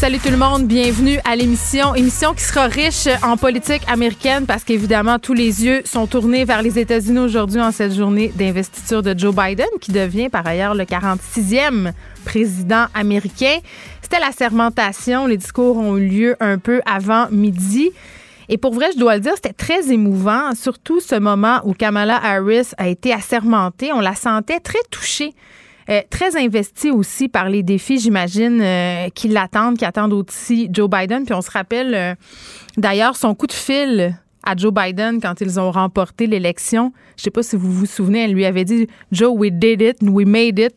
Salut tout le monde, bienvenue à l'émission. Émission qui sera riche en politique américaine parce qu'évidemment, tous les yeux sont tournés vers les États-Unis aujourd'hui en cette journée d'investiture de Joe Biden, qui devient par ailleurs le 46e président américain. C'était la sermentation. Les discours ont eu lieu un peu avant midi. Et pour vrai, je dois le dire, c'était très émouvant, surtout ce moment où Kamala Harris a été assermentée. On la sentait très touchée. Euh, très investie aussi par les défis, j'imagine, euh, qui l'attendent, qui attendent aussi Joe Biden. Puis on se rappelle euh, d'ailleurs son coup de fil à Joe Biden quand ils ont remporté l'élection. Je sais pas si vous vous souvenez, elle lui avait dit Joe, we did it, we made it.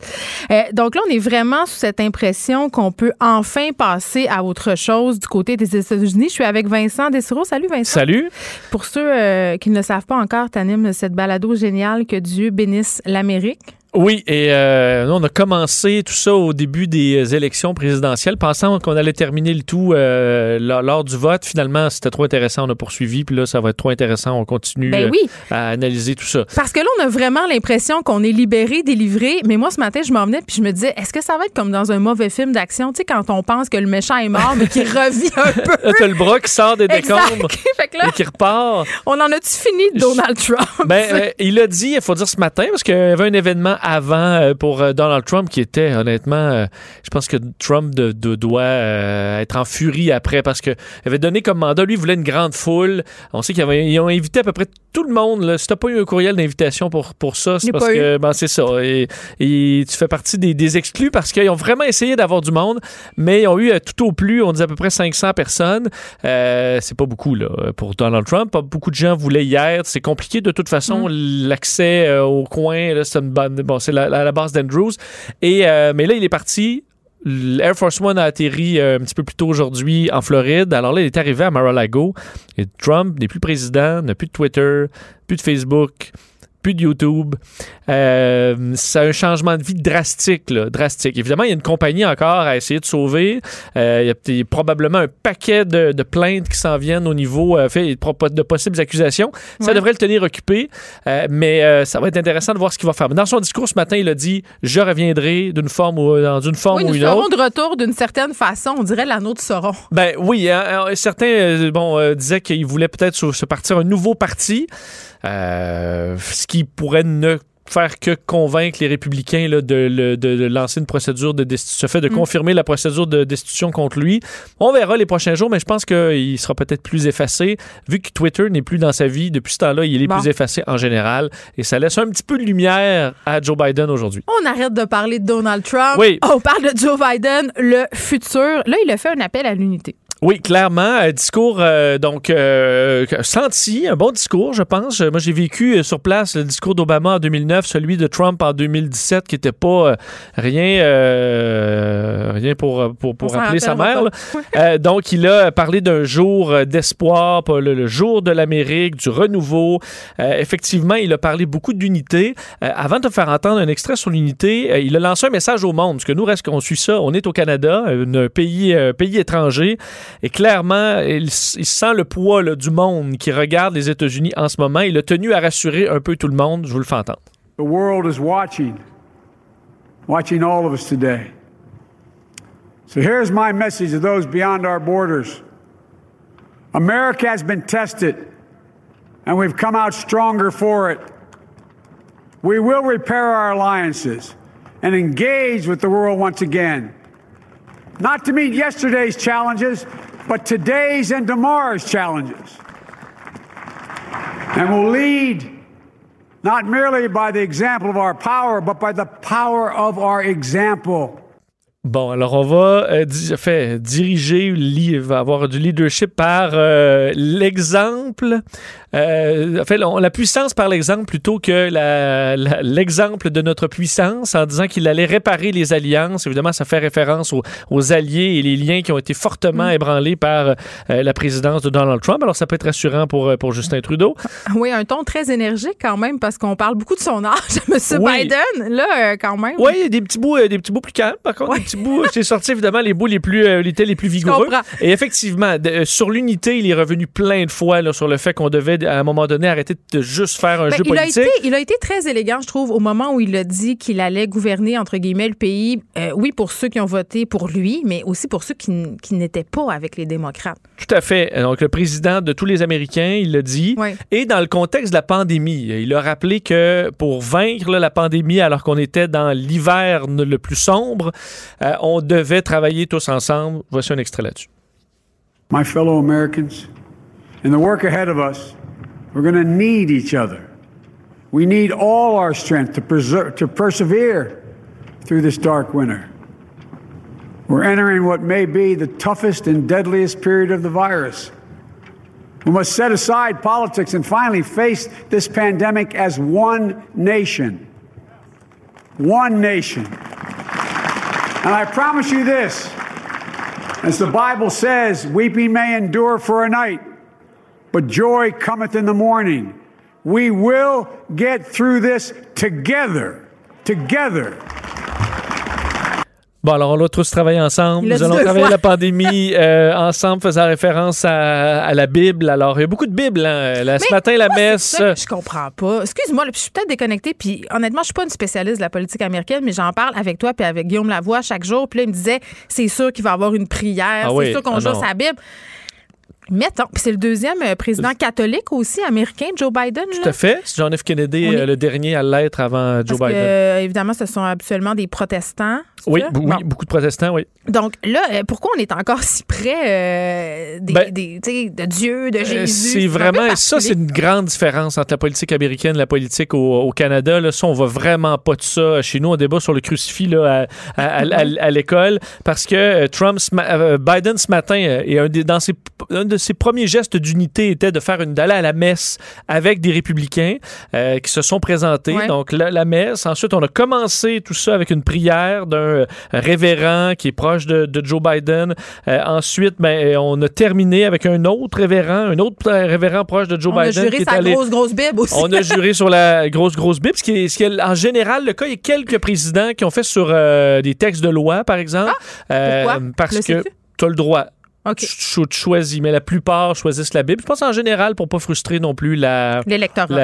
Euh, donc là, on est vraiment sous cette impression qu'on peut enfin passer à autre chose du côté des États-Unis. Je suis avec Vincent Desiro. Salut Vincent. Salut. Pour ceux euh, qui ne le savent pas encore, t'animes cette balado géniale que Dieu bénisse l'Amérique. Oui, et euh, nous, on a commencé tout ça au début des élections présidentielles, pensant qu'on allait terminer le tout euh, lors, du vote. Finalement, c'était trop intéressant, on a poursuivi, puis là, ça va être trop intéressant, on continue ben oui. euh, à analyser tout ça. Parce que là, on a vraiment l'impression qu'on est libéré, délivré, mais moi, ce matin, je m'en venais, puis je me disais, est-ce que ça va être comme dans un mauvais film d'action, tu sais, quand on pense que le méchant est mort, mais qu'il revit un peu? T'as le bras qui sort des décombres et qui repart. On en a-tu fini de Donald Trump? Ben, euh, il a dit, il faut dire ce matin, parce qu'il y avait un événement avant euh, pour euh, Donald Trump qui était honnêtement, euh, je pense que Trump de, de doit être en furie après parce que il avait donné comme mandat, lui il voulait une grande foule. On sait qu'ils ont invité à peu près tout le monde. Là. Si t'as pas eu un courriel d'invitation pour, pour ça, c'est parce que ben, c'est ça. Et, et tu fais partie des, des exclus parce qu'ils ont vraiment essayé d'avoir du monde, mais ils ont eu tout au plus, on dit à peu près 500 personnes. Euh, c'est pas beaucoup là pour Donald Trump. Pas beaucoup de gens voulaient y être. C'est compliqué de toute façon. L'accès euh, au coin, c'est une bonne, c'est la, la- la base d'Andrews. Et euh, mais là, il est parti. L'Air Force One a atterri euh, un petit peu plus tôt aujourd'hui en Floride. Alors là, il est arrivé à Mar-a-Lago. Et Trump n'est plus président, n'a plus de Twitter, plus de Facebook, plus de YouTube. Euh, c'est un changement de vie drastique, là, drastique. Évidemment, il y a une compagnie encore à essayer de sauver. Euh, il y a probablement un paquet de, de plaintes qui s'en viennent au niveau euh, fait, de possibles accusations. Ça Ouais. devrait le tenir occupé, euh, mais euh, ça va être intéressant de voir ce qu'il va faire. Mais Dans son discours ce matin, il a dit je reviendrai d'une forme ou dans une forme Oui, ou nous une serons autre. de retour d'une certaine façon. On dirait l'anneau de Sauron. Ben oui, hein, hein, certains bon disaient qu'ils voulaient peut-être se, partir un nouveau parti, euh, ce qui pourrait ne faire que convaincre les républicains là, de, le- de- de lancer une procédure de destitution, fait de Mm. confirmer la procédure de destitution contre lui. On verra les prochains jours, mais je pense qu'il sera peut-être plus effacé. Vu que Twitter n'est plus dans sa vie depuis ce temps-là, il est Bon. plus effacé en général. Et ça laisse un petit peu de lumière à Joe Biden aujourd'hui. On arrête de parler de Donald Trump. Oui. On parle de Joe Biden, le futur. Là, il a fait un appel à l'unité. Oui, clairement. Un discours, euh, donc, euh, senti, un bon discours, je pense. Moi, j'ai vécu euh, sur place le discours d'Obama en 2009, celui de Trump en 2017, qui n'était pas euh, rien, euh, rien pour, pour, pour sa mère. donc, il a parlé d'un jour d'espoir, le, le jour de l'Amérique, du renouveau. Effectivement, il a parlé beaucoup d'unité. Avant de te faire entendre un extrait sur l'unité, il a lancé un message au monde, parce que nous, reste qu'on suit ça. On est au Canada, un pays, pays étranger, et clairement, il, il sent le poids là, du monde qui regarde les États-Unis en ce moment. Il a tenu à rassurer un peu tout le monde. Je vous le fais entendre. The world is watching, watching all of us today. So here's my message to those beyond our borders America has been tested, and we've come out stronger for it. We will repair our alliances and engage with the world once again. Not to meet yesterday's challenges, but today's and tomorrow's challenges. And we'll lead not merely by the example of our power, but by the power of our example. Bon, alors on va euh, fait, diriger, va avoir du leadership par euh, l'exemple. Euh, en fait, on- la puissance par l'exemple plutôt que l'exemple de notre puissance en disant qu'il allait réparer les alliances. Évidemment, ça fait référence aux, aux alliés et les liens qui ont été fortement ébranlés par euh, la présidence de Donald Trump. Alors, ça peut être rassurant pour, euh, pour Justin Trudeau. Oui, un ton très énergique quand même, parce qu'on parle beaucoup de son âge, M. Oui. Biden. Là, euh, quand même. Oui, il y a des petits bouts, des petits bouts plus calmes. Par contre, Ouais. des petits bouts, j'ai sorti évidemment les bouts les plus, les, les plus vigoureux. Et effectivement, de- sur l'unité, il est revenu plein de fois là, sur le fait qu'on devait, à un moment donné, arrêter de juste faire un Ben, jeu il, a politique. été, il a été très élégant, je trouve, au moment où il a dit qu'il allait gouverner, entre guillemets, le pays. Euh, oui, pour ceux qui ont voté pour lui, mais aussi pour ceux qui, n'étaient pas avec les démocrates. Tout à fait. Donc, le président de tous les Américains, il l'a dit. Et dans le contexte de la pandémie, il a rappelé que pour vaincre là, la pandémie, alors qu'on était dans l'hiver le plus sombre, euh, on devait travailler tous ensemble. Voici un extrait là-dessus. My fellow Americans, in the work ahead of us, we're going to need each other. We need all our strength to, preserve, to persevere through this dark winter. We're entering what may be the toughest and deadliest period of the virus. We must set aside politics and finally face this pandemic as one nation. One nation. And I promise you this. As the Bible says, weeping may endure for a night, but joy cometh in the morning. We will get through this together. Together. Bon, alors on va tous travailler ensemble. L'a Nous allons travailler fois. la pandémie euh, ensemble, faisant référence à, à la Bible. Alors, il y a beaucoup de Bibles. Hein. Là, ce Mais matin, la moi, messe. ça que je comprends pas. Excuse-moi, je suis peut-être déconnectée, puis honnêtement, je suis pas une spécialiste de la politique américaine, mais j'en parle avec toi puis avec Guillaume Lavoie chaque jour. Puis là, il me disait, c'est sûr qu'il va y avoir une prière, Ah c'est oui, sûr qu'on ah joue sa Bible. Mettons. Puis c'est le deuxième euh, président catholique aussi américain, Joe Biden. Tout à fait. C'est John F. Kennedy, est- euh, le dernier à l'être avant Joe Parce Biden. euh, évidemment, ce sont absolument des protestants. oui, Bon. oui, beaucoup de protestants, oui. Donc là, pourquoi on est encore si près euh, des, Ben, des- de Dieu, de Jésus? C'est vraiment, ça, c'est une grande différence entre la politique américaine et la politique au, au Canada. Là, ça, on va vraiment pas de ça. Chez nous, on débat sur le crucifix là, à, à- à- à- à l'école parce que Trump, Biden ce matin, et un, des- dans ses, un de ses premiers gestes d'unité était de faire une d'aller à la messe avec des républicains euh, qui se sont présentés. Ouais. Donc la, la messe. Ensuite, on a commencé tout ça avec une prière d'un euh, révérend qui est proche de, de Joe Biden. Euh, ensuite, ben, on a terminé avec un autre révérend, un autre révérend proche de Joe On a Biden juré qui est sa allé. grosse, grosse Bible aussi. On a juré sur la grosse, grosse Bible, ce qui est, ce qui est en général le cas. Il y a quelques présidents qui ont fait sur euh, des textes de loi, par exemple. Ah, pourquoi? parce Le que tu as le droit. OK. Tu cho- tu choisis, mais la plupart choisissent la Bible. Je pense en général pour pas frustrer non plus la,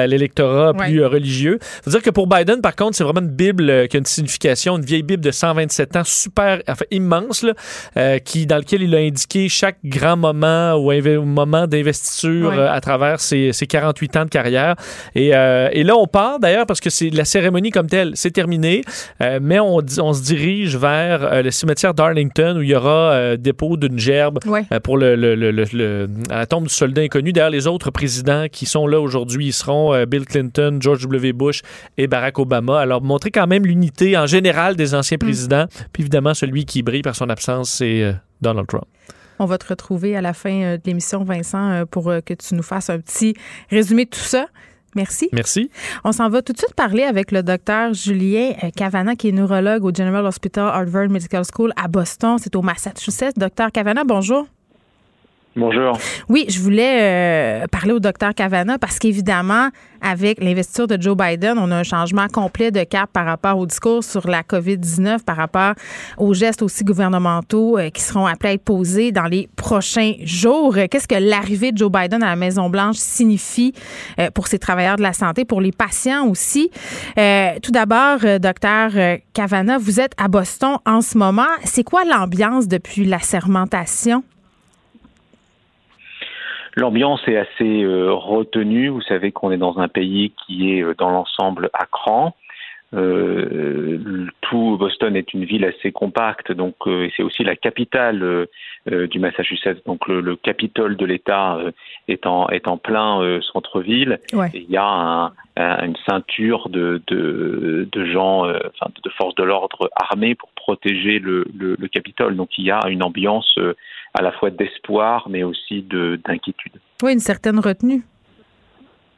L'électorat. Ouais. plus euh, religieux. Faut dire que pour Biden, par contre, c'est vraiment une Bible euh, qui a une signification, une vieille Bible de 127 ans, super, enfin immense, là, euh, qui, dans lequel il a indiqué chaque grand moment ou moment d'investiture Ouais. euh, à travers ses, ses 48 ans de carrière. Et, euh, et là, on part d'ailleurs parce que c'est la cérémonie comme telle, c'est terminé, euh, mais on, on se dirige vers le cimetière d'Arlington où il y aura dépôt d'une gerbe Ouais. euh, pour le, le- le- le- le- à la tombe du soldat inconnu. D'ailleurs, les autres présidents qui sont là aujourd'hui, ils seront euh, Bill Clinton, George W. Bush et Barack Obama. Alors, montrer quand même l'unité en général des anciens présidents. Puis évidemment, celui qui brille par son absence, c'est euh, Donald Trump. On va te retrouver à la fin de l'émission, Vincent, pour que tu nous fasses un petit résumé de tout ça. Merci. Merci. On s'en va tout de suite parler avec le docteur Julien euh, Cavana, qui est neurologue au General Hospital Harvard Medical School à Boston. C'est au Massachusetts. Docteur Cavana, bonjour. Bonjour. Oui, je voulais euh, parler au docteur Cavana parce qu'évidemment, avec l'investiture de Joe Biden, on a un changement complet de cap par rapport au discours sur la COVID-19, par rapport aux gestes aussi gouvernementaux euh, qui seront appelés à être posés dans les prochains jours. Qu'est-ce que l'arrivée de Joe Biden à la Maison-Blanche signifie euh, pour ces travailleurs de la santé, pour les patients aussi? Euh, tout d'abord, euh, docteur euh, Cavana, vous êtes à Boston en ce moment. C'est quoi l'ambiance depuis la sermentation? L'ambiance est assez euh, retenue. Vous savez qu'on est dans un pays qui est euh, dans l'ensemble à cran. Euh, tout Boston est une ville assez compacte, donc euh, c'est aussi la capitale euh, du Massachusetts. Donc le, Capitole de l'État est en est en plein centre-ville. Il y a une ceinture de de, de gens, enfin de forces de l'ordre armées pour protéger le, le, le, Capitole. Donc il y a une ambiance à la fois d'espoir, mais aussi d'inquiétude. Oui, une certaine retenue.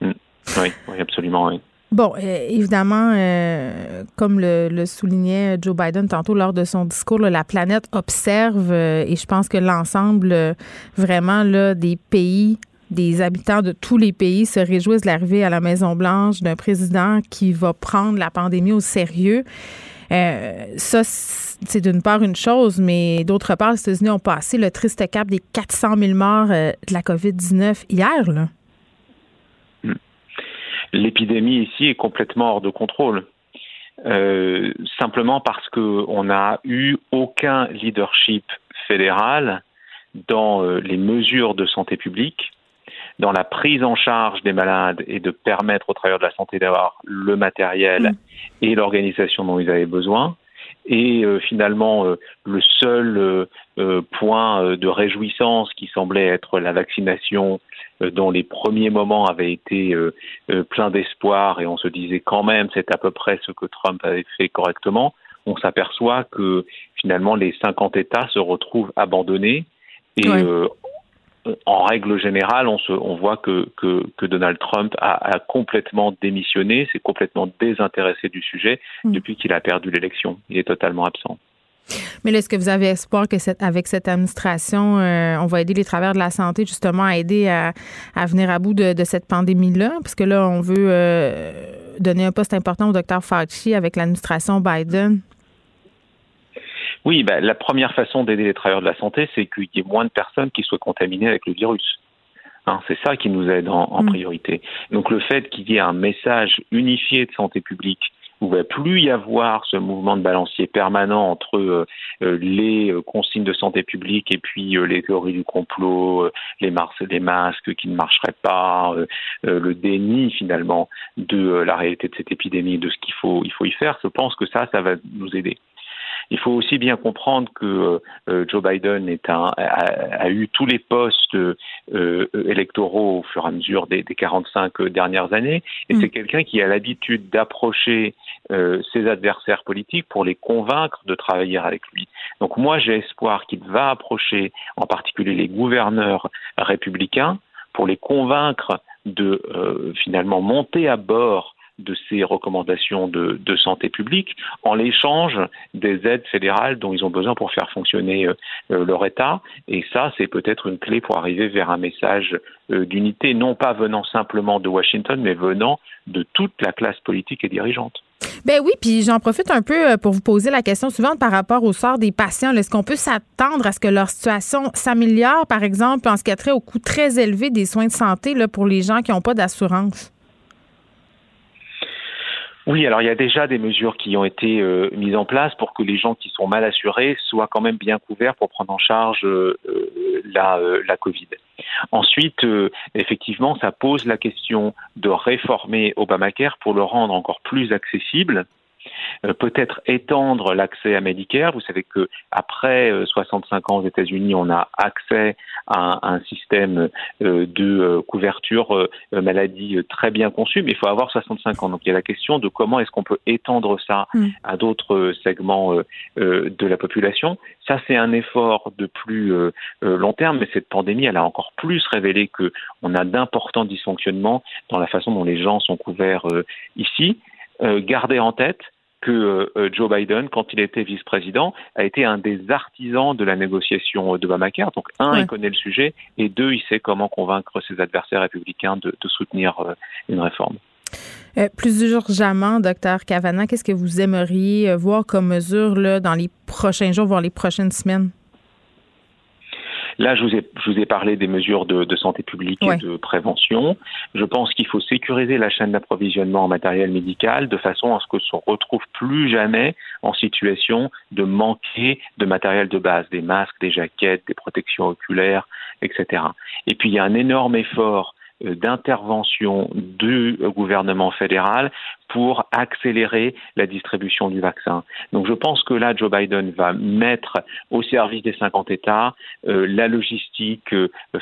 Mm. Oui, oui, absolument, oui. Bon, euh, évidemment, euh, comme le, soulignait Joe Biden tantôt lors de son discours, la planète observe euh, et je pense que l'ensemble vraiment là, des pays, des habitants de tous les pays se réjouissent de l'arrivée à la Maison-Blanche d'un président qui va prendre la pandémie au sérieux. Ça, c'est d'une part une chose, mais d'autre part, les États-Unis ont passé le triste cap des 400 000 morts de la COVID-19 hier. Là l'épidémie ici est complètement hors de contrôle. Euh, simplement parce qu'on n'a eu aucun leadership fédéral dans euh, les mesures de santé publique, dans la prise en charge des malades et de permettre aux travailleurs de la santé d'avoir le matériel mm. et l'organisation dont ils avaient besoin. Et euh, finalement, le seul point de réjouissance qui semblait être la vaccination euh, dont les premiers moments avaient été euh, euh, pleins d'espoir et on se disait quand même c'est à peu près ce que Trump avait fait correctement, on s'aperçoit que finalement les 50 États se retrouvent abandonnés et en règle générale, on, se, on voit que, que, que, Donald Trump a, a complètement démissionné, s'est complètement désintéressé du sujet mm. depuis qu'il a perdu l'élection. Il est totalement absent. Mais est-ce que vous avez espoir que cette, avec cette administration, euh, on va aider les travailleurs de la santé justement à aider à, venir à bout de, cette pandémie-là? Parce que là, on veut euh, donner un poste important au docteur Fauci avec l'administration Biden. Oui, ben, la première façon d'aider les travailleurs de la santé, c'est qu'il y ait moins de personnes qui soient contaminées avec le virus. Hein, c'est ça qui nous aide en, mm. priorité. Donc le fait qu'il y ait un message unifié de santé publique il ne va plus y avoir ce mouvement de balancier permanent entre euh, euh, les euh, consignes de santé publique et puis les théories du complot, les, les masques qui ne marcheraient pas, le déni finalement de la réalité de cette épidémie, de ce qu'il faut, il faut y faire. Je pense que ça, ça va nous aider. Il faut aussi bien comprendre que euh, Joe Biden est un, a, eu tous les postes euh, électoraux au fur et à mesure des, des 45 dernières années, et mm. c'est quelqu'un qui a l'habitude d'approcher euh, ses adversaires politiques pour les convaincre de travailler avec lui. Donc moi, j'ai espoir qu'il va approcher en particulier les gouverneurs républicains pour les convaincre de finalement monter à bord de ces recommandations de, santé publique en l'échange des aides fédérales dont ils ont besoin pour faire fonctionner euh, euh, leur État. Et ça, c'est peut-être une clé pour arriver vers un message euh, d'unité, non pas venant simplement de Washington, mais venant de toute la classe politique et dirigeante. Ben oui, puis j'en profite un peu pour vous poser la question suivante par rapport au sort des patients. Est-ce qu'on peut s'attendre à ce que leur situation s'améliore, par exemple, en ce qui a trait au coût très élevé des soins de santé là, pour les gens qui n'ont pas d'assurance? Oui, alors il y a déjà des mesures qui ont été euh, mises en place pour que les gens qui sont mal assurés soient quand même bien couverts pour prendre en charge euh, euh, la, la Covid. Ensuite, effectivement, ça pose la question de réformer Obamacare pour le rendre encore plus accessible euh, peut-être étendre l'accès à Medicare. Vous savez que après 65 euh, ans aux États-Unis, on a accès à un, système euh, de couverture maladie très bien conçu, mais il faut avoir 65 ans. Donc il y a la question de comment est-ce qu'on peut étendre ça mm. à d'autres segments de la population. Ça, c'est un effort de plus long terme, mais cette pandémie, elle a encore plus révélé que on a d'importants dysfonctionnements dans la façon dont les gens sont couverts ici. Gardez en tête que euh, Joe Biden, quand il était vice-président, a été un des artisans de la négociation d'Obamacare. Donc, un, il connaît le sujet, et deux, il sait comment convaincre ses adversaires républicains de, soutenir euh, une réforme. Euh, plus urgemment, docteur Cavana, qu'est-ce que vous aimeriez voir comme mesure là, dans les prochains jours, voire les prochaines semaines? Là, je vous ai, je vous ai parlé des mesures de, de santé publique et de prévention. Je pense qu'il faut sécuriser la chaîne d'approvisionnement en matériel médical de façon à ce que se retrouve plus jamais en situation de manquer de matériel de base, des masques, des jaquettes, des protections oculaires, etc. Et puis il y a un énorme effort d'intervention du gouvernement fédéral pour accélérer la distribution du vaccin. Donc je pense que là, Joe Biden va mettre au service des 50 États la logistique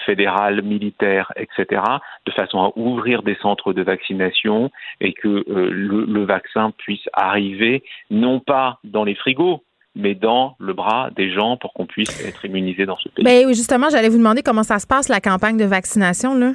fédérale, militaire, etc., de façon à ouvrir des centres de vaccination et que le, le vaccin puisse arriver non pas dans les frigos, mais dans le bras des gens pour qu'on puisse être immunisé dans ce pays. Mais ben, justement, j'allais vous demander comment ça se passe, la campagne de vaccination, là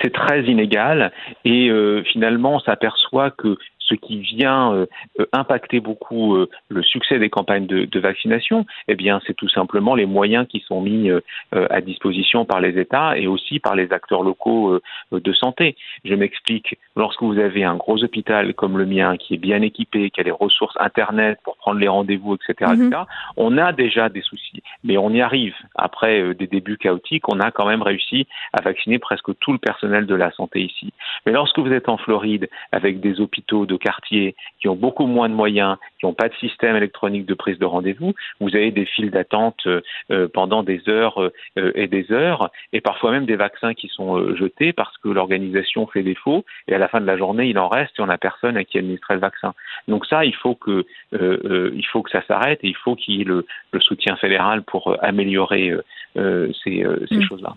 c'est très inégal et euh, finalement on s'aperçoit que ce qui vient euh, euh, impacter beaucoup euh, le succès des campagnes de, de vaccination, eh bien, c'est tout simplement les moyens qui sont mis à disposition par les États et aussi par les acteurs locaux de santé. Je m'explique. Lorsque vous avez un gros hôpital comme le mien qui est bien équipé, qui a les ressources Internet pour prendre les rendez-vous, etc., etc., mhm. on a déjà des soucis. Mais on y arrive. Après des débuts chaotiques, on a quand même réussi à vacciner presque tout le personnel de la santé ici. Mais lorsque vous êtes en Floride avec des hôpitaux de quartiers qui ont beaucoup moins de moyens, qui n'ont pas de système électronique de prise de rendez-vous, vous avez des files d'attente euh, euh, pendant des heures euh, et des heures, et parfois même des vaccins qui sont jetés parce que l'organisation fait défaut, et à la fin de la journée, il en reste et on n'a personne à qui administrer le vaccin. Donc ça, il faut que, il faut que ça s'arrête et il faut qu'il y ait le, soutien fédéral pour améliorer ces, mm. choses-là.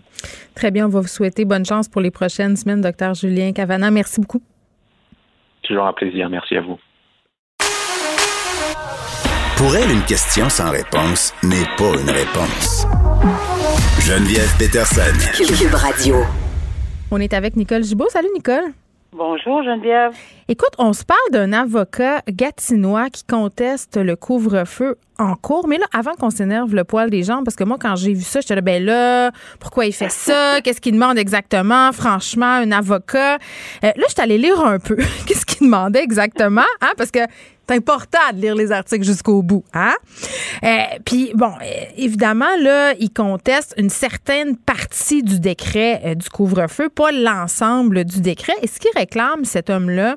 Très bien, on va vous souhaiter bonne chance pour les prochaines semaines, docteur Julien Cavana. Merci beaucoup. Toujours un plaisir. Merci à vous. Pour elle, une question sans réponse n'est pas une réponse. Geneviève Peterson. Cube Radio. On est avec Nicole Gibault. Salut, Nicole. Bonjour Geneviève. Écoute, on se parle d'un avocat gatinois qui conteste le couvre-feu en cours. Mais là, avant qu'on s'énerve le poil des gens, parce que moi, quand j'ai vu ça, j'étais là, ben là, pourquoi il fait ça? Qu'est-ce qu'il demande exactement? Franchement, un avocat. Euh, là, je suis allée lire un peu. Qu'est-ce qu'il demandait exactement? Hein? Parce que c'est important de lire les articles jusqu'au bout, hein? Euh, puis bon, euh, évidemment là, il conteste une certaine partie du décret euh, du couvre-feu, pas l'ensemble du décret. Et ce qu'il réclame cet homme-là,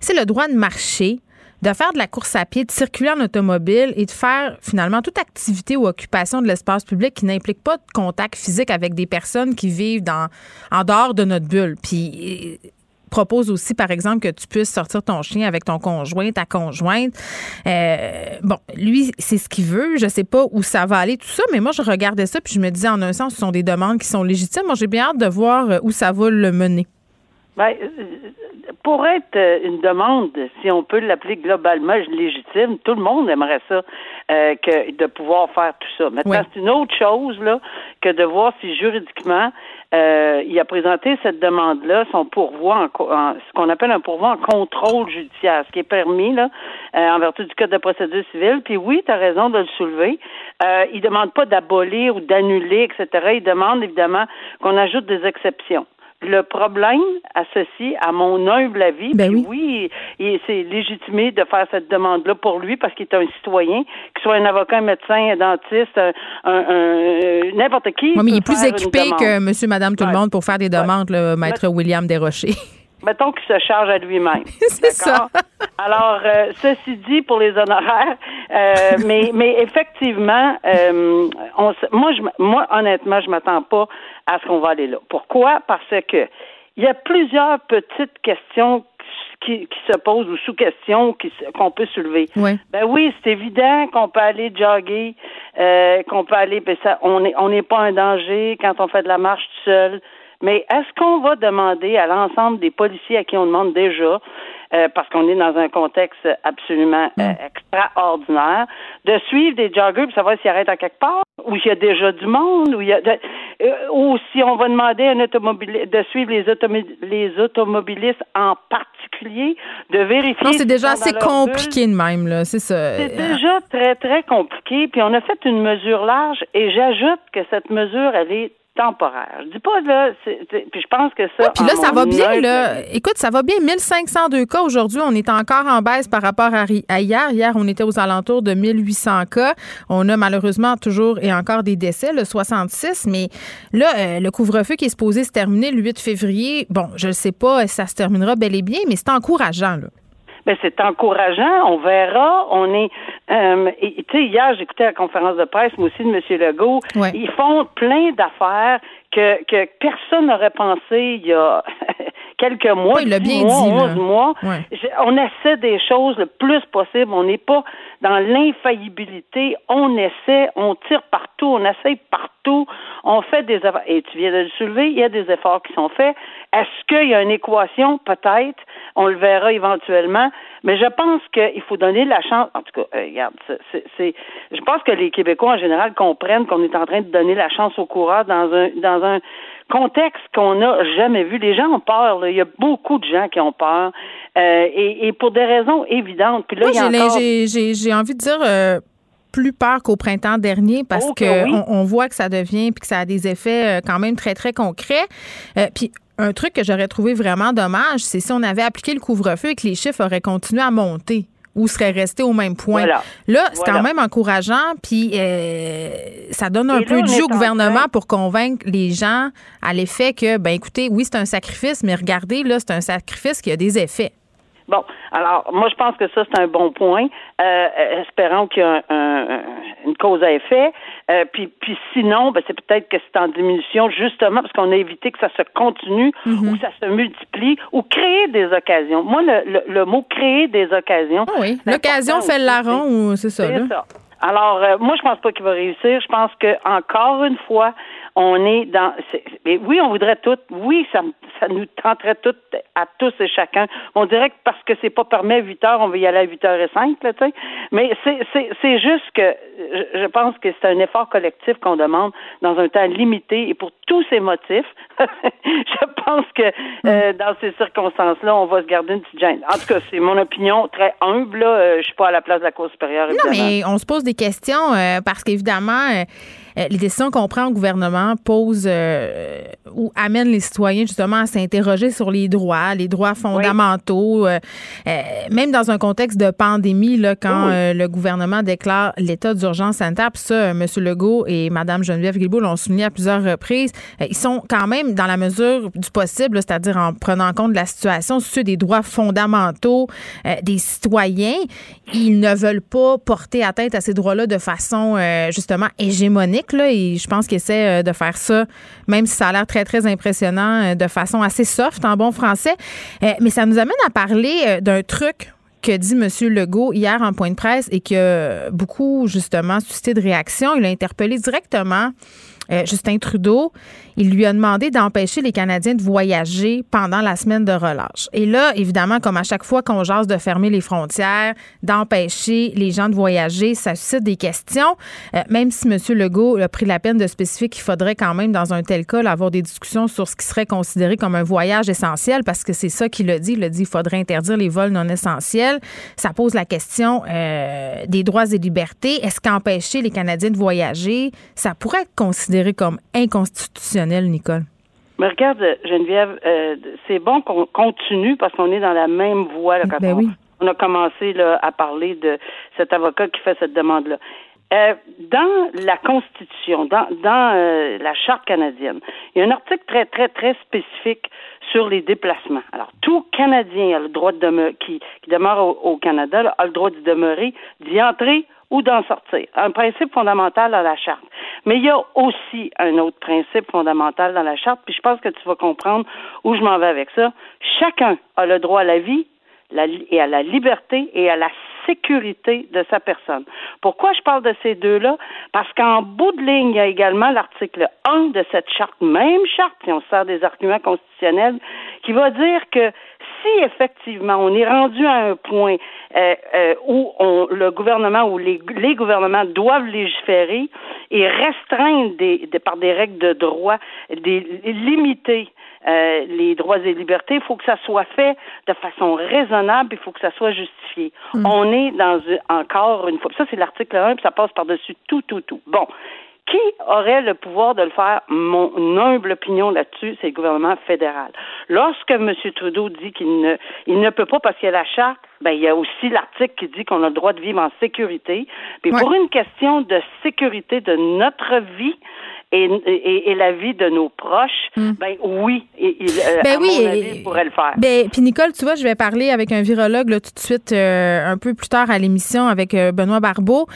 c'est le droit de marcher, de faire de la course à pied, de circuler en automobile et de faire finalement toute activité ou occupation de l'espace public qui n'implique pas de contact physique avec des personnes qui vivent dans en dehors de notre bulle. Puis propose aussi, par exemple, que tu puisses sortir ton chien avec ton conjoint, ta conjointe. Euh, bon, lui, c'est ce qu'il veut. Je sais pas où ça va aller, tout ça, mais moi, je regardais ça puis je me disais, en un sens, ce sont des demandes qui sont légitimes. Moi, j'ai bien hâte de voir euh, où ça va le mener. Ben, euh, pour être une demande, si on peut l'appeler globalement légitime, tout le monde aimerait ça, que de pouvoir faire tout ça. Maintenant, c'est une autre chose là que de voir si juridiquement euh, il a présenté cette demande-là, son pourvoi, en, ce qu'on appelle un pourvoi en contrôle judiciaire, ce qui est permis là, euh, en vertu du Code de procédure civile. Puis oui, tu as raison de le soulever. Euh, il demande pas d'abolir ou d'annuler, etc. Il demande évidemment qu'on ajoute des exceptions. Le problème à ceci, à mon humble avis, ben oui, oui c'est légitimé de faire cette demande-là pour lui parce qu'il est un citoyen, qu'il soit un avocat, un médecin, un dentiste, un, n'importe qui. Oui, mais il est plus équipé que monsieur, madame, tout le monde pour faire des demandes, le maître William Desrochers. Mettons qu'il se charge à lui-même. C'est ça. Alors, euh, ceci dit pour les honoraires, euh, mais, mais effectivement, euh, on, moi, je, moi, honnêtement, je m'attends pas à ce qu'on va aller là. Pourquoi? Parce que il y a plusieurs petites questions qui, qui se posent ou sous-questions qu'on peut soulever. Oui. Ben oui, c'est évident qu'on peut aller jogger, euh, qu'on peut aller, ben ça, on n'est on n'est pas un danger quand on fait de la marche tout seul. Mais est-ce qu'on va demander à l'ensemble des policiers à qui on demande déjà, euh, parce qu'on est dans un contexte absolument euh, mm. extraordinaire, de suivre des joggers pour savoir s'ils arrêtent à quelque part, où il y a déjà du monde, où il y a euh, ou si on va demander à un automobiliste de suivre les, les automobilistes en particulier, de vérifier. Non, c'est déjà assez compliqué de même, là. C'est ça. C'est déjà très, très compliqué. Puis on a fait une mesure large et j'ajoute que cette mesure, elle est temporaire. Je dis pas là, puis je pense que ça. puis là, ça va bien là. Écoute, ça va bien. 1502 cas aujourd'hui. On est encore en baisse par rapport à, hier. Hier, on était aux alentours de 1800 cas. On a malheureusement toujours et encore des décès, le 66. Mais là, euh, le couvre-feu qui est supposé se terminer le 8 février. Bon, je ne sais pas, ça se terminera bel et bien, mais c'est encourageant là ben c'est encourageant. On verra. On est, euh, tu sais, hier j'écoutais la conférence de presse, moi aussi de M. Legault. Ils font plein d'affaires que, que personne n'aurait pensé il y a quelques mois, il bien mois, dit, mois. On essaie des choses le plus possible. On n'est pas dans l'infaillibilité. On essaie, on tire partout, on essaie partout. On fait des efforts. Et tu viens de le soulever, il y a des efforts qui sont faits. Est-ce qu'il y a une équation? Peut-être. On le verra éventuellement. Mais je pense qu'il faut donner la chance. En tout cas, euh, regarde, c'est, je pense que les Québécois en général comprennent qu'on est en train de donner la chance aux coureurs dans un dans un contexte qu'on n'a jamais vu. Les gens ont peur. Il y a beaucoup de gens qui ont peur. Euh, et, pour des raisons évidentes. Puis là, j'ai, envie de dire. Euh, plus peur qu'au printemps dernier parce qu'on oh, que on, voit que ça devient puis que ça a des effets quand même très très concrets. puis un truc que j'aurais trouvé vraiment dommage, c'est si on avait appliqué le couvre-feu et que les chiffres auraient continué à monter ou seraient restés au même point. Là, c'est quand même encourageant, puis euh, ça donne un peu de jus au gouvernement pour convaincre les gens à l'effet que, ben écoutez, oui, c'est un sacrifice, mais regardez, là, c'est un sacrifice qui a des effets. Bon, alors moi je pense que ça c'est un bon point. Euh, espérons qu'il y a une cause à effet. Euh, puis, puis sinon, ben, c'est peut-être que c'est en diminution justement parce qu'on a évité que ça se continue mhm. ou ça se multiplie ou créer des occasions. Moi le, le, mot créer des occasions. Ah oui, l'occasion fait le larron ou c'est ça. C'est ça. Alors, euh, moi, je pense pas qu'il va réussir. Je pense que encore une fois, on est dans. mais oui, on voudrait tout. Oui, ça, ça nous tenterait tout à tous et chacun. On dirait que parce que c'est pas permis à 8 heures, on va y aller à 8 heures et 5, là, tu sais. Mais c'est, c'est, c'est juste que je pense que c'est un effort collectif qu'on demande dans un temps limité et pour tous ces motifs. je pense que euh, mm. dans ces circonstances-là, on va se garder une petite gêne. En tout cas, c'est mon opinion très humble. Là. Euh, je suis pas à la place de la Cour supérieure. Non, mais on se pose des questions euh, parce qu'évidemment euh, les décisions qu'on prend au gouvernement posent euh, ou amènent les citoyens justement à s'interroger sur les droits, les droits fondamentaux, euh, même dans un contexte de pandémie, là, quand le gouvernement déclare l'état d'urgence sanitaire. Puis ça, M. Legault et Mme Geneviève Guilbeault l'ont souligné à plusieurs reprises. ils sont quand même, dans la mesure du possible, c'est-à-dire en prenant en compte la situation, ceux des droits fondamentaux des citoyens. Ils ne veulent pas porter atteinte à ces droits-là de façon justement hégémonique et je pense qu'il essaie euh, de faire ça, même si ça a l'air très, très impressionnant, euh, de façon assez soft en bon français. Euh, mais ça nous amène à parler d'un truc que dit M. Legault hier en point de presse et qui a beaucoup, justement, suscité de réactions. Il a interpellé directement Justin Trudeau il lui a demandé d'empêcher les Canadiens de voyager pendant la semaine de relâche. Et là, évidemment, comme à chaque fois qu'on jase de fermer les frontières, d'empêcher les gens de voyager, ça suscite des questions. Euh, même si M. Legault a pris la peine de spécifier qu'il faudrait quand même, dans un tel cas, avoir des discussions sur ce qui serait considéré comme un voyage essentiel, parce que c'est ça qu'il a dit. Il a dit qu'il faudrait interdire les vols non essentiels. Ça pose la question euh, des droits et libertés. Est-ce qu'empêcher les Canadiens de voyager, ça pourrait être considéré comme inconstitutionnel? Nicole? Mais regarde, Geneviève, euh, c'est bon qu'on continue parce qu'on est dans la même voie quand ben on, a commencé à parler de cet avocat qui fait cette demande-là. Euh, dans la Constitution, dans, euh, la Charte canadienne, il y a un article très, très, très spécifique sur les déplacements. Alors, tout Canadien a le droit de demeurer, qui, demeure au, Canada a le droit de demeurer, d'y entrer ou d'en sortir. Un principe fondamental dans la charte. Mais il y a aussi un autre principe fondamental dans la charte, puis je pense que tu vas comprendre où je m'en vais avec ça. Chacun a le droit à la vie et à la liberté et à la sécurité de sa personne. Pourquoi je parle de ces deux-là? Parce qu'en bout de ligne, il y a également l'article 1 de cette charte, même charte, si on sert des arguments constitutionnels, qui va dire que si effectivement on est rendu à un point euh, euh, où on, le gouvernement ou les, gouvernements doivent légiférer et restreindre des, par des règles de droit, des, limiter euh, les droits et libertés, il faut que ça soit fait de façon raisonnable, il faut que ça soit justifié. Mm. On est dans encore une fois, ça c'est l'article 1, puis ça passe par-dessus tout, tout, tout. Bon, qui aurait le pouvoir de le faire? Mon humble opinion là-dessus, c'est le gouvernement fédéral. Lorsque M. Trudeau dit qu'il ne, il ne peut pas parce qu'il y a la charte, ben, il y a aussi l'article qui dit qu'on a le droit de vivre en sécurité. Puis pour une question de sécurité de notre vie, et, la vie de nos proches, hmm. ben oui, il, euh, ben oui, mon avis, pourrait le faire. Ben, puis Nicole, tu vois, je vais parler avec un virologue là, tout de suite, euh, un peu plus tard à l'émission avec euh, Benoît Barbeau,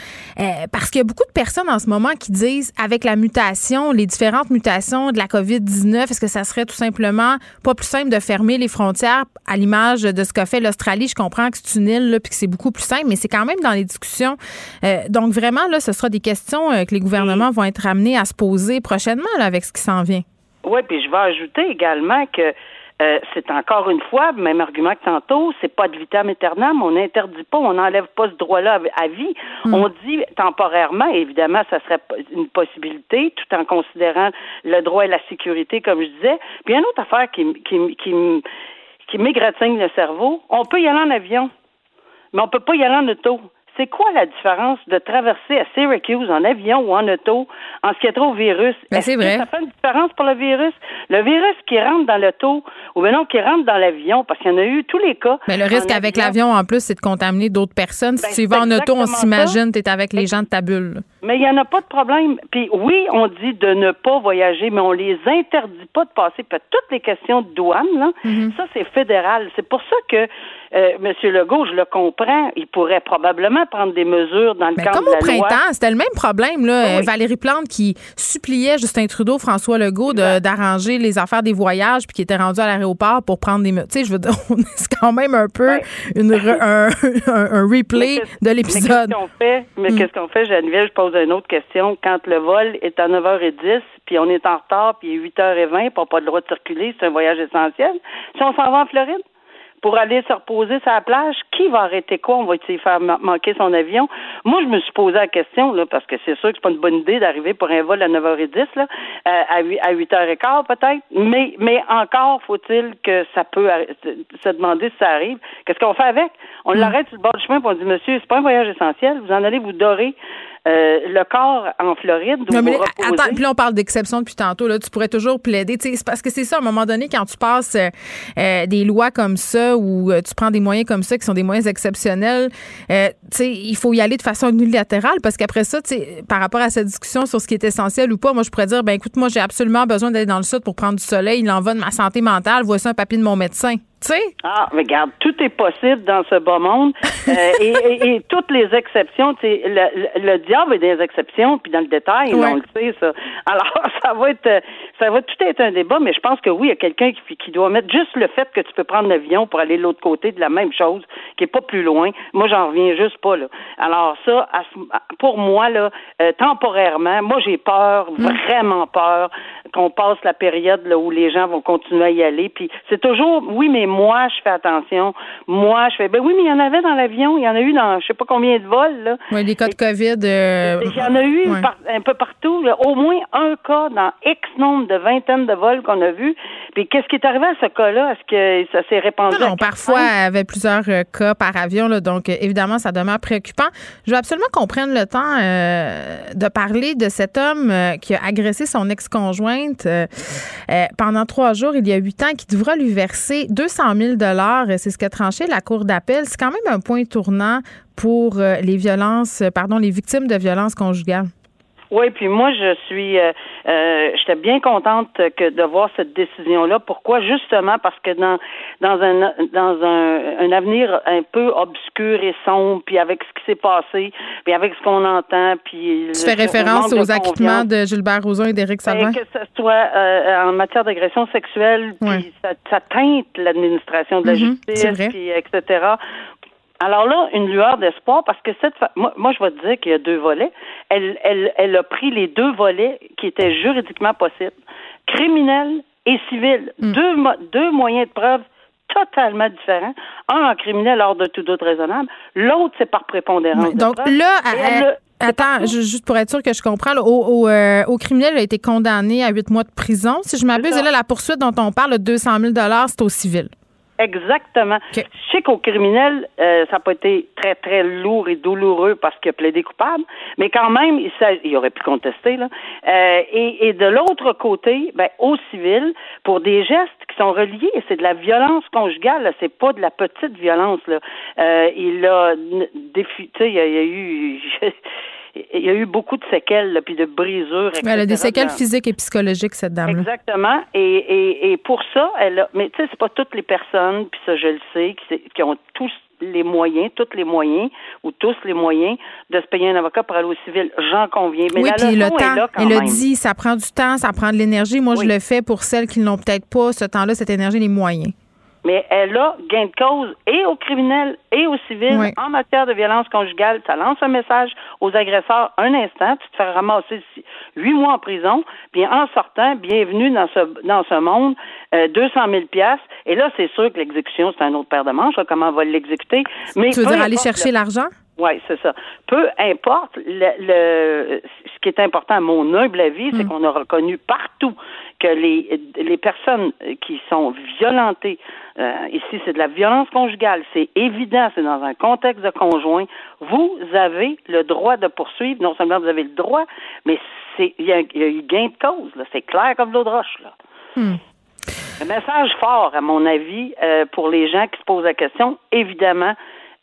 parce qu'il y a beaucoup de personnes en ce moment qui disent, avec la mutation, les différentes mutations de la COVID-19, est-ce que ça serait tout simplement pas plus simple de fermer les frontières à l'image de ce qu'a fait l'Australie? Je comprends que c'est une île, puis que c'est beaucoup plus simple, mais c'est quand même dans les discussions. donc vraiment, là, ce sera des questions que les gouvernements vont être amenés à se poser prochainement avec ce qui s'en vient. Oui, puis je vais ajouter également que euh, c'est encore une fois, même argument que tantôt, c'est pas de vitam aeternam, on n'interdit pas, on n'enlève pas ce droit-là à vie. Hmm. On dit temporairement, évidemment, ça serait une possibilité, tout en considérant le droit et la sécurité, comme je disais. Puis une autre affaire qui, qui, qui, qui m'égratigne le cerveau, on peut y aller en avion, mais on peut pas y aller en auto c'est quoi la différence de traverser à Syracuse en avion ou en auto en ce qui est trop au virus? Ben, c'est vrai. ça fait une différence pour le virus? Le virus qui rentre dans l'auto ou bien non, qui rentre dans l'avion, parce qu'il y en a eu tous les cas. Mais le risque avec l'avion, en plus, c'est de contaminer d'autres personnes. si ben, tu vas en auto, on s'imagine, tu es avec les gens de ta bulle. Mais il n'y en a pas de problème. Puis oui, on dit de ne pas voyager, mais on les interdit pas de passer. Puis toutes les questions de douane, là, mm-hmm. ça, c'est fédéral. C'est pour ça que euh, M. Legault, je le comprends, il pourrait probablement prendre des mesures dans le Mais cadre comme au printemps, c'était le même problème. Là. Valérie Plante qui suppliait Justin Trudeau, François Legault d'arranger les affaires des voyages puis qui était rendu à l'aéroport pour prendre des... Tu sais, je veux dire, c'est quand même un peu une un, un, replay de l'épisode. Mais qu'est-ce qu'on fait? Geneviève, je pose une autre question. Quand le vol est à 9h10 puis on est en retard puis il est 8h20 puis on n'a pas le droit de circuler, c'est un voyage essentiel. Si on s'en va en Floride, pour aller se reposer sur la plage, qui va arrêter quoi? On va-t-il faire manquer son avion? Moi, je me suis posé la question, là, parce que c'est sûr que c'est pas une bonne idée d'arriver pour un vol à 9h10, là, euh, à 8h15 peut-être, mais, mais encore faut-il que ça peut se demander si ça arrive. Qu'est-ce qu'on fait avec? On hmm. l'arrête sur le bord du chemin et on dit, monsieur, c'est pas un voyage essentiel, vous en allez vous dorer euh, le corps en Floride. Non, mais attends, puis là, on parle d'exception depuis tantôt. Là, tu pourrais toujours plaider. C'est parce que c'est ça, à un moment donné, quand tu passes euh, euh, des lois comme ça ou tu prends des moyens comme ça qui sont des moyens exceptionnels, il faut y aller de façon unilatérale parce qu'après ça, par rapport à cette discussion sur ce qui est essentiel ou pas, moi, je pourrais dire, ben écoute, moi, j'ai absolument besoin d'aller dans le sud pour prendre du soleil. Il en va de ma santé mentale. Voici un papier de mon médecin. Ah, regarde, tout est possible dans ce bas monde. Euh, et, toutes les exceptions, le, le, diable est des exceptions, puis dans le détail, on le sait, ça. Alors, ça va être, ça va tout être un débat, mais je pense que oui, il y a quelqu'un qui, qui doit mettre juste le fait que tu peux prendre l'avion pour aller de l'autre côté de la même chose, qui est pas plus loin. Moi, j'en reviens juste pas, là. Alors, ça, pour moi, là, euh, temporairement, moi, j'ai peur, mm. vraiment peur, qu'on passe la période là, où les gens vont continuer à y aller. Puis c'est toujours, oui, mais moi, je fais attention. Moi, je fais, ben oui, mais il y en avait dans l'avion. Il y en a eu dans je sais pas combien de vols. Là. Oui, les cas de COVID. Euh, il y en a eu un peu partout. au moins un cas dans X nombre de vingtaines de vols qu'on a vus. Puis qu'est-ce qui est arrivé à ce cas-là? Est-ce que ça s'est répandu? Non, parfois, il y avait plusieurs euh, cas par avion. Là, donc, euh, évidemment, ça demeure préoccupant. Je veux absolument qu'on prenne le temps de parler de cet homme qui a agressé son ex-conjointe pendant trois jours, il y a huit ans, qui devra lui verser 200 000 C'est ce qu'a tranché la Cour d'appel. C'est quand même un point tournant pour les violences, pardon, les victimes de violences conjugales. Oui, puis moi je suis, euh, euh, j'étais bien contente que de voir cette décision-là. Pourquoi? Justement parce que dans dans un dans un, un avenir un peu obscur et sombre, puis avec ce qui s'est passé, puis avec ce qu'on entend, puis tu fais référence aux acquittements de Gilbert Rozon et d'Éric ben, Savin. Que ce soit euh, en matière d'agression sexuelle, puis ça, ça, teinte l'administration de la mm-hmm, justice, puis etc. Alors là, une lueur d'espoir parce que cette moi, moi, je vais te dire qu'il y a deux volets. Elle, elle, elle a pris les deux volets qui étaient juridiquement possibles, criminel et civil. Hmm. Deux, deux moyens de preuve totalement différents. Un en criminel hors de tout doute raisonnable, l'autre c'est par prépondérance. donc là, Attends, juste pour être sûr que je comprends, au, euh, au, criminel, il a été condamné à huit mois de prison. Si je m'abuse, là, la poursuite dont on parle, de 200 000 c'est au civil. Exactement. Je sais qu'au criminel, euh, ça n'a pas été très, très lourd et douloureux parce qu'il a plaidé coupable, mais quand même, il, il aurait pu contester. Là. Euh, et, et, de l'autre côté, ben, au civil, pour des gestes qui sont reliés, c'est de la violence conjugale, c'est pas de la petite violence. Là. Euh, il a défi, il y a, il y a eu il y a eu beaucoup de séquelles, puis de brisures, etc. Elle a des séquelles physiques et psychologiques, cette dame. -là. Exactement. Et, et, et pour ça, elle a, mais tu sais, c'est pas toutes les personnes, puis ça, je le sais, qui, qui ont tous les moyens, tous les moyens, ou tous les moyens de se payer un avocat pour aller au civil. J'en conviens. Mais oui, puis le temps, est là quand elle même. a dit, ça prend du temps, ça prend de l'énergie. Moi, Oui. je le fais pour celles qui n'ont peut-être pas ce temps-là, cette énergie, les moyens. Mais elle a gain de cause et aux criminels et aux civils Oui. en matière de violence conjugale. Ça lance un message aux agresseurs un instant, tu te fais ramasser huit mois en prison, puis en sortant, bienvenue dans ce dans ce monde, euh, 200 000 piastres. Et là, c'est sûr que l'exécution, c'est un autre paire de manches, là, comment on va l'exécuter. Mais Tu veux dire aller chercher l'argent? oui, c'est ça. Peu importe, le, le- ce qui est important à mon humble avis, c'est qu'on a reconnu partout que les, les personnes qui sont violentées, euh, ici c'est de la violence conjugale, c'est évident, c'est dans un contexte de conjoint, vous avez le droit de poursuivre, non seulement vous avez le droit, mais c'est il y, a, il y a eu gain de cause, là. c'est clair comme l'eau de roche. Là. Un message fort, à mon avis, euh, pour les gens qui se posent la question. Évidemment,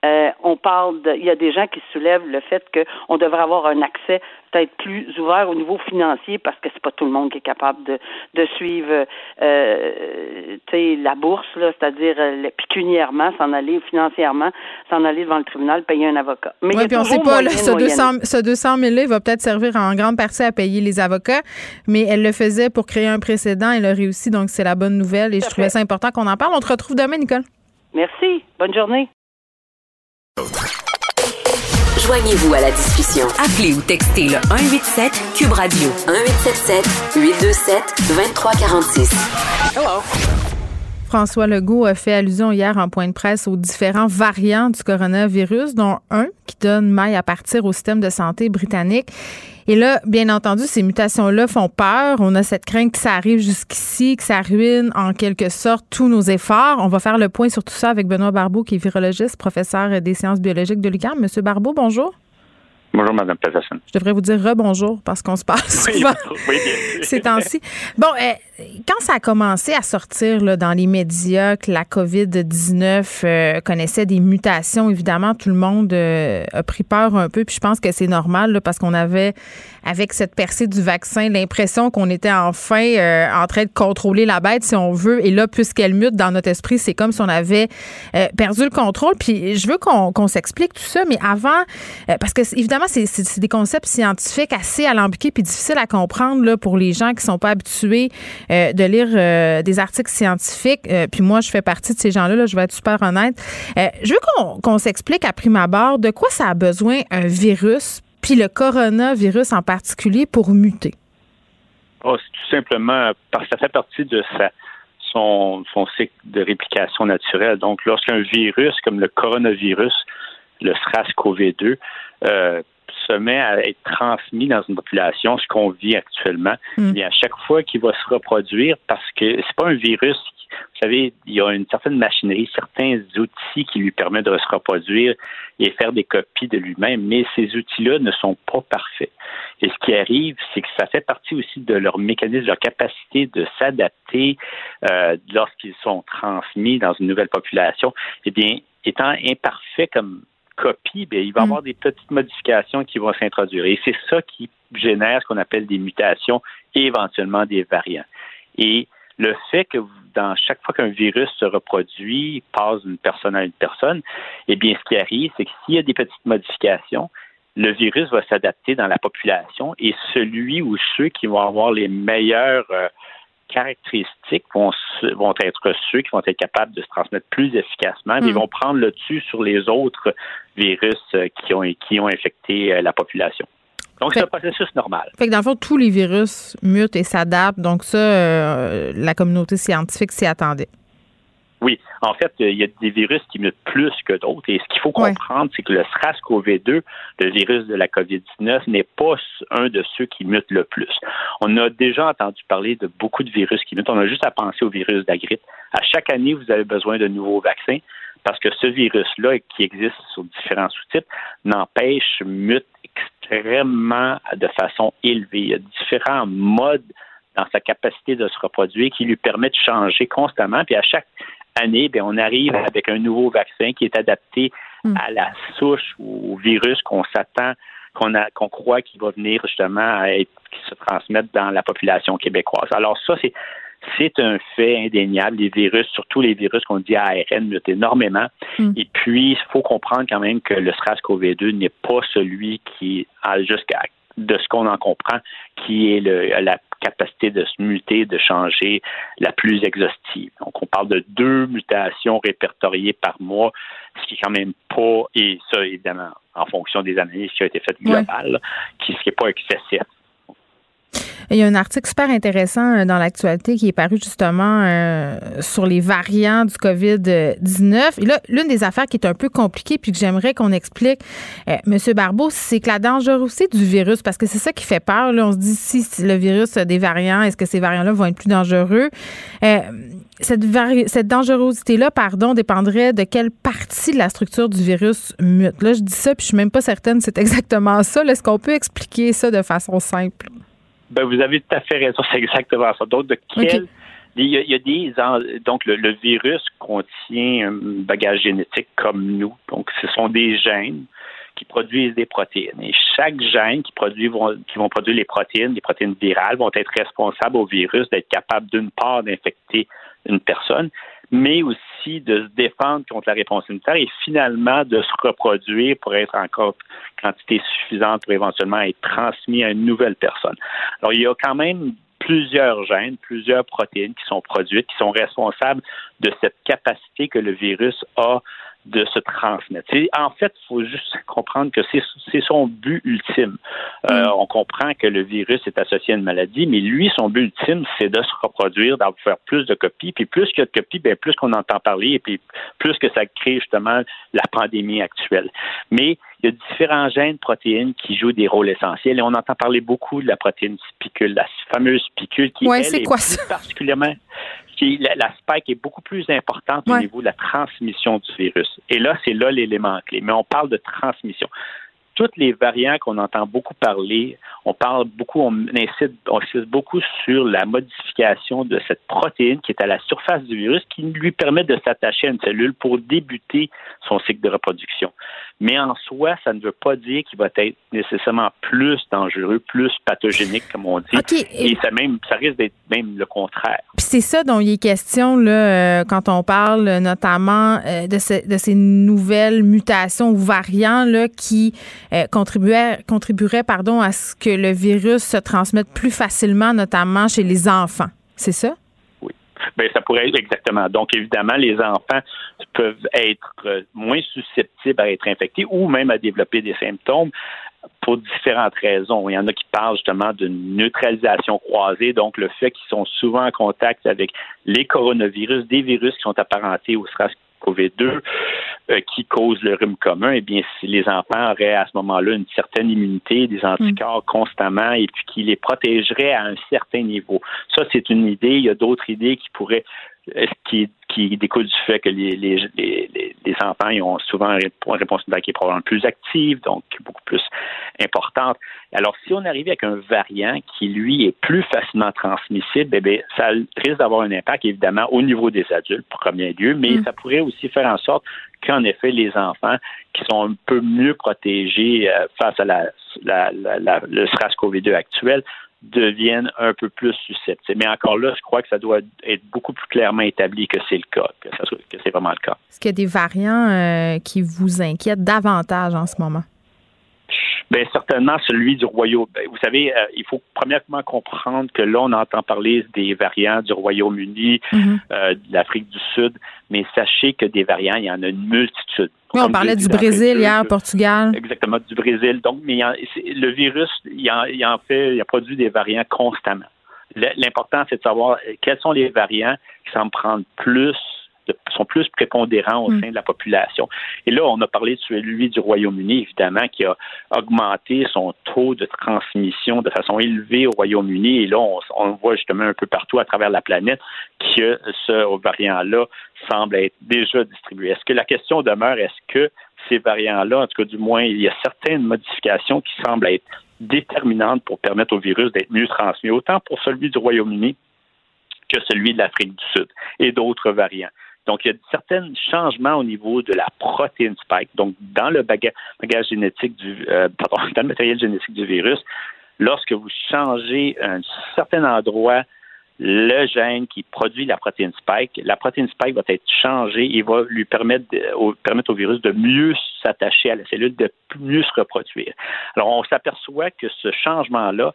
euh, on parle de, il y a des gens qui soulèvent le fait qu'on devrait avoir un accès peut-être plus ouvert au niveau financier parce que c'est pas tout le monde qui est capable de, de suivre, euh, la bourse là, c'est-à-dire euh, pécuniairement s'en aller financièrement, s'en aller devant le tribunal, payer un avocat. Mais puis on sait pas, là, ce, moyenner. 200, ce 200 000 là, va peut-être servir en grande partie à payer les avocats, mais elle le faisait pour créer un précédent, elle a réussi, donc c'est la bonne nouvelle et je trouvais ça important qu'on en parle. On te retrouve demain, Nicole. Merci. Bonne journée. Joignez-vous à la discussion. Appelez ou textez le 187 Cube Radio 1877 827 2346. François Legault a fait allusion hier en point de presse aux différents variants du coronavirus, dont un qui donne maille à partir au système de santé britannique. Et là, bien entendu, ces mutations-là font peur. On a cette crainte que ça arrive jusqu'ici, que ça ruine en quelque sorte tous nos efforts. On va faire le point sur tout ça avec Benoît Barbeau, qui est virologiste, professeur des sciences biologiques de l'UQAM. Monsieur Barbeau, bonjour. Bonjour, Mme Peterson. Je devrais vous dire rebonjour parce qu'on se parle souvent oui, bien sûr. ces temps-ci. Bon, euh, quand ça a commencé à sortir là, dans les médias que la COVID-19 euh, connaissait des mutations, évidemment, tout le monde euh, a pris peur un peu. Puis je pense que c'est normal là, parce qu'on avait, avec cette percée du vaccin, l'impression qu'on était enfin euh, en train de contrôler la bête, si on veut. Et là, puisqu'elle mute dans notre esprit, c'est comme si on avait euh, perdu le contrôle. Puis je veux qu'on qu'on s'explique tout ça, mais avant, euh, parce que évidemment, c'est- des concepts scientifiques assez alambiqués puis difficiles à comprendre là, pour les gens qui sont pas habitués euh, de lire euh, des articles scientifiques. Euh, puis moi, je fais partie de ces gens-là, là, je vais être super honnête. Je veux qu'on qu'on s'explique à prime abord de quoi ça a besoin un virus, puis le coronavirus en particulier, pour muter. Oh, c'est tout simplement parce que ça fait partie de sa, son, son cycle de réplication naturelle. Donc, lorsqu'un virus comme le coronavirus, le SRAS-CoV-2, euh, se met à être transmis dans une population, ce qu'on vit actuellement, Mm. à chaque fois qu'il va se reproduire, parce que c'est pas un virus, vous savez, il y a une certaine machinerie, certains outils qui lui permettent de se reproduire et faire des copies de lui-même, mais ces outils-là ne sont pas parfaits. Et ce qui arrive, c'est que ça fait partie aussi de leur mécanisme, de leur capacité de s'adapter euh, lorsqu'ils sont transmis dans une nouvelle population. Eh bien, étant imparfait comme copie, bien, il va y Mm. avoir des petites modifications qui vont s'introduire. Et c'est ça qui génère ce qu'on appelle des mutations et éventuellement des variants. Et le fait que dans chaque fois qu'un virus se reproduit, passe d'une personne à une personne, eh bien, ce qui arrive, c'est que s'il y a des petites modifications, le virus va s'adapter dans la population et celui ou ceux qui vont avoir les meilleures euh, caractéristiques vont, vont être ceux qui vont être capables de se transmettre plus efficacement. mais Ils vont prendre le dessus sur les autres virus euh, qui ont, qui ont infecté euh, la population. Donc, c'est un processus normal. Fait que dans le fond, tous les virus mutent et s'adaptent. Donc ça, euh, la communauté scientifique s'y attendait. Oui, en fait, euh, il y a des virus qui mutent plus que d'autres. Et ce qu'il faut Ouais. comprendre, c'est que le SRAS-CoV-2, le virus de la COVID-19, n'est pas un de ceux qui mutent le plus. On a déjà entendu parler de beaucoup de virus qui mutent. On a juste à penser au virus de la grippe. À chaque année, vous avez besoin de nouveaux vaccins parce que ce virus-là, qui existe sur différents sous-types, n'empêche, mute extrêmement de façon élevée. Il y a différents modes dans sa capacité de se reproduire qui lui permettent de changer constamment. Puis à chaque année, bien, on arrive avec un nouveau vaccin qui est adapté Mm. à la souche ou au virus qu'on s'attend qu'on croit qu'il va venir justement à être, qui se transmettre dans la population québécoise. Alors ça, c'est c'est un fait indéniable. Les virus, surtout les virus qu'on dit ARN, mutent énormément. Mm. Et puis, il faut comprendre quand même que le SRAS-CoV-2 n'est pas celui qui, jusqu'à de ce qu'on en comprend, qui est le, la capacité de se muter, de changer la plus exhaustive. Donc, on parle de deux mutations répertoriées par mois, ce qui est quand même pas, et ça, évidemment, en fonction des analyses qui ont été faites globales, qui, ce qui n'est pas excessif. Il y a un article super intéressant euh, dans l'actualité qui est paru justement euh, sur les variants du COVID-19. Et là, l'une des affaires qui est un peu compliquée puis que j'aimerais qu'on explique, euh, Monsieur Barbeau, c'est que la dangerosité du virus, parce que c'est ça qui fait peur. Là, on se dit si le virus a des variants, est-ce que ces variants-là vont être plus dangereux? cette, cette dangerosité-là, pardon, dépendrait de quelle partie de la structure du virus mute. Là, je dis ça, puis je suis même pas certaine c'est exactement ça. Est-ce qu'on peut expliquer ça de façon simple? Ben, vous avez tout à fait raison, c'est exactement ça. Donc, de quel. Il, y a, des. Donc, le, virus contient un bagage génétique comme nous. Donc, ce sont des gènes qui produisent des protéines. Et chaque gène qui, produit, vont, qui vont produire les protéines, les protéines virales, vont être responsables au virus d'être capable, d'une part, d'infecter une personne, mais aussi de se défendre contre la réponse immunitaire et finalement de se reproduire pour être encore quantité suffisante pour éventuellement être transmis à une nouvelle personne. Alors, il y a quand même plusieurs gènes, plusieurs protéines qui sont produites, qui sont responsables de cette capacité que le virus a de se transmettre. en fait, il faut juste comprendre que c'est son but ultime. Euh, mm. on comprend que le virus est associé à une maladie, mais lui, son but ultime, c'est de se reproduire, d'en faire plus de copies. Puis plus qu'il y a de copies, bien, plus qu'on entend parler, et puis plus que ça crée justement la pandémie actuelle. Mais il y a différents gènes protéines qui jouent des rôles essentiels et on entend parler beaucoup de la protéine spicule, la fameuse spicule qui ouais, est, quoi, particulièrement qui la, spike est beaucoup plus importante au niveau de la transmission du virus. Et là, c'est là l'élément clé. Mais on parle de transmission toutes les variants qu'on entend beaucoup parler, on parle beaucoup, on insiste, on insiste beaucoup sur la modification de cette protéine qui est à la surface du virus qui lui permet de s'attacher à une cellule pour débuter son cycle de reproduction. Mais en soi, ça ne veut pas dire qu'il va être nécessairement plus dangereux, plus pathogénique, comme on dit. Et ça, même, ça risque d'être même le contraire. Puis c'est ça dont il est question là, euh, quand on parle notamment euh, de, de, ces nouvelles mutations ou variants là, qui euh, contribuerait, pardon, à ce que le virus se transmette plus facilement, notamment chez les enfants. C'est ça? Oui. Bien, ça pourrait être exactement. Donc, évidemment, les enfants peuvent être euh, moins susceptibles à être infectés ou même à développer des symptômes pour différentes raisons. Il y en a qui parlent justement d'une neutralisation croisée, donc le fait qu'ils sont souvent en contact avec les coronavirus, des virus qui sont apparentés au SRAS COVID-2 euh, qui cause le rhume commun, eh bien, si les enfants auraient à ce moment-là une certaine immunité, des anticorps constamment, et puis qui les protégerait à un certain niveau. Ça, c'est une idée. Il y a d'autres idées qui pourraient qui, qui découle du fait que les, les, les, les enfants ils ont souvent une réponse qui est probablement plus active, donc beaucoup plus importante? Alors, si on arrive avec un variant qui, lui, est plus facilement transmissible, eh bien, ça risque d'avoir un impact, évidemment, au niveau des adultes, premier lieu, mais mm. ça pourrait aussi faire en sorte qu'en effet, les enfants qui sont un peu mieux protégés euh, face à la, la, la, le SRAS-CoV-2 actuel deviennent un peu plus susceptibles. Mais encore là, je crois que ça doit être beaucoup plus clairement établi que c'est le cas, que, c'est vraiment le cas. Est-ce qu'il y a des variants euh, qui vous inquiètent davantage en ce moment? Bien, certainement celui du Royaume. Ben, vous savez, euh, il faut premièrement comprendre que là, on entend parler des variants du Royaume-Uni, mm-hmm. euh, de l'Afrique du Sud, mais sachez que des variants, il y en a une multitude. Oui, on parlait du Brésil hier, Portugal. Exactement, du Brésil. Donc, mais le virus, il en, il en fait, il a produit des variants constamment. L'important, c'est de savoir quels sont les variants qui semblent prendre plus sont plus prépondérants au mm. sein de la population. Et là, on a parlé de celui du Royaume-Uni, évidemment, qui a augmenté son taux de transmission de façon élevée au Royaume-Uni. Et là, on, voit justement un peu partout à travers la planète que ce variant-là semble être déjà distribué. Est-ce que la question demeure, est-ce que ces variants-là, en tout cas du moins, il y a certaines modifications qui semblent être déterminantes pour permettre au virus d'être mieux transmis, autant pour celui du Royaume-Uni que celui de l'Afrique du Sud et d'autres variants? Donc, il y a certains changements au niveau de la protéine spike, donc dans le bagage, génétique du, euh, pardon, dans le matériel génétique du virus. Lorsque vous changez un certain endroit le gène qui produit la protéine spike, la protéine spike va être changée et va lui permettre, permettre au virus de mieux s'attacher à la cellule, de mieux se reproduire. Alors, on s'aperçoit que ce changement-là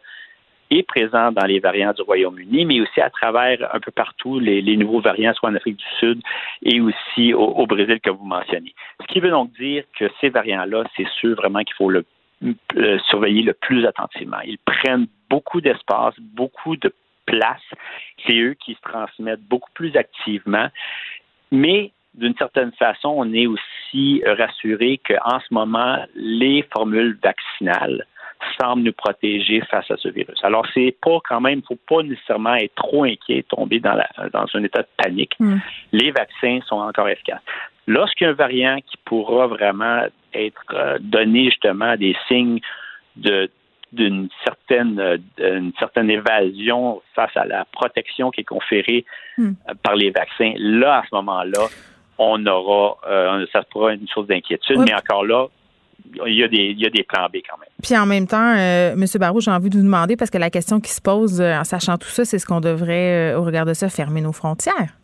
présent dans les variants du Royaume-Uni, mais aussi à travers un peu partout les, nouveaux variants, soit en Afrique du Sud et aussi au, Brésil que vous mentionnez. Ce qui veut donc dire que ces variants-là, c'est sûr vraiment qu'il faut le euh, surveiller le plus attentivement. Ils prennent beaucoup d'espace, beaucoup de place. C'est eux qui se transmettent beaucoup plus activement. Mais d'une certaine façon, on est aussi rassuré qu'en ce moment, les formules vaccinales semblent nous protéger face à ce virus. Alors, c'est pas quand même, il faut pas nécessairement être trop inquiet, tomber dans, la, dans un état de panique. Mm. Les vaccins sont encore efficaces. Lorsqu'il y a un variant qui pourra vraiment être euh, donné justement des signes de d'une certaine, euh, une certaine évasion face à la protection qui est conférée hmm. euh, par les vaccins, là, à ce moment-là, on aura, euh, ça sera une source d'inquiétude, mais encore là, il y, a des, il y a des plans B quand même. Puis en même temps, euh, M. Barrault, j'ai envie de vous demander, parce que la question qui se pose en sachant tout ça, c'est ce qu'on devrait, au regard de ça, fermer nos frontières?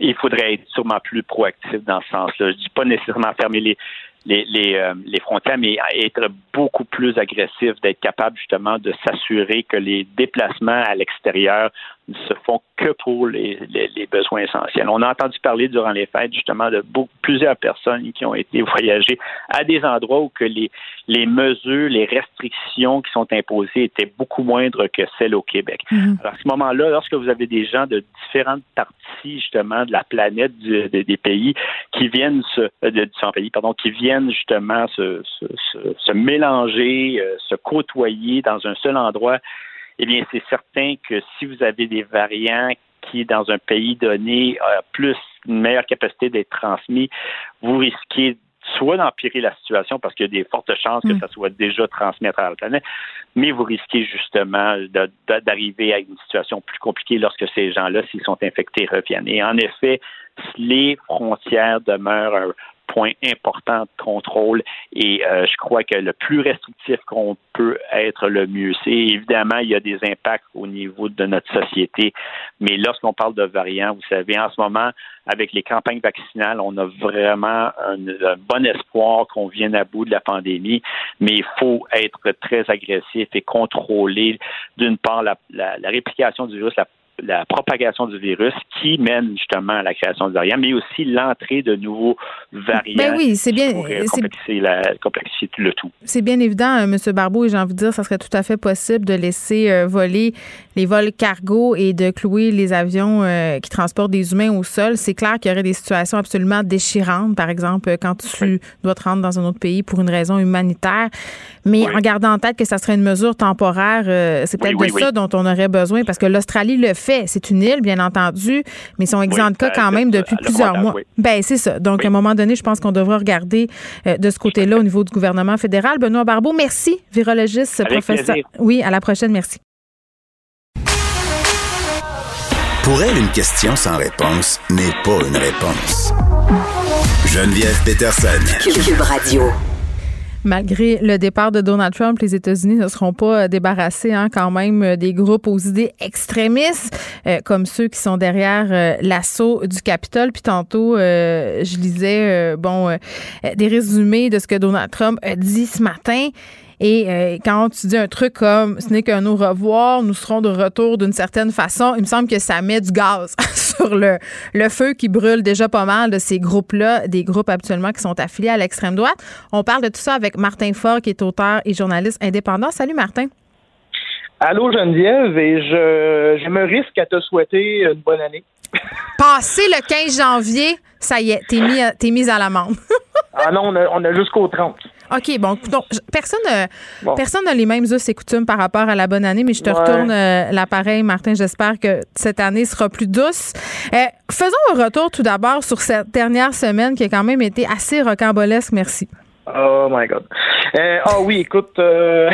Il faudrait être sûrement plus proactif dans ce sens-là. Je dis pas nécessairement fermer les, les, les, euh, les frontières, mais être beaucoup plus agressif, d'être capable justement de s'assurer que les déplacements à l'extérieur se font que pour les, les, besoins essentiels. On a entendu parler durant les fêtes justement de beaucoup, plusieurs personnes qui ont été voyagées à des endroits où que les, les mesures, les restrictions qui sont imposées étaient beaucoup moindres que celles au Québec. Mm-hmm. Alors à ce moment-là, lorsque vous avez des gens de différentes parties justement de la planète des pays qui viennent se, euh, de pays, pardon, qui viennent justement se, se, se mélanger, euh, se côtoyer dans un seul endroit, eh bien, c'est certain que si vous avez des variants qui, dans un pays donné, a plus une meilleure capacité d'être transmis, vous risquez soit d'empirer la situation parce qu'il y a des fortes chances que mm. ça soit déjà transmis à travers la planète, mais vous risquez justement d'arriver à une situation plus compliquée lorsque ces gens-là, s'ils sont infectés, reviennent. Et en effet, les frontières demeurent point important de contrôle et euh, je crois que le plus restrictif qu'on peut être le mieux. C'est évidemment, il y a des impacts au niveau de notre société, mais lorsqu'on parle de variants, vous savez, en ce moment, avec les campagnes vaccinales, on a vraiment un, bon espoir qu'on vienne à bout de la pandémie, mais il faut être très agressif et contrôler, d'une part, la, la, réplication du virus, la la propagation du virus qui mène justement à la création de variants, mais aussi l'entrée de nouveaux variants. Ben oui, c'est bien. Complexifier, la, complexifier le tout. C'est bien évident, euh, M. Barbeau, et j'ai envie de dire, ça serait tout à fait possible de laisser euh, voler les vols cargo et de clouer les avions euh, qui transportent des humains au sol. C'est clair qu'il y aurait des situations absolument déchirantes, par exemple, quand tu dois te rendre dans un autre pays pour une raison humanitaire. Mais en gardant en tête que ça serait une mesure temporaire, c'est peut-être de ça dont on aurait besoin, parce que l'Australie le fait c'est une île, bien entendu, mais ils sont exempts de cas quand même depuis plusieurs mois. Ben c'est ça. Donc, à un moment donné, je pense qu'on devrait regarder euh, de ce côté-là au niveau du gouvernement fédéral. Benoît Barbeau, merci, virologiste, professeur. Oui, à la prochaine, merci. Pour elle, une question sans réponse n'est pas une réponse. Geneviève Peterson. Cube Radio. Malgré le départ de Donald Trump, les États-Unis ne seront pas euh, débarrassés hein, quand même euh, des groupes aux idées extrémistes, euh, comme ceux qui sont derrière l'assaut du Capitole. Puis tantôt, je lisais bon des résumés de ce que Donald Trump a dit ce matin. Et euh, quand tu dis un truc comme ce n'est qu'un au revoir, nous serons de retour d'une certaine façon, il me semble que ça met du gaz sur le, le feu qui brûle déjà pas mal de ces groupes-là, des groupes actuellement qui sont affiliés à l'extrême droite. On parle de tout ça avec Martin Faure, qui est auteur et journaliste indépendant. Salut Martin. Allô Geneviève, et je, je me risque à te souhaiter une bonne année. Passé le 15 janvier, ça y est, t'es mis, es mise à l'amende. ah non, on a, on a jusqu'au 30. OK, bon, donc, personne personne n'a les mêmes us et coutumes par rapport à la bonne année, mais je te retourne euh, l'appareil, Martin. J'espère que cette année sera plus douce. Euh, faisons un retour tout d'abord sur cette dernière semaine qui a quand même été assez rocambolesque. Merci. Oh my God. Euh, ah oui, écoute, euh,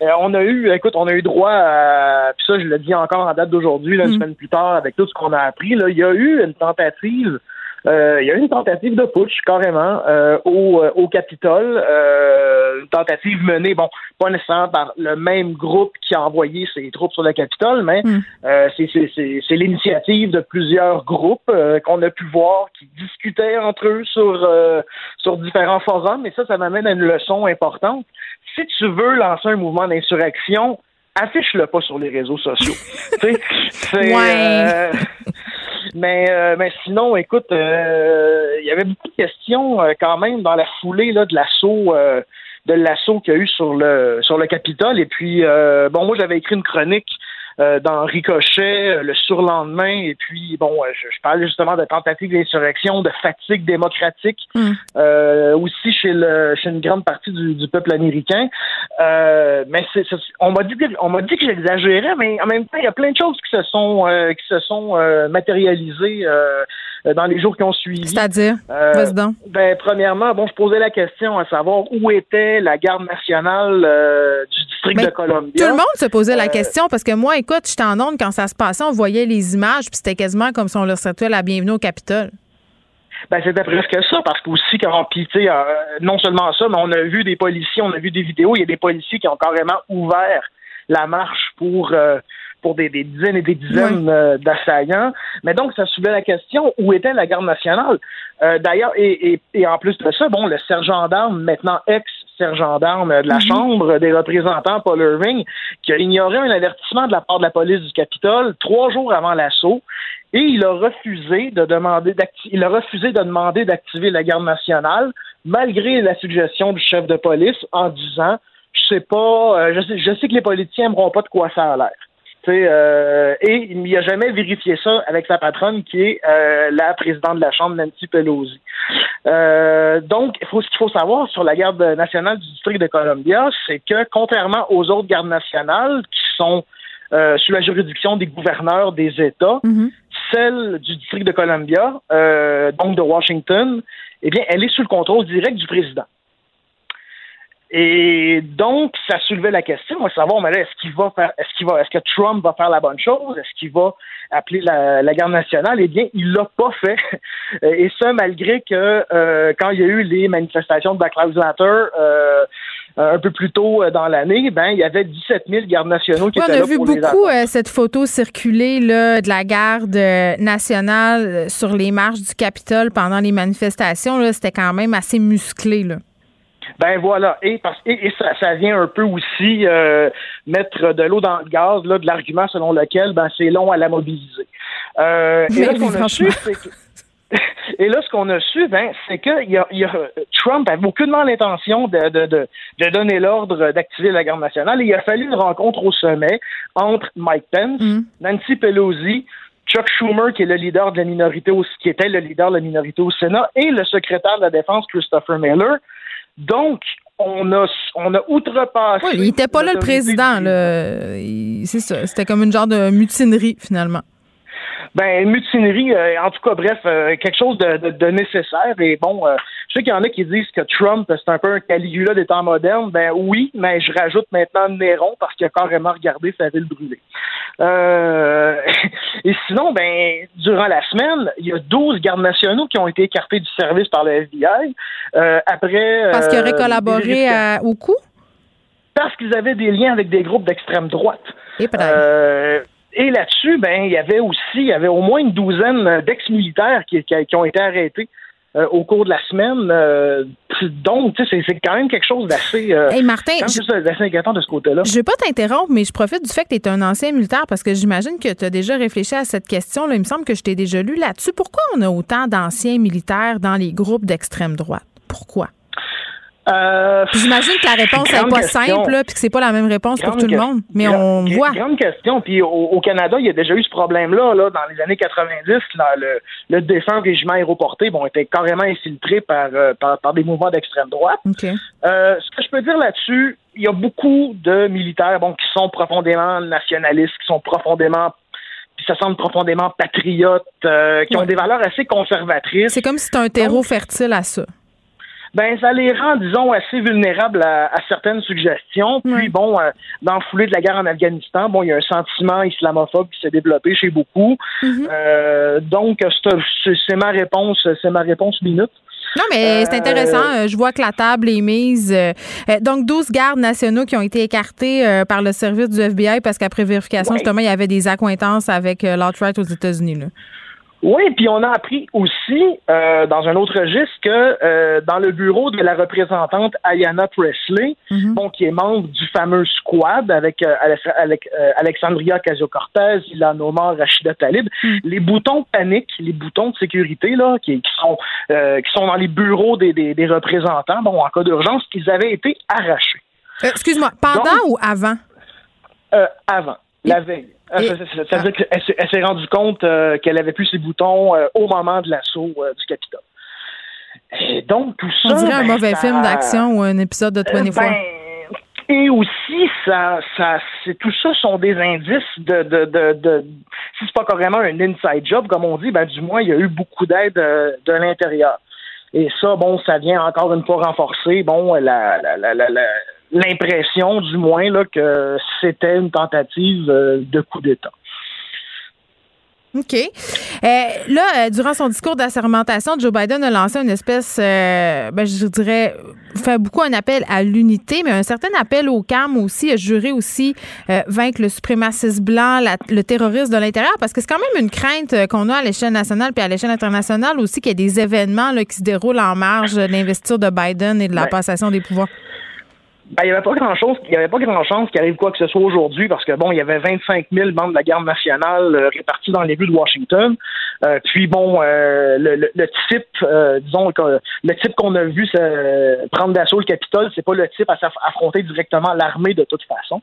on a eu, écoute, on a eu droit à, puis ça, je le dis encore en date d'aujourd'hui, une mm. semaine plus tard, avec tout ce qu'on a appris, là, il y a eu une tentative euh, il y a eu une tentative de putsch carrément euh, au, euh, au Capitole, une tentative menée, bon, pas nécessairement par le même groupe qui a envoyé ses troupes sur le Capitole, mais mm. c'est l'initiative de plusieurs groupes qu'on a pu voir qui discutaient entre eux sur sur différents forums, et ça, ça m'amène à une leçon importante. Si tu veux lancer un mouvement d'insurrection, affiche-le pas sur les réseaux sociaux. c'est, ouais. Mais, euh, mais sinon, écoute, euh, il y avait beaucoup de questions euh, quand même dans la foulée là, de l'assaut de l'assaut qu'il y a eu sur le sur le Capitole. Et puis bon, moi j'avais écrit une chronique euh, dans Ricochet euh, le surlendemain. Et puis, bon, euh, je, je parlais justement de tentative d'insurrection, de fatigue démocratique, mm. aussi chez, le, chez une grande partie du, peuple américain. mais c'est, on m'a dit on m'a dit que j'exagérais, mais en même temps, il y a plein de choses qui se sont qui se sont matérialisées dans les jours qui ont suivi. C'est-à-dire, ben, premièrement, bon, je posais la question à savoir où était la garde nationale du district de Columbia. Tout le monde se posait la question parce que moi, écoute, j'étais en onde quand ça se passait, on voyait les images, puis c'était quasiment comme si on leur souhaitait la bienvenue au Capitole. Ben, c'était presque ça, parce qu'aussi, quand, puis, euh, non seulement ça, mais on a vu des policiers, on a vu des vidéos, il y a des policiers qui ont carrément ouvert la marche pour, euh, pour des, dizaines et des dizaines euh, d'assaillants. Mais donc, ça soulevait la question, où était la garde nationale? D'ailleurs, et, et, et, en plus de ça, bon, le sergent d'armes, maintenant ex sergent d'armes de la mhm. Chambre des représentants, Paul Irving, qui a ignoré un avertissement de la part de la police du Capitole trois jours avant l'assaut. Et il a refusé de demander il a refusé de demander d'activer la garde nationale, malgré la suggestion du chef de police, en disant je sais pas, euh, je sais, je sais que les politiciens n'aimeront pas de quoi ça a l'air. Euh, et il n'y a jamais vérifié ça avec sa patronne qui est euh, la présidente de la Chambre, Nancy Pelosi. Euh, donc, faut, ce qu'il faut savoir sur la garde nationale du district de Columbia, c'est que contrairement aux autres gardes nationales qui sont sous la juridiction des gouverneurs des États, mm-hmm. celle du district de Columbia, donc de Washington, eh bien, elle est sous le contrôle direct du président. Et donc, ça soulevait la question à savoir, mais est-ce qu'il va faire, est-ce qu'il va, est-ce que Trump va faire la bonne chose? Est-ce qu'il va appeler la, garde nationale? Eh bien, il l'a pas fait. Et ça, malgré que euh, quand il y a eu les manifestations de Black Lives Matter, euh, un peu plus tôt euh, dans l'année, ben il y avait 17 000 gardes nationaux qui étaient là On a vu beaucoup cette photo circuler là, de la garde nationale sur les marches du Capitole pendant les manifestations. C'était quand même assez musclé. Là. Ben voilà, et, parce, et, ça, ça, vient un peu aussi euh, mettre de l'eau dans le gaz là, de l'argument selon lequel ben, c'est long à la mobiliser. Euh, et, là, ce qu'on a su, c'est que, et là, ce qu'on a su, ben, c'est que y a, y a, Trump avait aucunement l'intention de, de, de, de, donner l'ordre d'activer la garde nationale. Et il a fallu une rencontre au sommet entre Mike Pence, mm. Nancy Pelosi, Chuck Schumer, qui est le leader de la minorité, au, qui était le leader de la minorité au Sénat, et le secrétaire de la Défense, Christopher Miller. Donc, on a, on a outrepassé. il n'était pas là le président. C'est ça. C'était comme une genre de mutinerie, finalement. Ben, mutinerie, euh, en tout cas, bref, euh, quelque chose de, nécessaire. Et bon, euh, je sais qu'il y en a qui disent que Trump, c'est un peu un Caligula des temps modernes. Ben oui, mais je rajoute maintenant Néron parce qu'il a carrément regardé sa ville brûlée. et sinon, ben, durant la semaine, il y a 12 gardes nationaux qui ont été écartés du service par le FBI. après. Parce qu'ils auraient collaboré au coup? Parce qu'ils avaient des liens avec des groupes d'extrême droite. Et et là-dessus, ben, il y avait aussi, il y avait au moins une douzaine d'ex-militaires qui, qui, ont été arrêtés. Euh, au cours de la semaine. Euh, donc, c'est quand même quelque chose d'assez euh, Martin, inquiétant de ce côté-là. Je vais pas t'interrompre, mais je profite du fait que tu es un ancien militaire parce que j'imagine que tu as déjà réfléchi à cette question. Là. Il me semble que je t'ai déjà lu là-dessus. Pourquoi on a autant d'anciens militaires dans les groupes d'extrême droite? Pourquoi? Euh, J'imagine que la réponse n'est pas simple, puis que c'est pas la même réponse pour tout le monde. Mais on voit. Grande question. Puis au, Canada, il y a déjà eu ce problème-là. Là, dans les années 90, le, le, défunt régiment aéroporté bon, était carrément infiltré par, euh, par, des mouvements d'extrême droite. Euh, ce que je peux dire là-dessus, il y a beaucoup de militaires bon, qui sont profondément nationalistes, qui sont profondément qui se sentent profondément patriotes, qui ont des valeurs assez conservatrices. C'est comme si c'était un terreau fertile à ça. Ben ça les rend, disons, assez vulnérables à, certaines suggestions. Puis bon, euh, dans le foulée de la guerre en Afghanistan, bon, il y a un sentiment islamophobe qui s'est développé chez beaucoup. Mm-hmm. euh, donc, c'est ma réponse, c'est ma réponse minute. Non, mais c'est intéressant. Euh, Je vois que la table est mise. Euh, donc, 12 gardes nationaux qui ont été écartés euh, par le service du FBI parce qu'après vérification, justement, il y avait des accointances avec l'alt-right aux États-Unis. Oui, puis on a appris aussi, euh, dans un autre registre, que euh, dans le bureau de la représentante Ayanna Presley, mhm. bon, qui est membre du fameux squad avec, euh, avec Alexandria Casio-Cortez, Ilan Omar, Rachida Talib, mhm. les boutons panique, les boutons de sécurité là, qui, qui sont qui sont dans les bureaux des, des, des représentants, bon, en cas d'urgence, qu'ils avaient été arrachés. Excuse-moi, pendant ou avant? avant, la veille. Ça veut dire qu'elle s'est rendue compte euh, qu'elle avait plus ses boutons euh, au moment de l'assaut euh, du Capitole. Et donc, tout ça. On dirait un ben, mauvais film d'action ou un épisode de 24. Ben, et aussi, ça, ça, c'est tout ça sont des indices de, de, de, de si c'est pas carrément un inside job, comme on dit, ben du moins il y a eu beaucoup d'aide de l'intérieur. Et ça, bon, ça vient encore une fois renforcer, bon, la, la, la, la l'impression, du moins, là, que c'était une tentative euh, de coup d'État. OK. Euh, là, euh, durant son discours d'assermentation, Joe Biden a lancé une espèce, ben, je dirais, fait beaucoup un appel à l'unité, mais un certain appel au calme aussi, a juré aussi vaincre le suprémacisme blanc, le terrorisme de l'intérieur, parce que c'est quand même une crainte qu'on a à l'échelle nationale puis à l'échelle internationale aussi qu'il y ait des événements là, qui se déroulent en marge de l'investiture de Biden et de la passation des pouvoirs. Ben, il n'y avait pas grand chose, il y avait pas grand chance qu'il arrive quoi que ce soit aujourd'hui parce que bon, il y avait 25 000 membres de la garde nationale euh, répartis dans les rues de Washington. Euh, puis bon, euh, le, le, type, disons le type qu'on a vu prendre d'assaut le Capitole, c'est pas le type à affronter directement l'armée de toute façon.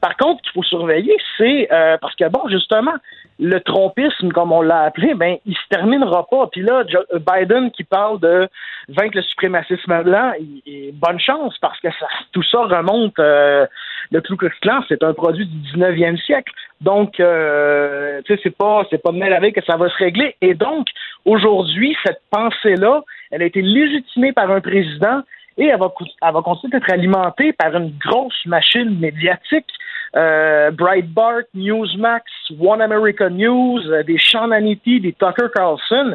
par contre, qu'il faut surveiller, c'est parce que bon, justement, le trompisme, comme on l'a appelé, ben, il se terminera pas. Puis là, Biden qui parle de vaincre le suprémacisme blanc, bonne chance parce que tout ça remonte. Euh, le Ku Klux Klan, c'est un produit du 19e siècle. Donc, euh, tu sais, c'est pas, c'est pas de avec que ça va se régler. Et donc, aujourd'hui, cette pensée-là, elle a été légitimée par un président et elle va, elle va continuer d'être alimentée par une grosse machine médiatique euh, Breitbart, Newsmax, One American News, euh, des Sean Hannity, des Tucker Carlson.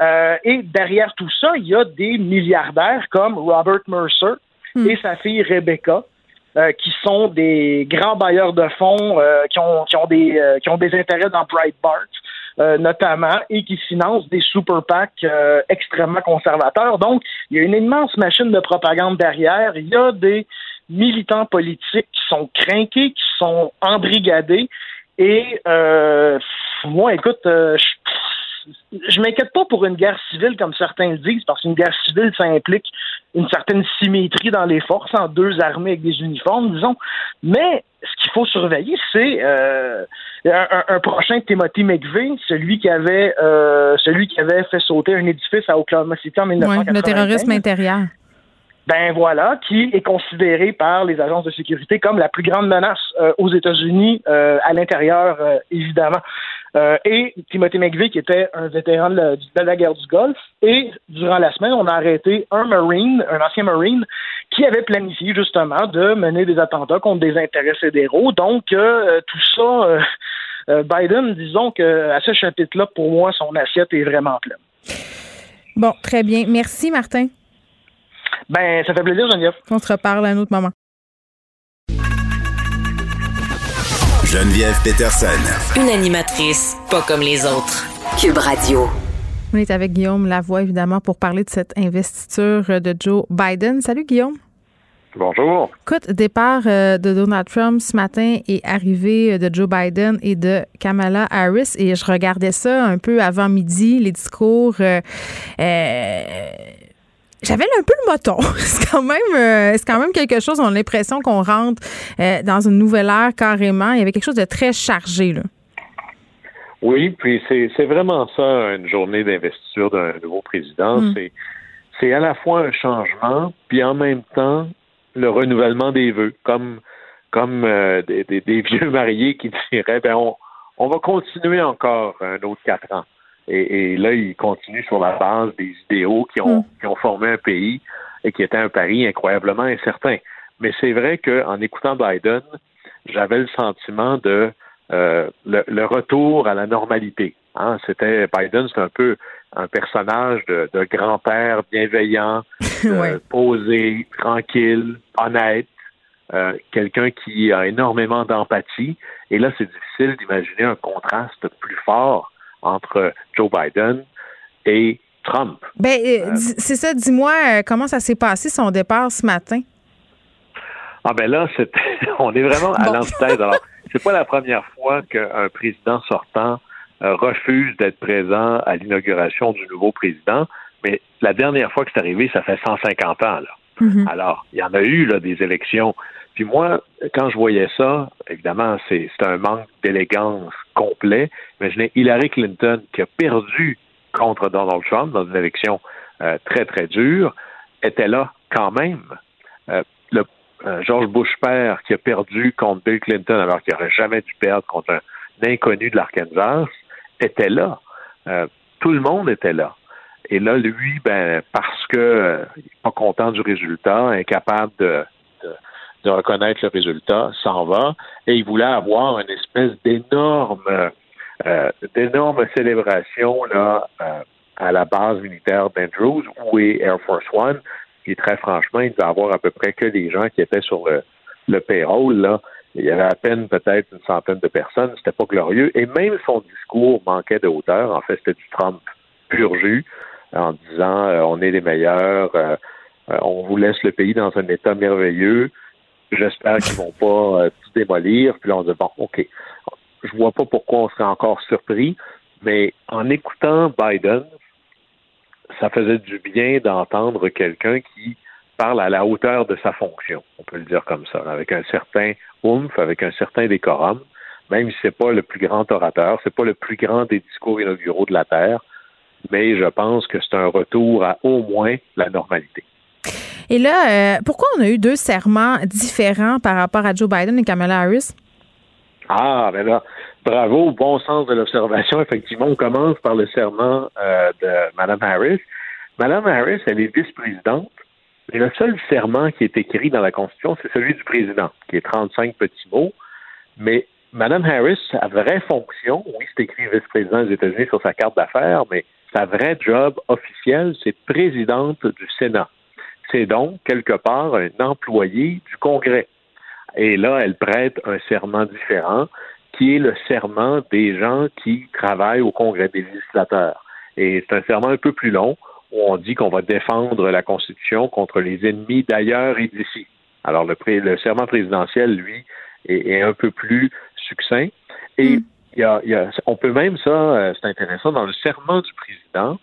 Euh, et derrière tout ça, il y a des milliardaires comme Robert Mercer hmm. et sa fille Rebecca. qui sont des grands bailleurs de fonds qui, ont, qui, ont des, qui ont des intérêts dans Breitbart, notamment, et qui financent des super PAC extrêmement conservateurs. Donc, il y a une immense machine de propagande derrière. Il y a des militants politiques qui sont crainqués, qui sont embrigadés. Et euh, moi, écoute, euh, je m'inquiète pas pour une guerre civile comme certains le disent, parce qu'une guerre civile, ça implique une certaine symétrie dans les forces, en deux armées avec des uniformes, disons. Mais ce qu'il faut surveiller, c'est euh, un, prochain Timothy McVeigh, celui qui avait celui qui avait fait sauter un édifice à Oklahoma City en 1995. le terrorisme intérieur ben voilà, qui est considéré par les agences de sécurité comme la plus grande menace euh, aux États-Unis, euh, à l'intérieur, euh, évidemment. et Timothy McVeigh, qui était un vétéran de la, guerre du Golfe, et durant la semaine, on a arrêté un Marine, un ancien Marine, qui avait planifié justement de mener des attentats contre des intérêts fédéraux. Donc, tout ça, Biden, disons que à ce chapitre-là, pour moi, son assiette est vraiment pleine. Bon, très bien. Merci, Martin. Ben, ça fait plaisir, Geneviève. On se reparle à un autre moment. Geneviève Peterson. Une animatrice pas comme les autres. Cube Radio. On est avec Guillaume Lavoie, évidemment, pour parler de cette investiture de Joe Biden. Salut, Guillaume. Bonjour. Écoute, départ euh, de Donald Trump ce matin et arrivée de Joe Biden et de Kamala Harris. Et je regardais ça un peu avant midi, les discours. Euh, euh, j'avais un peu le moton. c'est quand même euh, c'est quand même quelque chose. On a l'impression qu'on rentre euh, dans une nouvelle ère carrément. Il y avait quelque chose de très chargé là. Oui, puis c'est vraiment ça une journée d'investiture d'un nouveau président. Mm. C'est c'est à la fois un changement, puis en même temps le renouvellement des vœux, comme comme euh, des, des, vieux mariés qui diraient ben on, on va continuer encore un autre quatre ans. Et, là, il continue sur la base des idéaux qui ont, mm. qui ont formé un pays et qui était un pari incroyablement incertain. Mais c'est vrai qu'en écoutant Biden, j'avais le sentiment de euh, le, retour à la normalité. Hein. C'était Biden, c'est un peu un personnage de, grand-père bienveillant, posé, tranquille, honnête, euh, quelqu'un qui a énormément d'empathie. Et là, c'est difficile d'imaginer un contraste plus fort entre Joe Biden et Trump. Ben, euh, c'est ça. Dis-moi, comment ça s'est passé son départ ce matin? Ah ben là, on est vraiment à l'antithèse. Alors, c'est pas la première fois qu'un président sortant euh, refuse d'être présent à l'inauguration du nouveau président, mais la dernière fois que c'est arrivé, ça fait 150 ans. Là. Mm-hmm. Alors, il y en a eu là, des élections. Puis moi, quand je voyais ça, évidemment, c'est un manque d'élégance complet. Imaginez Hillary Clinton qui a perdu contre Donald Trump dans une élection euh, très, très dure, était là quand même. Euh, le euh, George Bush père qui a perdu contre Bill Clinton alors qu'il n'aurait jamais dû perdre contre un, inconnu de l'Arkansas était là. Tout le monde était là. Et là, lui, ben, parce que n'est pas content du résultat, incapable de, reconnaître le résultat, s'en va. Et il voulait avoir une espèce d'énorme d'énorme célébration là à la base militaire d'Andrews, où est Air Force One, et très franchement, il devait avoir à peu près que des gens qui étaient sur le, le payroll. Là. Il y avait à peine peut-être une centaine de personnes. C'était pas glorieux. Et même son discours manquait de hauteur. En fait, c'était du Trump pur jus en disant euh, on est les meilleurs, euh, euh, on vous laisse le pays dans un état merveilleux. J'espère qu'ils vont pas tout démolir. Puis là, on dit bon, OK. Je vois pas pourquoi on serait encore surpris, mais en écoutant Biden, ça faisait du bien d'entendre quelqu'un qui parle à la hauteur de sa fonction, on peut le dire comme ça, avec un certain oomph, avec un certain décorum, même si c'est pas le plus grand orateur, c'est pas le plus grand des discours inauguraux de la Terre, mais je pense que c'est un retour à au moins la normalité. Et là, euh, pourquoi on a eu deux serments différents par rapport à Joe Biden et Kamala Harris? Ah, ben là, bravo, bon sens de l'observation. Effectivement, on commence par le serment euh, de Mme Harris. Mme Harris, elle est vice-présidente, mais le seul serment qui est écrit dans la Constitution, c'est celui du président, qui est 35 petits mots. Mais Mme Harris, sa vraie fonction, oui, c'est écrit vice-président des États-Unis sur sa carte d'affaires, mais sa vraie job officielle, c'est présidente du Sénat. C'est donc, quelque part, un employé du Congrès. Et là, elle prête un serment différent qui est le serment des gens qui travaillent au Congrès des législateurs. Et c'est un serment un peu plus long où on dit qu'on va défendre la Constitution contre les ennemis d'ailleurs et d'ici. Alors, le, le, serment présidentiel, lui, est, un peu plus succinct. Et mm. y a, on peut même, ça, euh, c'est intéressant, dans le serment du président,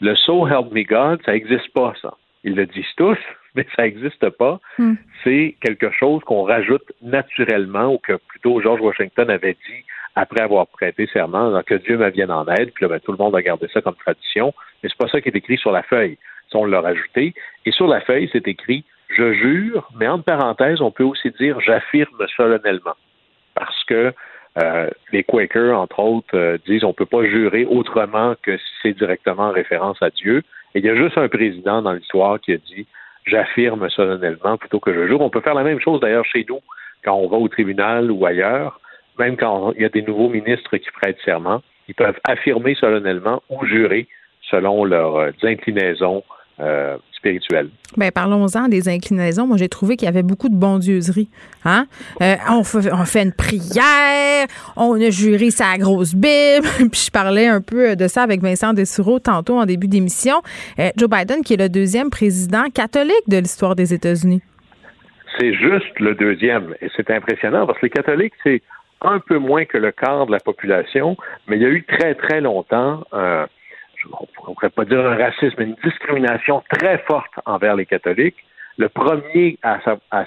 le So Help Me God, ça n'existe pas, ça. Ils le disent tous, mais ça n'existe pas. Hmm. C'est quelque chose qu'on rajoute naturellement ou que plutôt George Washington avait dit après avoir prêté serment, que Dieu me vienne en aide. Puis là, ben, tout le monde a gardé ça comme tradition. Mais c'est pas ça qui est écrit sur la feuille. Ça, on l'a rajouté. Et sur la feuille, c'est écrit je jure, mais entre parenthèses, on peut aussi dire j'affirme solennellement. Parce que euh, les Quakers, entre autres, euh, disent on ne peut pas jurer autrement que si c'est directement en référence à Dieu. Il y a juste un président dans l'histoire qui a dit j'affirme solennellement plutôt que je jure. On peut faire la même chose d'ailleurs chez nous quand on va au tribunal ou ailleurs, même quand il y a des nouveaux ministres qui prêtent serment, ils peuvent affirmer solennellement ou jurer selon leurs euh, inclinaisons euh. Bien, parlons-en des inclinaisons. Moi, j'ai trouvé qu'il y avait beaucoup de bondieuserie. Hein? Euh, on, fait, on, fait, une prière, on a juré sa grosse Bible, puis je parlais un peu de ça avec Vincent Dessureau tantôt en début d'émission. Euh, Joe Biden, qui est le deuxième président catholique de l'histoire des États-Unis. C'est juste le deuxième. Et c'est impressionnant parce que les catholiques, c'est un peu moins que le quart de la population, mais il y a eu très, très longtemps un on ne pourrait pas dire un racisme, une discrimination très forte envers les catholiques. Le premier à,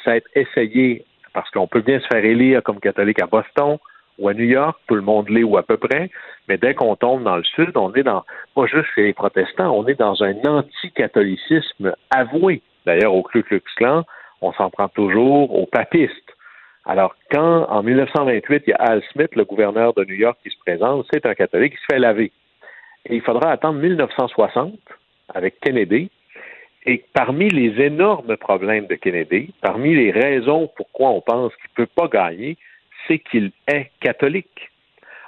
s'être essayé, parce qu'on peut bien se faire élire comme catholique à Boston ou à New York, tout le monde l'est ou à peu près, mais dès qu'on tombe dans le sud, on est dans, pas juste chez les protestants, on est dans un anticatholicisme avoué. D'ailleurs, au Ku Klux Klan, on s'en prend toujours aux papistes. Alors, quand, en 1928, il y a Al Smith, le gouverneur de New York, qui se présente, c'est un catholique qui se fait laver. Il faudra attendre 1960 avec Kennedy. Et parmi les énormes problèmes de Kennedy, parmi les raisons pourquoi on pense qu'il ne peut pas gagner, c'est qu'il est catholique.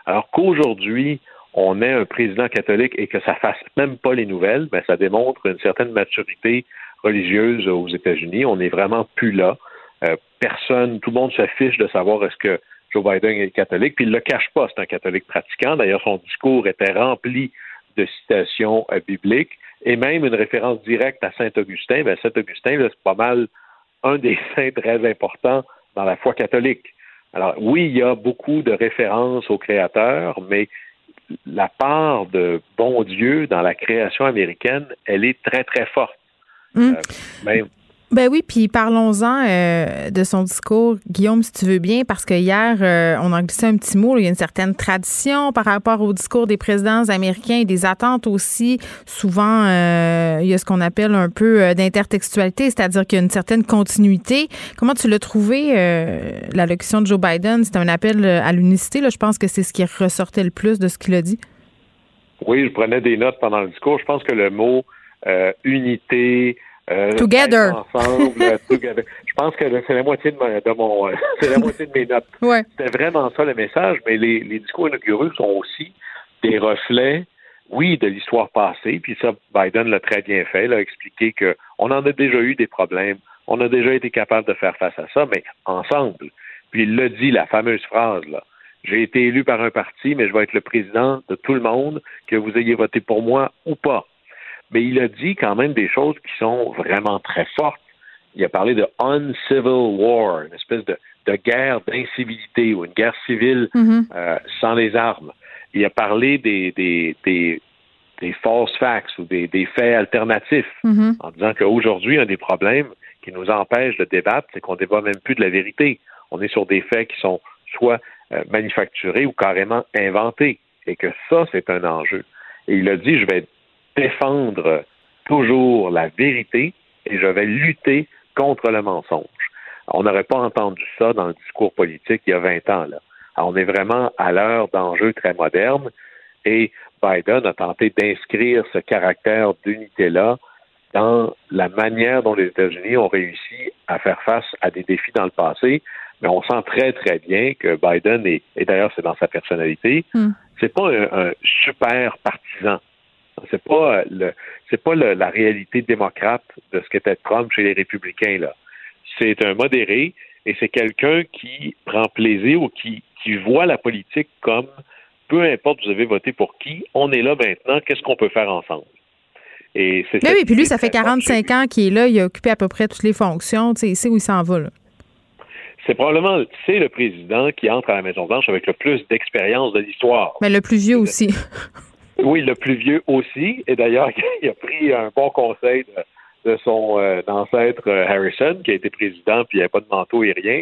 Alors qu'aujourd'hui, on ait un président catholique et que ça fasse même pas les nouvelles, ben ça démontre une certaine maturité religieuse aux États-Unis. On n'est vraiment plus là. Euh, personne, tout le monde se fiche de savoir est-ce que Joe Biden est catholique, puis il ne le cache pas, c'est un catholique pratiquant. D'ailleurs, son discours était rempli de citations euh, bibliques et même une référence directe à Saint-Augustin. Ben, Saint-Augustin, c'est pas mal un des saints très importants dans la foi catholique. Alors, oui, il y a beaucoup de références au Créateur, mais la part de bon Dieu dans la création américaine, elle est très, très forte. Euh, ben oui, puis parlons-en euh, de son discours, Guillaume, si tu veux bien, parce que hier, euh, on a glissé un petit mot. il y a une certaine tradition par rapport au discours des présidents américains et des attentes aussi. Souvent, euh, il y a ce qu'on appelle un peu d'intertextualité, c'est-à-dire qu'il y a une certaine continuité. Comment tu l'as trouvé, l'allocution de Joe Biden? C'était un appel à l'unicité. Je pense que c'est ce qui ressortait le plus de ce qu'il a dit. Oui, je prenais des notes pendant le discours. Je pense que le mot unité, euh, together. Ensemble, together. Je pense que c'est la moitié de, de mon, euh, c'est la moitié de mes notes. Ouais. C'était vraiment ça le message, mais les, les discours inauguraux sont aussi des reflets, oui, de l'histoire passée. Puis ça, Biden l'a très bien fait, il a expliqué que on en a déjà eu des problèmes, on a déjà été capable de faire face à ça, mais ensemble. Puis il l'a dit, la fameuse phrase là. J'ai été élu par un parti, mais je vais être le président de tout le monde, que vous ayez voté pour moi ou pas mais il a dit quand même des choses qui sont vraiment très fortes. Il a parlé de uncivil war, une espèce de, guerre d'incivilité ou une guerre civile mm-hmm. euh, sans les armes. Il a parlé des, des, des, des false facts ou des, des faits alternatifs mm-hmm. en disant qu'aujourd'hui, un des problèmes qui nous empêche de débattre, c'est qu'on ne débat même plus de la vérité. On est sur des faits qui sont soit euh, manufacturés ou carrément inventés et que ça, c'est un enjeu. Et il a dit, je vais défendre toujours la vérité et je vais lutter contre le mensonge. On n'aurait pas entendu ça dans le discours politique il y a 20 ans. Là. on est vraiment à l'heure d'enjeux très modernes et Biden a tenté d'inscrire ce caractère d'unité-là dans la manière dont les États-Unis ont réussi à faire face à des défis dans le passé. Mais on sent très, très bien que Biden, est, et d'ailleurs c'est dans sa personnalité, hmm. c'est pas un super partisan. C'est pas le, c'est pas la réalité démocrate de ce qu'était Trump chez les républicains là. C'est un modéré et c'est quelqu'un qui prend plaisir ou qui, qui voit la politique comme peu importe vous avez voté pour qui, on est là maintenant, qu'est-ce qu'on peut faire ensemble? Et c'est oui, puis lui, ça fait 45 ans qu'il est là, il a occupé à peu près toutes les fonctions, tu sais, il sait où il s'en va. Là. C'est probablement c'est le président qui entre à la Maison Blanche avec le plus d'expérience de l'histoire. Mais le plus vieux aussi. Oui, le plus vieux aussi. Et d'ailleurs, il a pris un bon conseil de, son euh, ancêtre euh, Harrison, qui a été président, puis il n'y avait pas de manteau et rien.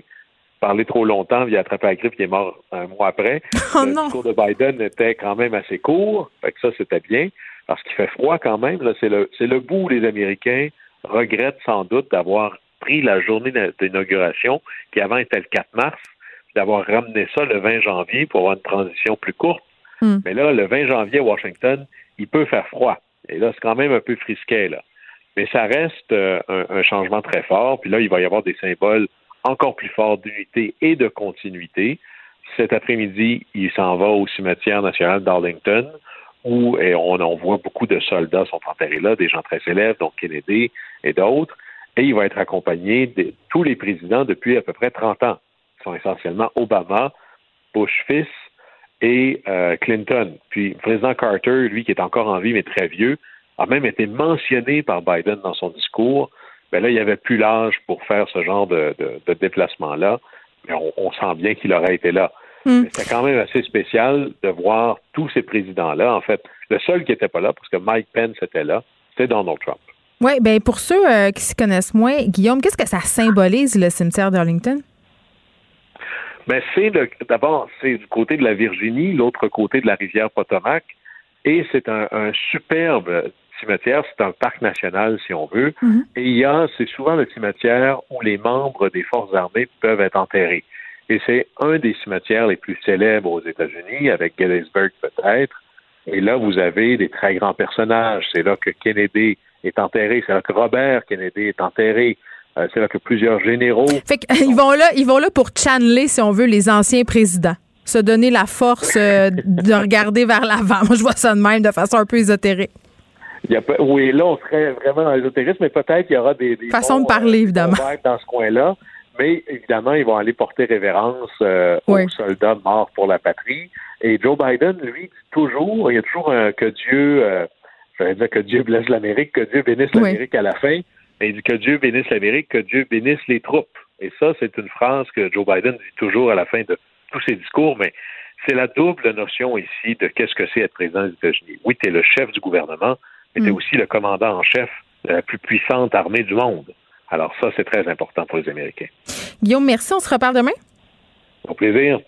Parlé trop longtemps, il a attrapé la grippe, il est mort un mois après. Oh le discours de Biden était quand même assez court, fait que ça, c'était bien, parce qu'il fait froid quand même. C'est le, c'est le bout où les Américains regrettent sans doute d'avoir pris la journée d'inauguration, qui avant était le 4 mars, d'avoir ramené ça le 20 janvier pour avoir une transition plus courte. Hmm. Mais là, le 20 janvier à Washington, il peut faire froid. Et là, c'est quand même un peu frisquet, là. Mais ça reste euh, un, changement très fort. Puis là, il va y avoir des symboles encore plus forts d'unité et de continuité. Cet après-midi, il s'en va au cimetière national d'Arlington, où on, voit beaucoup de soldats sont enterrés là, des gens très célèbres, donc Kennedy et d'autres. Et il va être accompagné de tous les présidents depuis à peu près 30 ans, qui sont essentiellement Obama, Bush fils, et euh, Clinton. Puis le président Carter, lui qui est encore en vie mais très vieux, a même été mentionné par Biden dans son discours. Mais ben là, il n'y avait plus l'âge pour faire ce genre de, déplacement-là. Mais on, sent bien qu'il aurait été là. Hmm. C'est quand même assez spécial de voir tous ces présidents-là. En fait, le seul qui n'était pas là, parce que Mike Pence était là, c'était Donald Trump. Oui, bien pour ceux euh, qui s'y connaissent moins, Guillaume, qu'est-ce que ça symbolise, le cimetière d'Arlington? Mais c'est d'abord, c'est du côté de la Virginie, l'autre côté de la rivière Potomac, et c'est un, superbe cimetière, c'est un parc national si on veut, mm-hmm. et il y a, c'est souvent le cimetière où les membres des forces armées peuvent être enterrés. Et c'est un des cimetières les plus célèbres aux États-Unis, avec Gettysburg peut-être, Et là, vous avez des très grands personnages. C'est là que Kennedy est enterré. C'est là que Robert Kennedy est enterré. Euh, c'est là que plusieurs généraux. Fait qu'ils vont là, ils vont là pour channeler, si on veut, les anciens présidents. Se donner la force euh, de regarder vers l'avant. Moi, je vois ça de même, de façon un peu ésotérique. Il y a, oui, là, on serait vraiment dans l'ésotérisme, mais peut-être qu'il y aura des, des façon de parler, euh, évidemment, dans ce coin-là. Mais évidemment, ils vont aller porter révérence aux soldats morts pour la patrie. Et Joe Biden, lui, dit toujours, il y a toujours un que Dieu, euh, j'allais dire que Dieu blesse l'Amérique, que Dieu bénisse l'Amérique à la fin. Mais il dit que Dieu bénisse l'Amérique, que Dieu bénisse les troupes. Et ça, c'est une phrase que Joe Biden dit toujours à la fin de tous ses discours, mais c'est la double notion ici de qu'est-ce que c'est être président des États-Unis. Oui, tu es le chef du gouvernement, mais tu es mm. aussi le commandant en chef de la plus puissante armée du monde. Alors ça, c'est très important pour les Américains. Guillaume, merci. On se reparle demain? Au plaisir.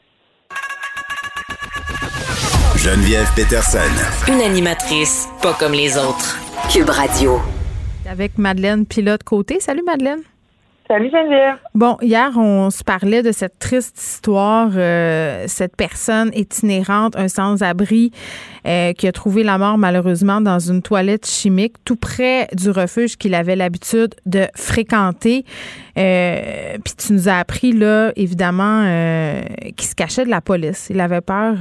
Geneviève Peterson. Une animatrice pas comme les autres. Cube Radio. Avec Madeleine Pilote-Côté. Salut Madeleine. Salut Geneviève. Bon, hier, on se parlait de cette triste histoire, euh, cette personne itinérante, un sans-abri, euh, qui a trouvé la mort malheureusement dans une toilette chimique tout près du refuge qu'il avait l'habitude de fréquenter. Euh, puis tu nous as appris, là, évidemment, qu'il se cachait de la police. Il avait peur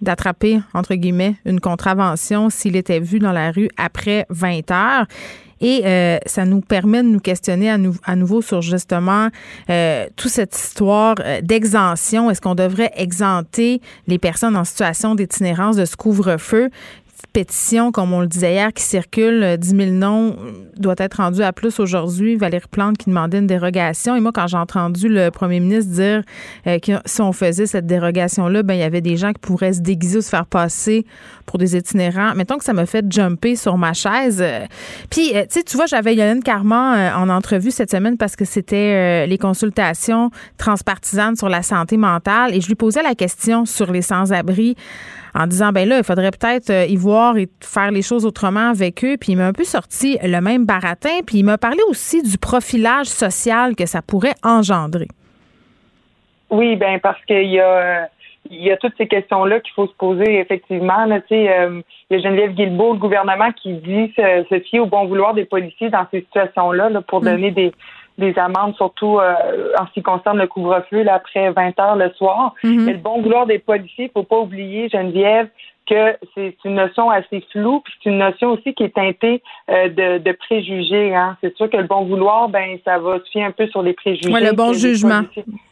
d'attraper, entre guillemets, une contravention s'il était vu dans la rue après 20 heures. Et euh, ça nous permet de nous questionner à, nouveau sur justement euh, toute cette histoire euh, d'exemption. Est-ce qu'on devrait exempter les personnes en situation d'itinérance de ce couvre-feu? Pétition, comme on le disait hier, qui circule, 10 000 noms, doit être rendu à plus aujourd'hui. Valérie Plante qui demandait une dérogation. Et moi, quand j'ai entendu le premier ministre dire euh, que si on faisait cette dérogation-là, ben il y avait des gens qui pourraient se déguiser ou se faire passer pour des itinérants. Mettons que ça m'a fait jumper sur ma chaise. Puis, euh, tu sais, tu vois, j'avais Yolande Carman euh, en entrevue cette semaine parce que c'était les consultations transpartisanes sur la santé mentale et je lui posais la question sur les sans-abri en disant ben là, il faudrait peut-être euh, y voir et faire les choses autrement avec eux. Puis il m'a un peu sorti le même baratin. Puis il m'a parlé aussi du profilage social que ça pourrait engendrer. Oui, ben parce qu'il y a il y a toutes ces questions-là qu'il faut se poser effectivement. Là, euh, il y a Geneviève Guilbeault, le gouvernement, qui dit se, fier au bon vouloir des policiers dans ces situations-là là, pour mm. donner des, des amendes, surtout euh, en ce qui concerne le couvre-feu après 20 heures le soir. Mm Mais le bon vouloir des policiers, faut pas oublier, Geneviève, que c'est une notion assez floue, puis c'est une notion aussi qui est teintée euh, de, de, préjugés. Hein. C'est sûr que le bon vouloir, ben ça va se fier un peu sur les préjugés. Oui, le bon jugement.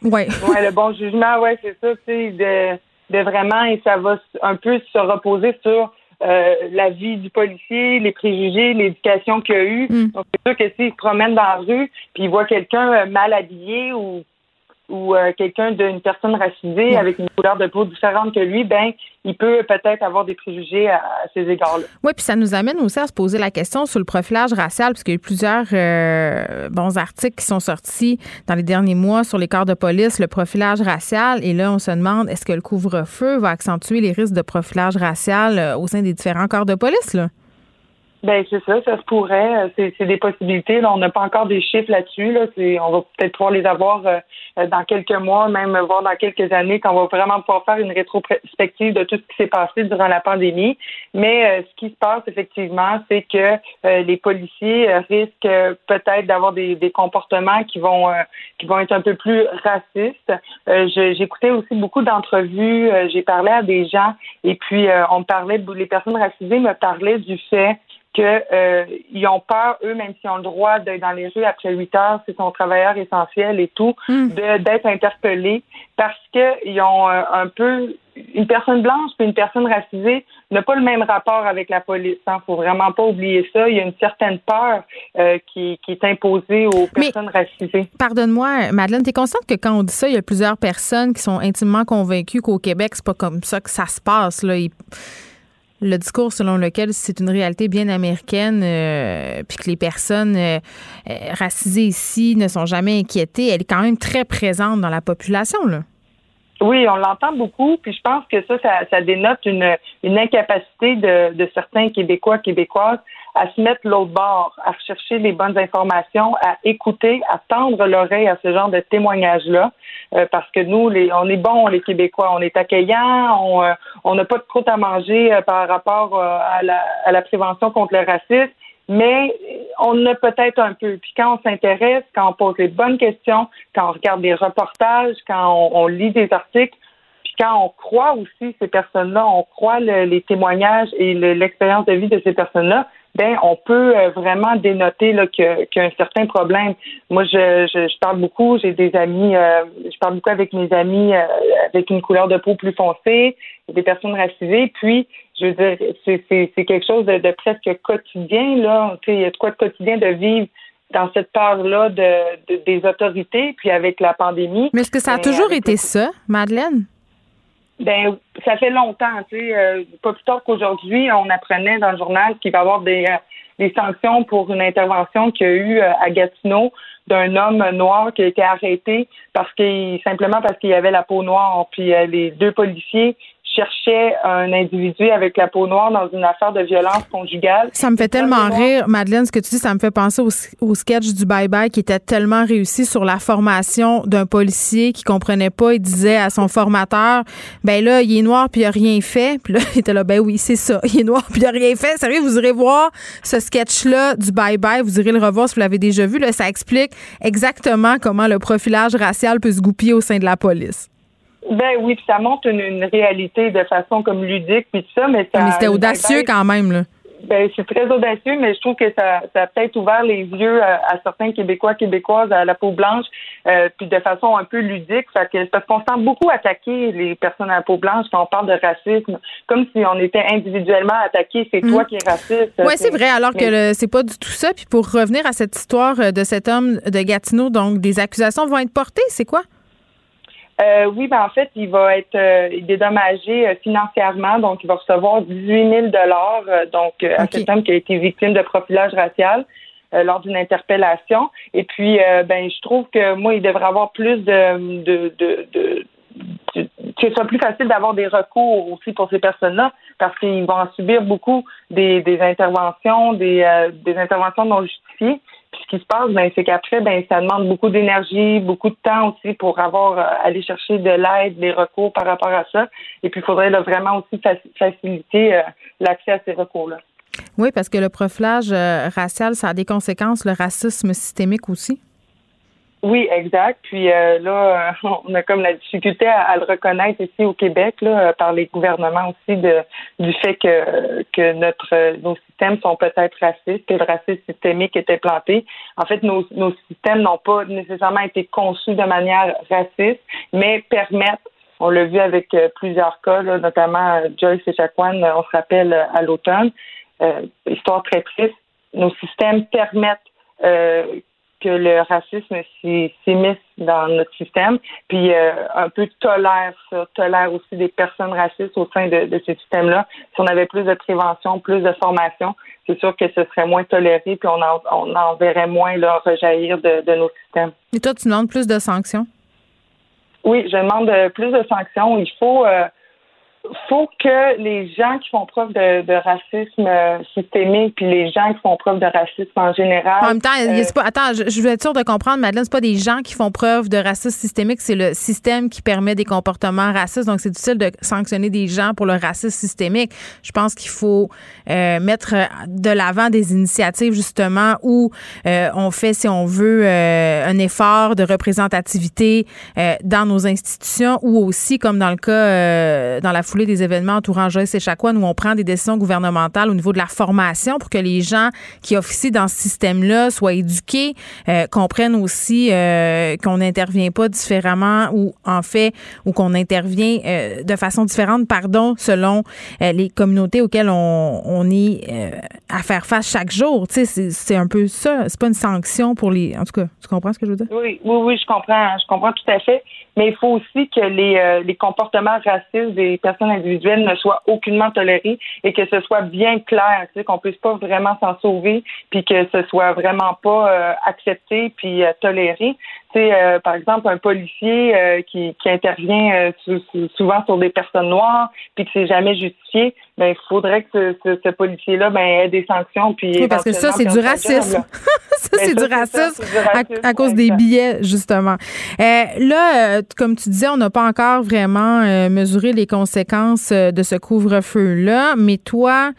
Oui. ouais, le bon jugement, ouais, c'est ça, tu sais, de, de vraiment, et ça va un peu se reposer sur euh, la vie du policier, les préjugés, l'éducation qu'il a eue. Mm. Donc, c'est sûr que s'il se promène dans la rue puis il voit quelqu'un euh, mal habillé ou ou euh, quelqu'un d'une personne racisée avec une couleur de peau différente que lui, ben il peut peut-être avoir des préjugés à, ces égards-là. Oui, puis ça nous amène aussi à se poser la question sur le profilage racial, parce qu'il y a eu plusieurs euh, bons articles qui sont sortis dans les derniers mois sur les corps de police, le profilage racial, et là on se demande est-ce que le couvre-feu va accentuer les risques de profilage racial euh, au sein des différents corps de police là? Ben c'est ça, ça se pourrait. C'est, des possibilités. Là, on n'a pas encore des chiffres là-dessus. Là. on va peut-être pouvoir les avoir euh, dans quelques mois, même voir dans quelques années, quand on va vraiment pouvoir faire une rétrospective de tout ce qui s'est passé durant la pandémie. Mais euh, ce qui se passe effectivement, c'est que euh, les policiers risquent peut-être d'avoir des, des, comportements qui vont qui vont être un peu plus racistes. j'écoutais aussi beaucoup d'entrevues. j'ai parlé à des gens et puis on parlait, les personnes racisées me parlaient du fait qu'ils euh, ont peur, eux, même s'ils ont le droit d'être dans les rues après 8 heures, c'est son travailleur essentiel et tout, hmm. d'être interpellés parce qu'ils ont euh, un peu une personne blanche et une personne racisée n'a pas le même rapport avec la police. Il hein. faut vraiment pas oublier ça. Il y a une certaine peur euh, qui, qui, est imposée aux personnes racisées. Pardonne-moi, Madeleine, tu es consciente que quand on dit ça, il y a plusieurs personnes qui sont intimement convaincues qu'au Québec, c'est pas comme ça que ça se passe. Là le discours selon lequel c'est une réalité bien américaine, euh, puis que les personnes euh, euh, racisées ici ne sont jamais inquiétées, elle est quand même très présente dans la population. Oui, on l'entend beaucoup, puis je pense que ça, ça, dénote une, incapacité de, certains Québécois, Québécoises à se mettre l'autre bord, à rechercher les bonnes informations, à écouter, à tendre l'oreille à ce genre de témoignages-là, euh, parce que nous, les, on est bons, les Québécois, on est accueillants, on euh, n'a pas de croûte à manger euh, par rapport à la, à la prévention contre le racisme, mais on a peut-être un peu. Puis quand on s'intéresse, quand on pose les bonnes questions, quand on regarde des reportages, quand on lit des articles, puis quand on croit aussi ces personnes-là, on croit les témoignages et l'expérience de vie de ces personnes-là, ben on peut euh, vraiment dénoter là qu'il y, a un certain problème. Moi, je, je, parle beaucoup, j'ai des amis, euh, je parle beaucoup avec mes amis euh, avec une couleur de peau plus foncée, des personnes racisées, puis je veux dire, c'est quelque chose de, presque quotidien, là. Il y a de quoi de quotidien de vivre dans cette peur-là de, des autorités, puis avec la pandémie. Mais est-ce que ça a ben, toujours été ça, Madeleine? Ben, ça fait longtemps, tu sais, euh, pas plus tard qu'aujourd'hui, on apprenait dans le journal qu'il va y avoir des, euh, des sanctions pour une intervention qu'il y a eu euh, à Gatineau d'un homme noir qui a été arrêté parce qu'il simplement parce qu'il avait la peau noire. Puis les deux policiers cherchait un individu avec la peau noire dans une affaire de violence conjugale. Ça me fait tellement rire, Madeleine, ce que tu dis, ça me fait penser au, sketch du Bye Bye qui était tellement réussi sur la formation d'un policier qui comprenait pas. Il disait à son formateur, ben là, il est noir puis il a rien fait. Puis là, il était là, ben oui, c'est ça, il est noir puis il a rien fait. Sérieux, vous irez voir ce sketch-là du Bye Bye, vous irez le revoir si vous l'avez déjà vu. Là, ça explique exactement comment le profilage racial peut se goupiller au sein de la police. Ben oui, puis ça montre une, réalité de façon comme ludique, puis tout ça, mais ça. Mais c'était audacieux quand même, là. Ben, c'est très audacieux, mais je trouve que ça, ça a peut-être ouvert les yeux à, certains Québécois, Québécoises à la peau blanche, euh, puis de façon un peu ludique. Fait que, parce qu'on sent beaucoup attaquer les personnes à la peau blanche quand on parle de racisme, comme si on était individuellement attaqué. C'est toi mm. qui es raciste. Oui, c'est vrai, alors que c'est pas du tout ça. Puis pour revenir à cette histoire de cet homme de Gatineau, donc des accusations vont être portées, c'est quoi? Euh, oui, ben en fait, il va être euh, dédommagé euh, financièrement, donc il va recevoir 18 000 dollars, donc à cet homme qui a été victime de profilage racial lors d'une interpellation. Et puis, ben je trouve que moi, il devrait avoir plus de, de, de, de que ce soit plus facile d'avoir des recours aussi pour ces personnes-là, parce qu'ils vont en subir beaucoup des, des interventions, des, des interventions non justifiées qui se passe, ben, c'est qu'après, ben, ça demande beaucoup d'énergie, beaucoup de temps aussi pour avoir euh, aller chercher de l'aide, des recours par rapport à ça. Et puis, il faudrait vraiment aussi faciliter euh, l'accès à ces recours-là. Oui, parce que le profilage euh, racial, ça a des conséquences, le racisme systémique aussi. Oui, exact. Puis euh, là, on a comme la difficulté à, le reconnaître ici au Québec, là, par les gouvernements aussi, de, du fait que, que notre nos systèmes sont peut-être racistes, que le racisme systémique est implanté. En fait, nos, nos systèmes n'ont pas nécessairement été conçus de manière raciste, mais permettent on l'a vu avec euh, plusieurs cas, notamment euh, Joyce et Chacuan, on se rappelle à l'automne. histoire très triste. Nos systèmes permettent que le racisme s'immisce dans notre système, puis euh, un peu tolère ça, tolère aussi des personnes racistes au sein de, de ce système-là. Si on avait plus de prévention, plus de formation, c'est sûr que ce serait moins toléré, puis on en, on en verrait moins là, rejaillir de, de nos systèmes. Et toi, tu demandes plus de sanctions? Oui, je demande plus de sanctions. Il faut euh, faut que les gens qui font preuve de, racisme euh, systémique puis les gens qui font preuve de racisme en général. En même temps, euh, pas, attends, je, je, veux être sûre de comprendre, Madeleine, c'est pas des gens qui font preuve de racisme systémique, c'est le système qui permet des comportements racistes. Donc, c'est difficile de sanctionner des gens pour le racisme systémique. Je pense qu'il faut euh, mettre de l'avant des initiatives justement où on fait, si on veut, un effort de représentativité dans nos institutions ou aussi, comme dans le cas dans la des événements entourant Joyce et Chacoan où on prend des décisions gouvernementales au niveau de la formation pour que les gens qui officient dans ce système-là soient éduqués, euh, comprennent aussi euh, qu'on n'intervient pas différemment ou en fait ou qu'on intervient euh, de façon différente, pardon, selon les communautés auxquelles on, on est à faire face chaque jour. Tu sais, c'est un peu ça. C'est pas une sanction pour les. En tout cas, tu comprends ce que je veux dire? Oui, oui, oui, je comprends. Je comprends tout à fait. Mais il faut aussi que les, les comportements racistes des personnes individuelle ne soit aucunement tolérée et que ce soit bien clair, tu sais, qu'on puisse pas vraiment s'en sauver, puis que ce soit vraiment pas euh, accepté puis euh, toléré. Euh, par exemple un policier euh, qui, qui intervient euh, souvent sur des personnes noires puis que c'est jamais justifié, ben il faudrait que ce, ce, policier-là ben ait des sanctions puis oui, parce que ça c'est du racisme. ça ben, c'est du, racisme à, cause des billets justement. là, comme tu disais, on n'a pas encore vraiment mesuré les conséquences de ce couvre-feu là, mais toi,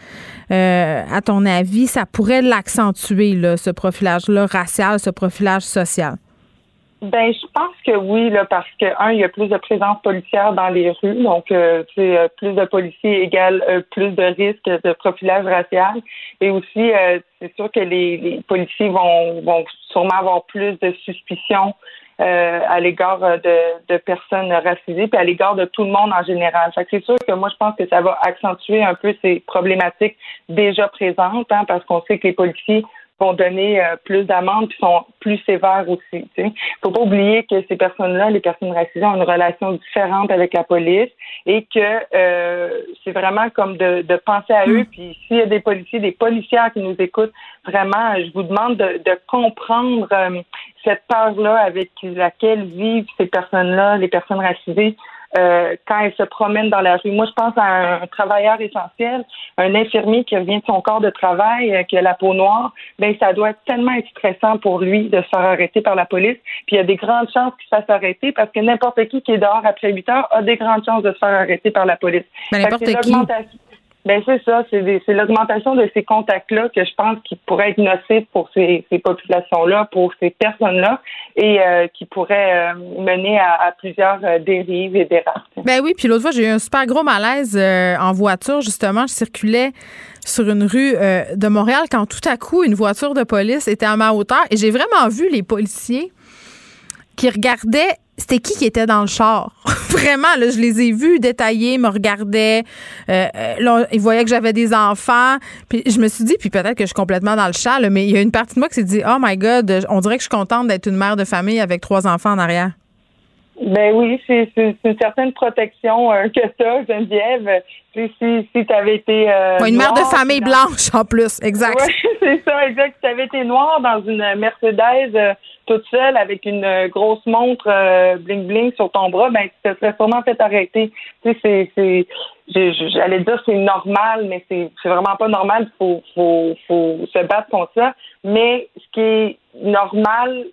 à ton avis, ça pourrait l'accentuer ce profilage-là racial, ce profilage social? Ben, je pense que oui, là, parce que un, il y a plus de présence policière dans les rues, donc euh, euh plus de policiers égale euh, plus de risques de profilage racial, et aussi euh, c'est sûr que les, les, policiers vont, vont sûrement avoir plus de suspicions à l'égard de, de, personnes racisées, puis à l'égard de tout le monde en général. Fait que c'est sûr que moi je pense que ça va accentuer un peu ces problématiques déjà présentes, hein, parce qu'on sait que les policiers vont donner euh, plus d'amendes puis sont plus sévères aussi. Il faut pas oublier que ces personnes-là, les personnes racisées, ont une relation différente avec la police et que euh, c'est vraiment comme de, de, penser à eux. Puis s'il y a des policiers, des policières qui nous écoutent, vraiment, je vous demande de, de comprendre euh, cette peur-là avec laquelle vivent ces personnes-là, les personnes racisées. Euh, quand elle se promène dans la rue. Moi, je pense à un, travailleur essentiel, un infirmier qui revient de son corps de travail, euh, qui a la peau noire. Ben, ça doit être tellement être stressant pour lui de se faire arrêter par la police. Puis il y a des grandes chances qu'il se fasse arrêter parce que n'importe qui qui est dehors après 8 heures a des grandes chances de se faire arrêter par la police. Ben, n'importe qui. Ben c'est ça, c'est l'augmentation de ces contacts-là que je pense qui pourrait être nocif pour ces, populations-là, pour ces personnes-là, et euh, qui pourrait euh, mener à, plusieurs euh, dérives et dérapages. Ben oui, puis l'autre fois, j'ai eu un super gros malaise en voiture, justement. Je circulais sur une rue de Montréal quand tout à coup, une voiture de police était à ma hauteur et j'ai vraiment vu les policiers qui regardaient c'était qui qui était dans le char? Vraiment, là, je les ai vus détaillés, me regardaient. Euh, euh ils voyaient que j'avais des enfants. Puis je me suis dit, puis peut-être que je suis complètement dans le chat, mais il y a une partie de moi qui s'est dit, oh my God, on dirait que je suis contente d'être une mère de famille avec trois enfants en arrière. Ben oui, c'est une certaine protection euh, que ça, Geneviève. Si, si, si tu avais été. Euh, une mère de famille blanche en plus, exact. Oui, c'est ça, exact. Si tu avais été noire dans une Mercedes toute seule avec une euh, grosse montre euh, bling bling sur ton bras, ben tu te serais sûrement fait arrêter. Tu sais, c'est, j'allais dire c'est normal, mais c'est, c'est vraiment pas normal. Faut, faut, faut se battre contre ça. Mais ce qui est normal,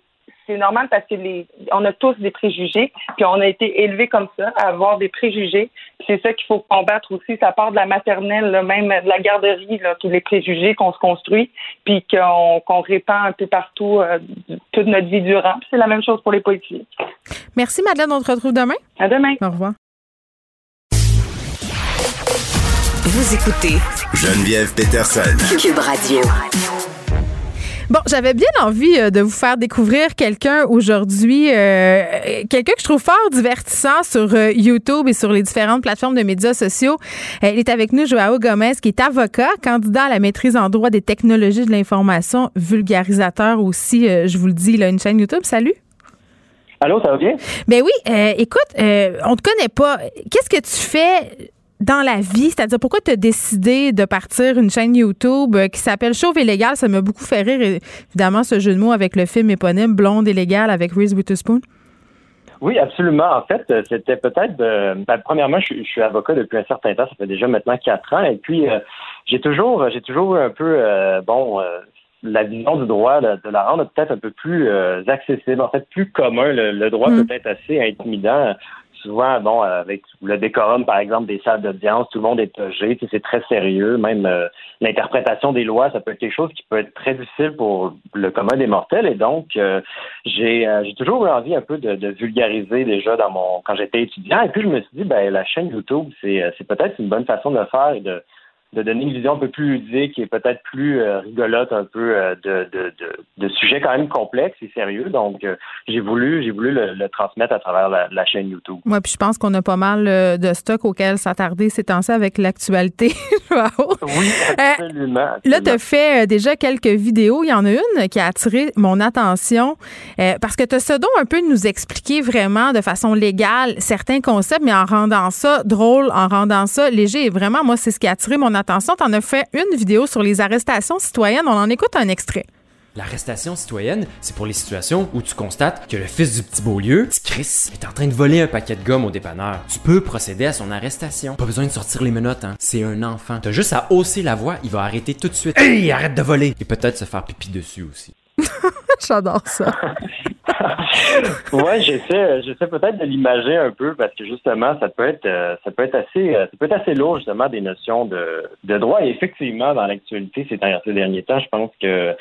c'est normal parce que les, on a tous des préjugés, puis on a été élevés comme ça, à avoir des préjugés. C'est ça qu'il faut combattre aussi. Ça part de la maternelle, même de la garderie, là, tous les préjugés qu'on se construit, puis qu'on qu'on répand un peu partout euh, toute notre vie durant. C'est la même chose pour les policiers. Merci Madeleine, on se retrouve demain. À demain. Au revoir. Vous écoutez Geneviève Peterson. Cube Radio. Bon, j'avais bien envie euh, de vous faire découvrir quelqu'un aujourd'hui, euh, quelqu'un que je trouve fort divertissant sur euh, YouTube et sur les différentes plateformes de médias sociaux. il est avec nous, Joao Gomez, qui est avocat, candidat à la maîtrise en droit des technologies de l'information, vulgarisateur aussi, je vous le dis, il a une chaîne YouTube. Salut. Allô, ça va bien? Ben oui, écoute, on te connaît pas. Qu'est-ce que tu fais dans la vie? C'est-à-dire, pourquoi tu as décidé de partir une chaîne YouTube euh, qui s'appelle Chauve et Légal? Ça m'a beaucoup fait rire, évidemment, ce jeu de mots avec le film éponyme Blonde et Légal avec Reese Witherspoon. Oui, absolument. En fait, euh, c'était peut-être. Ben, premièrement, je, suis avocat depuis un certain temps. Ça fait déjà maintenant quatre ans. Et puis, euh, j'ai toujours, j'ai toujours un peu, bon, la vision du droit de, la rendre peut-être un peu plus accessible, en fait, plus commun. Le, droit mm. peut être assez intimidant souvent, bon, avec le décorum, par exemple, des salles d'audience, tout le monde est âgé, c'est très sérieux. Même euh, l'interprétation des lois, ça peut être quelque chose qui peut être très difficile pour le commun des mortels. Et donc, euh, j'ai euh, toujours eu envie un peu de, de, vulgariser déjà dans mon quand j'étais étudiant. Et puis, je me suis dit, ben, la chaîne YouTube, c'est peut-être une bonne façon de le faire et de de donner une vision un peu plus ludique et peut-être plus euh, rigolote un peu euh, de, de, de, sujets quand même complexes et sérieux. Donc, euh, j'ai voulu j'ai voulu le, transmettre à travers la, chaîne YouTube. Oui, puis je pense qu'on a pas mal de stock auquel s'attarder ces temps-ci avec l'actualité. oui, absolument, Là, tu as fait déjà quelques vidéos. Il y en a une qui a attiré mon attention parce que tu as ce don un peu de nous expliquer vraiment de façon légale certains concepts, mais en rendant ça drôle, en rendant ça léger. Et vraiment, moi, c'est ce qui a attiré mon attention attention, tu en as fait une vidéo sur les arrestations citoyennes. On en écoute un extrait. L'arrestation citoyenne, c'est pour les situations où tu constates que le fils du petit Beaulieu, petit Chris, est en train de voler un paquet de gomme au dépanneur. Tu peux procéder à son arrestation. Pas besoin de sortir les menottes, hein. C'est un enfant. T'as juste à hausser la voix, il va arrêter tout de suite. Hey, arrête de voler! Et peut-être se faire pipi dessus aussi. J'adore ça. ouais, j'essaie, j'essaie peut-être de l'imager un peu parce que justement, ça peut être, euh, ça peut être assez, euh, ça peut être assez lourd justement des notions de, de droit. Et effectivement, dans l'actualité ces, ces derniers temps, je pense que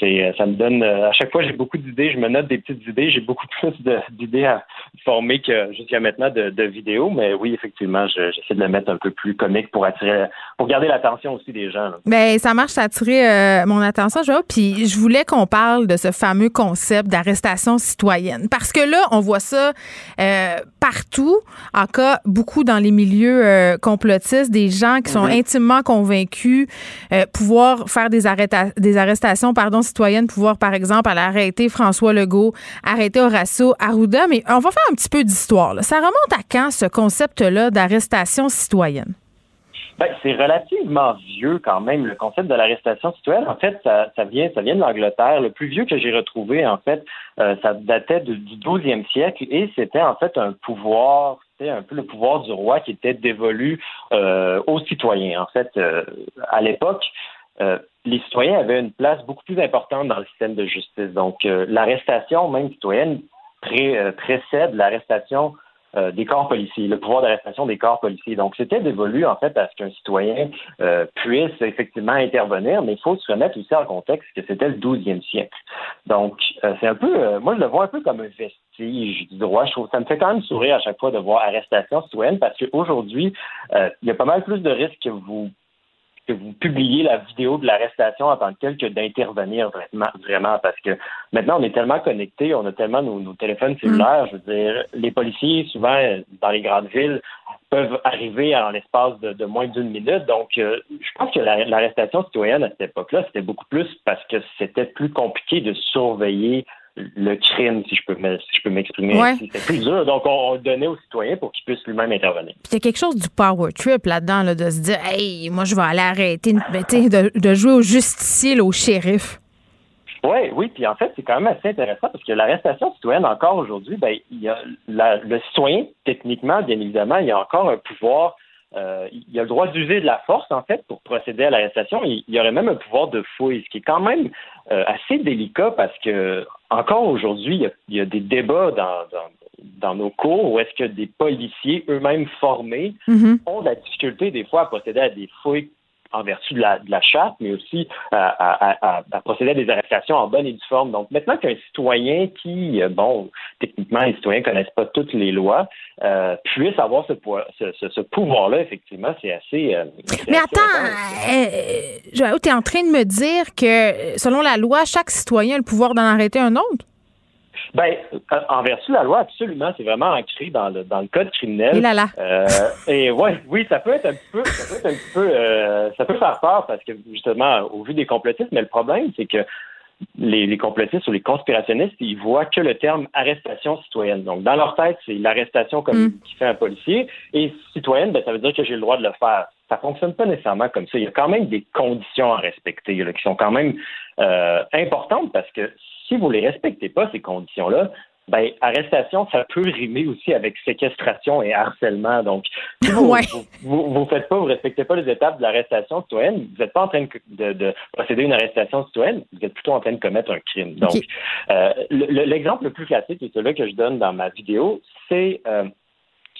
c'est, euh, ça me donne, à chaque fois, j'ai beaucoup d'idées, je me note des petites idées, j'ai beaucoup plus d'idées à former que jusqu'à maintenant de, vidéos. Mais oui, effectivement, j'essaie de le mettre un peu plus comique pour attirer, pour garder l'attention aussi des gens. Ben, ça marche, ça a mon attention, je Puis je voulais qu'on parle de ce fameux concept d'arrestation citoyenne. Parce que là, on voit ça euh, partout, en cas beaucoup dans les milieux euh, complotistes, des gens qui sont mhm. intimement convaincus euh, pouvoir faire des, des arrestations pardon, citoyennes, pouvoir par exemple aller arrêter François Legault, arrêter Horacio Arruda. Mais on va faire un petit peu d'histoire. Ça remonte à quand ce concept-là d'arrestation citoyenne? Ben, c'est relativement vieux quand même, le concept de l'arrestation citoyenne. En fait, ça, vient, ça vient de l'Angleterre. Le plus vieux que j'ai retrouvé, en fait, euh, ça datait du 12e siècle et c'était en fait un pouvoir, c'était un peu le pouvoir du roi qui était dévolu euh, aux citoyens. En fait, euh, à l'époque, les citoyens avaient une place beaucoup plus importante dans le système de justice. Donc, l'arrestation, même citoyenne, précède l'arrestation euh, des corps policiers, le pouvoir d'arrestation des corps policiers. Donc, c'était dévolu, en fait, à ce qu'un citoyen euh, puisse effectivement intervenir, mais il faut se remettre aussi en contexte que c'était le 12e siècle. Donc, euh, c'est un peu, moi, je le vois un peu comme un vestige du droit. Je trouve, ça me fait quand même sourire à chaque fois de voir arrestation citoyenne parce qu'aujourd'hui, il y a pas mal plus de risques que vous que vous publiez la vidéo de l'arrestation en tant que telle que d'intervenir vraiment, vraiment, parce que maintenant on est tellement connectés, on a tellement nos, téléphones cellulaires, je veux dire, les policiers souvent dans les grandes villes peuvent arriver en l'espace de, moins d'une minute. Donc, euh, je pense que l'arrestation citoyenne à cette époque-là, c'était beaucoup plus parce que c'était plus compliqué de surveiller le crime, si je peux je peux m'exprimer. C'était plus dur. Donc, on, le donnait aux citoyens pour qu'ils puissent lui-même intervenir. Il y a quelque chose du power trip là-dedans, là, de se dire, hey, moi, je vais aller arrêter ben, de, de, jouer au justicier, au shérif. Oui, oui, puis en fait, c'est quand même assez intéressant parce que l'arrestation citoyenne, encore aujourd'hui, ben, il y a le citoyen, techniquement, bien évidemment, il y a encore un pouvoir euh, il a le droit d'user de la force, en fait, pour procéder à l'arrestation. Il, y aurait même un pouvoir de fouille, ce qui est quand même euh, assez délicat parce que, encore aujourd'hui, il, y a des débats dans, dans, nos cours où est-ce que des policiers eux-mêmes formés mm-hmm. ont de la difficulté, des fois, à procéder à des fouilles en vertu de la, de la charte, mais aussi à, procéder à des arrestations en bonne et due forme. Donc maintenant qu'un citoyen qui, euh, bon, techniquement, les citoyens ne connaissent pas toutes les lois, euh, puisse avoir ce, ce, ce, pouvoir-là, effectivement, c'est assez... Euh, mais attends, euh, tu es en train de me dire que, selon la loi, chaque citoyen a le pouvoir d'en arrêter un autre? Ben, en vertu de la loi, absolument, c'est vraiment ancré dans le dans le code criminel. Et là là. Euh, et ouais, oui, ça peut être un peu, ça peut être un peu, euh, ça peut faire peur parce que justement, au vu des complotistes, mais le problème, c'est que les, les, complotistes ou les conspirationnistes, ils voient que le terme arrestation citoyenne. Donc, dans leur tête, c'est l'arrestation comme mm. qui fait un policier. Et citoyenne, ben, ça veut dire que j'ai le droit de le faire. Ça fonctionne pas nécessairement comme ça. Il y a quand même des conditions à respecter là, qui sont quand même euh, importantes parce que si vous les respectez pas, ces conditions-là, ben, arrestation, ça peut rimer aussi avec séquestration et harcèlement. Donc, si vous vous, faites pas, vous respectez pas les étapes de l'arrestation citoyenne, vous n'êtes pas en train de, procéder à une arrestation citoyenne, vous êtes plutôt en train de commettre un crime. Donc, euh, l'exemple le, plus classique et celui que je donne dans ma vidéo, c'est euh,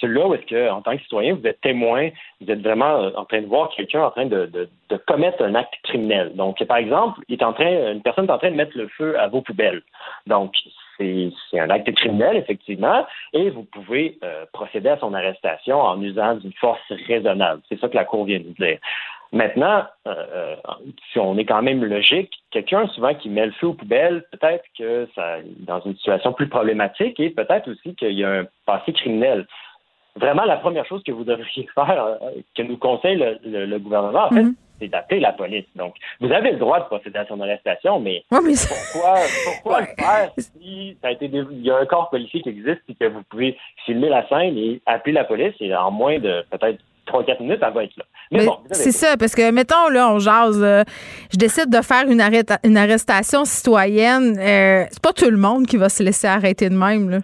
celui-là où est-ce que, en tant que citoyen, vous êtes témoin, vous êtes vraiment euh, en train de voir quelqu'un en train de, commettre un acte criminel. Donc, par exemple, il est en train, une personne est en train de mettre le feu à vos poubelles. Donc, c'est un acte criminel, effectivement, et vous pouvez euh, procéder à son arrestation en usant d'une force raisonnable. C'est ça que la Cour vient de dire. Maintenant, euh, si on est quand même logique, quelqu'un souvent qui met le feu aux poubelles, peut-être que ça dans une situation plus problématique et peut-être aussi qu'il y a un passé criminel vraiment la première chose que vous devriez faire, euh, que nous conseille le, gouvernement, en fait, mhm. c'est d'appeler la police. Donc, vous avez le droit de procéder à son arrestation, mais, pourquoi, pourquoi le faire si ça a été il y a un corps policier qui existe et que vous pouvez filmer la scène et appeler la police et en moins de peut-être 3-4 minutes, elle va être là. Mais, bon, c'est ça, parce que, mettons, là, on jase, je décide de faire une, une arrestation citoyenne. Euh, c'est pas tout le monde qui va se laisser arrêter de même, là.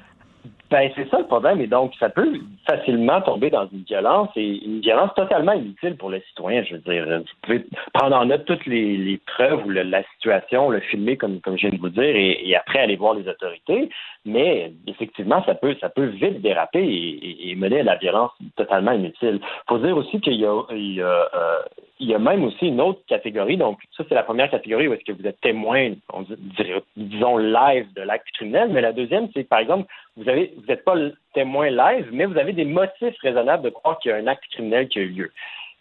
Ben, c'est ça le problème. Et donc, ça peut facilement tomber dans une violence et une violence totalement inutile pour le citoyen. Je veux dire, vous pouvez prendre en note toutes les, preuves ou la situation, le filmer comme, comme je viens de vous dire et, après aller voir les autorités. Mais effectivement, ça peut, ça peut vite déraper et, mener à la violence totalement inutile. Il faut dire aussi qu'il y a, il y a, euh, il y a même aussi une autre catégorie. Donc, ça, c'est la première catégorie où est-ce que vous êtes témoin, on dirait, disons, live de l'acte criminel. Mais la deuxième, c'est par exemple, vous avez, vous n'êtes pas témoin live, mais vous avez des motifs raisonnables de croire qu'il y a un acte criminel qui a eu lieu.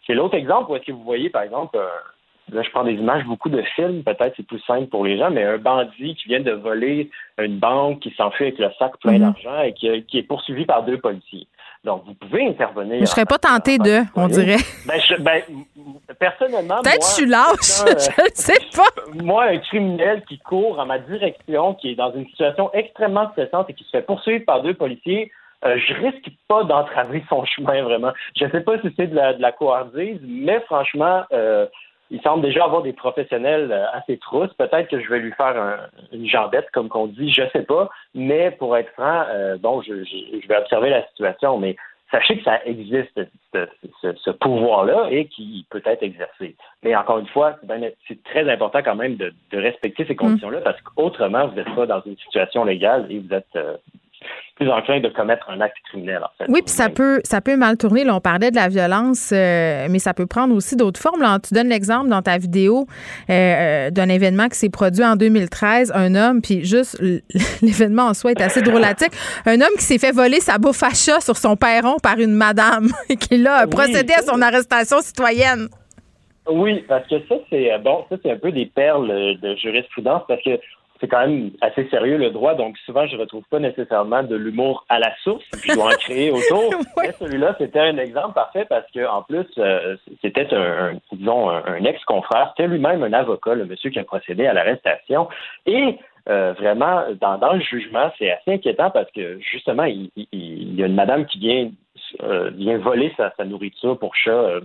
C'est l'autre exemple où est-ce que vous voyez, par exemple, là, je prends des images, beaucoup de films, peut-être c'est plus simple pour les gens, mais un bandit qui vient de voler une banque, qui s'enfuit avec le sac plein mhm. d'argent et qui, qui est poursuivi par deux policiers. Donc, vous pouvez intervenir. Je ne serais pas tenté de, on dirait. Ben, ben personnellement. Peut-être je suis lâche, je ne sais pas. Moi, un criminel qui court en ma direction, qui est dans une situation extrêmement stressante et qui se fait poursuivre par deux policiers, euh, je risque pas d'entraver son chemin vraiment. Je ne sais pas si c'est de la, de la couardise, mais franchement, euh, il semble déjà avoir des professionnels euh, assez trousses. Peut-être que je vais lui faire une jambette, comme qu'on dit, je sais pas. Mais pour être franc, euh, bon, je, je, vais observer la situation, mais sachez que ça existe, ce, pouvoir-là, et qui peut être exercé. Mais encore une fois, c'est très important quand même de, respecter ces conditions-là, parce qu'autrement, vous n'êtes pas dans une situation légale et vous êtes euh, plus enclin de commettre un acte criminel. En fait. Oui, puis ça peut, ça peut mal tourner. Là, on parlait de la violence, euh, mais ça peut prendre aussi d'autres formes. Là, tu donnes l'exemple dans ta vidéo euh, euh, d'un événement qui s'est produit en 2013. Un homme, puis juste l'événement en soi est assez drôlatique. Un homme qui s'est fait voler sa bouffe à chat sur son perron par une madame et qui a procédé à son arrestation citoyenne. Oui, parce que ça, c'est bon, ça, c'est un peu des perles de jurisprudence parce que c'est quand même assez sérieux le droit, donc souvent je retrouve pas nécessairement de l'humour à la source, puis je dois en créer autour. Mais celui-là, c'était un exemple parfait parce que en plus, euh, c'était un, disons un, ex-confrère, c'était lui-même un avocat, le monsieur qui a procédé à l'arrestation, et euh, vraiment dans, dans, le jugement, c'est assez inquiétant parce que justement, il, il, y a une madame qui vient euh, vient voler sa, nourriture pour chat euh,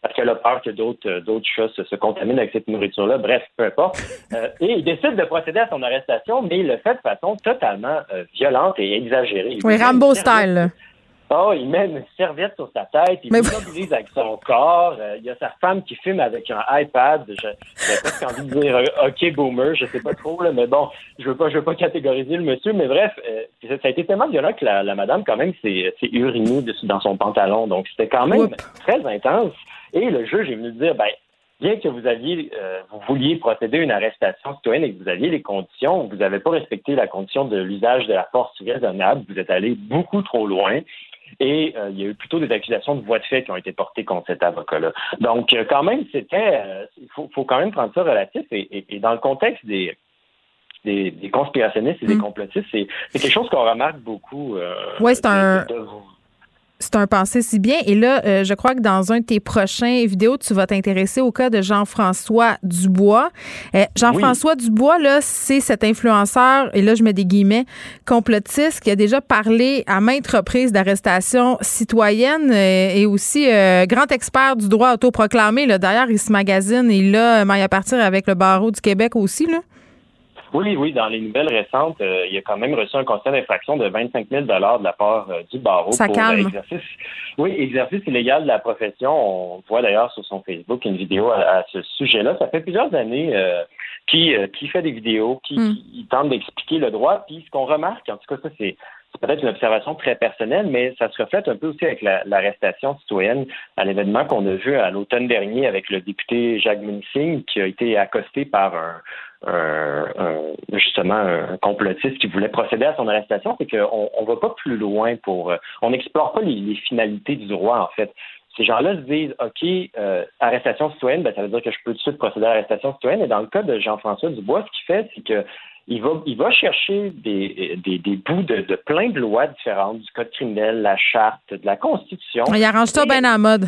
parce qu'elle a peur que d'autres euh, d'autres chats se, contaminent avec cette nourriture-là. Bref, peu importe. et il décide de procéder à son arrestation, mais il le fait de façon totalement violente et exagérée. oui, Rambo style. Oh, il met une serviette sur sa tête, il mobilise avec son corps. Euh, il y a sa femme qui filme avec un iPad. J'ai presque envie de dire euh, OK boomer, je sais pas trop, là, mais bon, je veux pas je veux pas catégoriser le monsieur, mais bref, euh, ça, a été tellement violent que la, madame, quand même, s'est urinée dans son pantalon. Donc c'était quand même très intense. Et le juge est venu dire ben bien que vous aviez, vous vouliez procéder à une arrestation citoyenne et que vous aviez les conditions, vous n'avez pas respecté la condition de l'usage de la force raisonnable, vous êtes allé beaucoup trop loin. Et euh, il y a eu plutôt des accusations de voies de fait qui ont été portées contre cet avocat-là. Donc, euh, quand même, c'était, euh, il faut, quand même prendre ça relatif. Et, dans le contexte des, des, conspirationnistes et des mm. complotistes, c'est, quelque chose qu'on remarque beaucoup. oui, c'est un. C'est un pensée si bien. Et là, euh, je crois que dans un de tes prochains vidéos, tu vas t'intéresser au cas de Jean-François Dubois. Euh, Jean-François Dubois, là, c'est cet influenceur, et là, je mets des guillemets, complotiste qui a déjà parlé à maintes reprises d'arrestation citoyenne euh, et aussi grand expert du droit autoproclamé. D'ailleurs, il se magazine et là, il à partir avec le barreau du Québec aussi. Là. Oui, oui, dans les nouvelles récentes, euh, il a quand même reçu un constat d'infraction de 25 000 de la part euh, du barreau Ça pour exercice. Oui, exercice illégal de la profession. On voit d'ailleurs sur son Facebook une vidéo à, ce sujet-là. Ça fait plusieurs années euh, qu'il qui fait des vidéos, qui, hmm. tente d'expliquer le droit. Puis ce qu'on remarque, en tout cas, ça c'est peut-être une observation très personnelle, mais ça se reflète un peu aussi avec l'arrestation citoyenne à l'événement qu'on a vu à l'automne dernier avec le député Jacques Munsing qui a été accosté par un, justement un complotiste qui voulait procéder à son arrestation, c'est qu'on on va pas plus loin pour, euh, on n'explore pas les, finalités du droit en fait. Ces gens-là se disent, OK, euh, arrestation citoyenne, ben, ça veut dire que je peux tout de suite procéder à l'arrestation citoyenne. Et dans le cas de Jean-François Dubois, ce qu'il fait, c'est que il va, il va chercher des, des, des bouts de, de, plein de lois différentes, du code criminel, la charte, de la Constitution. Il arrange ça bien à mode.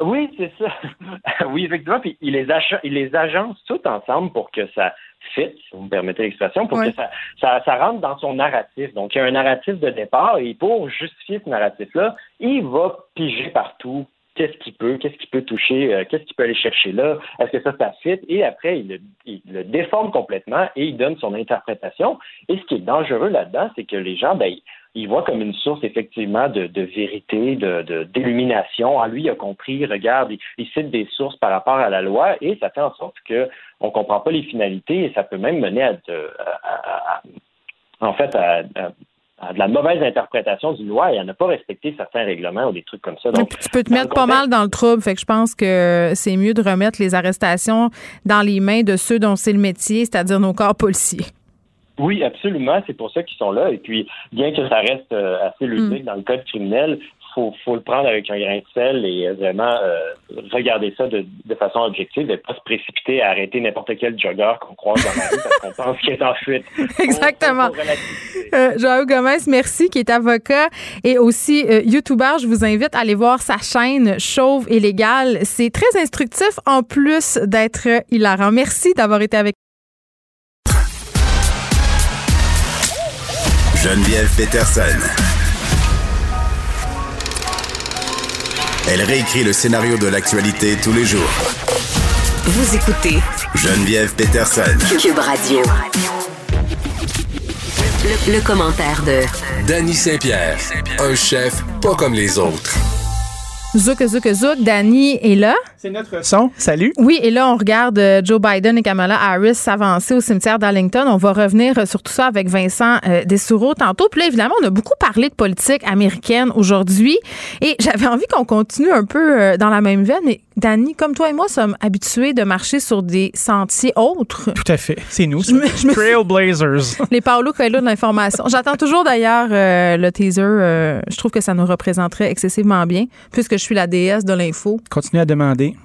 Oui, c'est ça. oui, effectivement. Puis il les, il les agence tout ensemble pour que ça fit, si vous me permettez l'expression, pour que ça, ça, ça, rentre dans son narratif. Donc, il y a un narratif de départ et pour justifier ce narratif-là, il va piger partout qu'est-ce qu'il peut, qu'est-ce qu'il peut toucher, euh, qu'est-ce qu'il peut aller chercher là, est-ce que ça, ça fit, et après, il le, déforme complètement et il donne son interprétation. Et ce qui est dangereux là-dedans, c'est que les gens, ben, ils voient comme une source effectivement de, vérité, de d'illumination. ah, lui, il a compris, regarde, il, cite des sources par rapport à la loi et ça fait en sorte que on comprend pas les finalités et ça peut même mener à, en fait à, de la mauvaise interprétation d'une loi et à ne pas respecter certains règlements ou des trucs comme ça. Donc, tu peux te mettre pas mal dans le trouble. Fait que je pense que c'est mieux de remettre les arrestations dans les mains de ceux dont c'est le métier, c'est-à-dire nos corps policiers. Oui, absolument. C'est pour ça qu'ils sont là. Et puis, bien que ça reste euh, assez ludique mm. dans le code criminel, faut, faut le prendre avec un grain de sel et vraiment euh, regarder ça de, façon objective et pas se précipiter à arrêter n'importe quel jogger qu'on croise dans la rue parce qu'on pense qu'il est en fuite. Exactement. Euh, Joao Gomez, merci, qui est avocat et aussi euh, YouTuber. Je vous invite à aller voir sa chaîne Chauve et Légal. C'est très instructif en plus d'être hilarant. Merci d'avoir été avec Geneviève Peterson. Elle réécrit le scénario de l'actualité tous les jours. Vous écoutez Geneviève Peterson. Cube Radio. Le, commentaire de Danny Saint-Pierre, un chef pas comme les autres. Zouk, zouk, zouk. Danny est là. C'est notre son. Salut. Oui, et là, on regarde euh, Joe Biden et Kamala Harris s'avancer au cimetière d'Arlington. On va revenir euh, sur tout ça avec Vincent euh, Dessoureau tantôt. Puis là, évidemment, on a beaucoup parlé de politique américaine aujourd'hui. Et j'avais envie qu'on continue un peu dans la même veine. Mais Danny, comme toi et moi, sommes habitués de marcher sur des sentiers autres. Tout à fait. C'est nous. Trailblazers. Les Paolo Coelho de l'information. J'attends toujours d'ailleurs le teaser. je trouve que ça nous représenterait excessivement bien, puisque je suis la déesse de l'info. Continue à demander.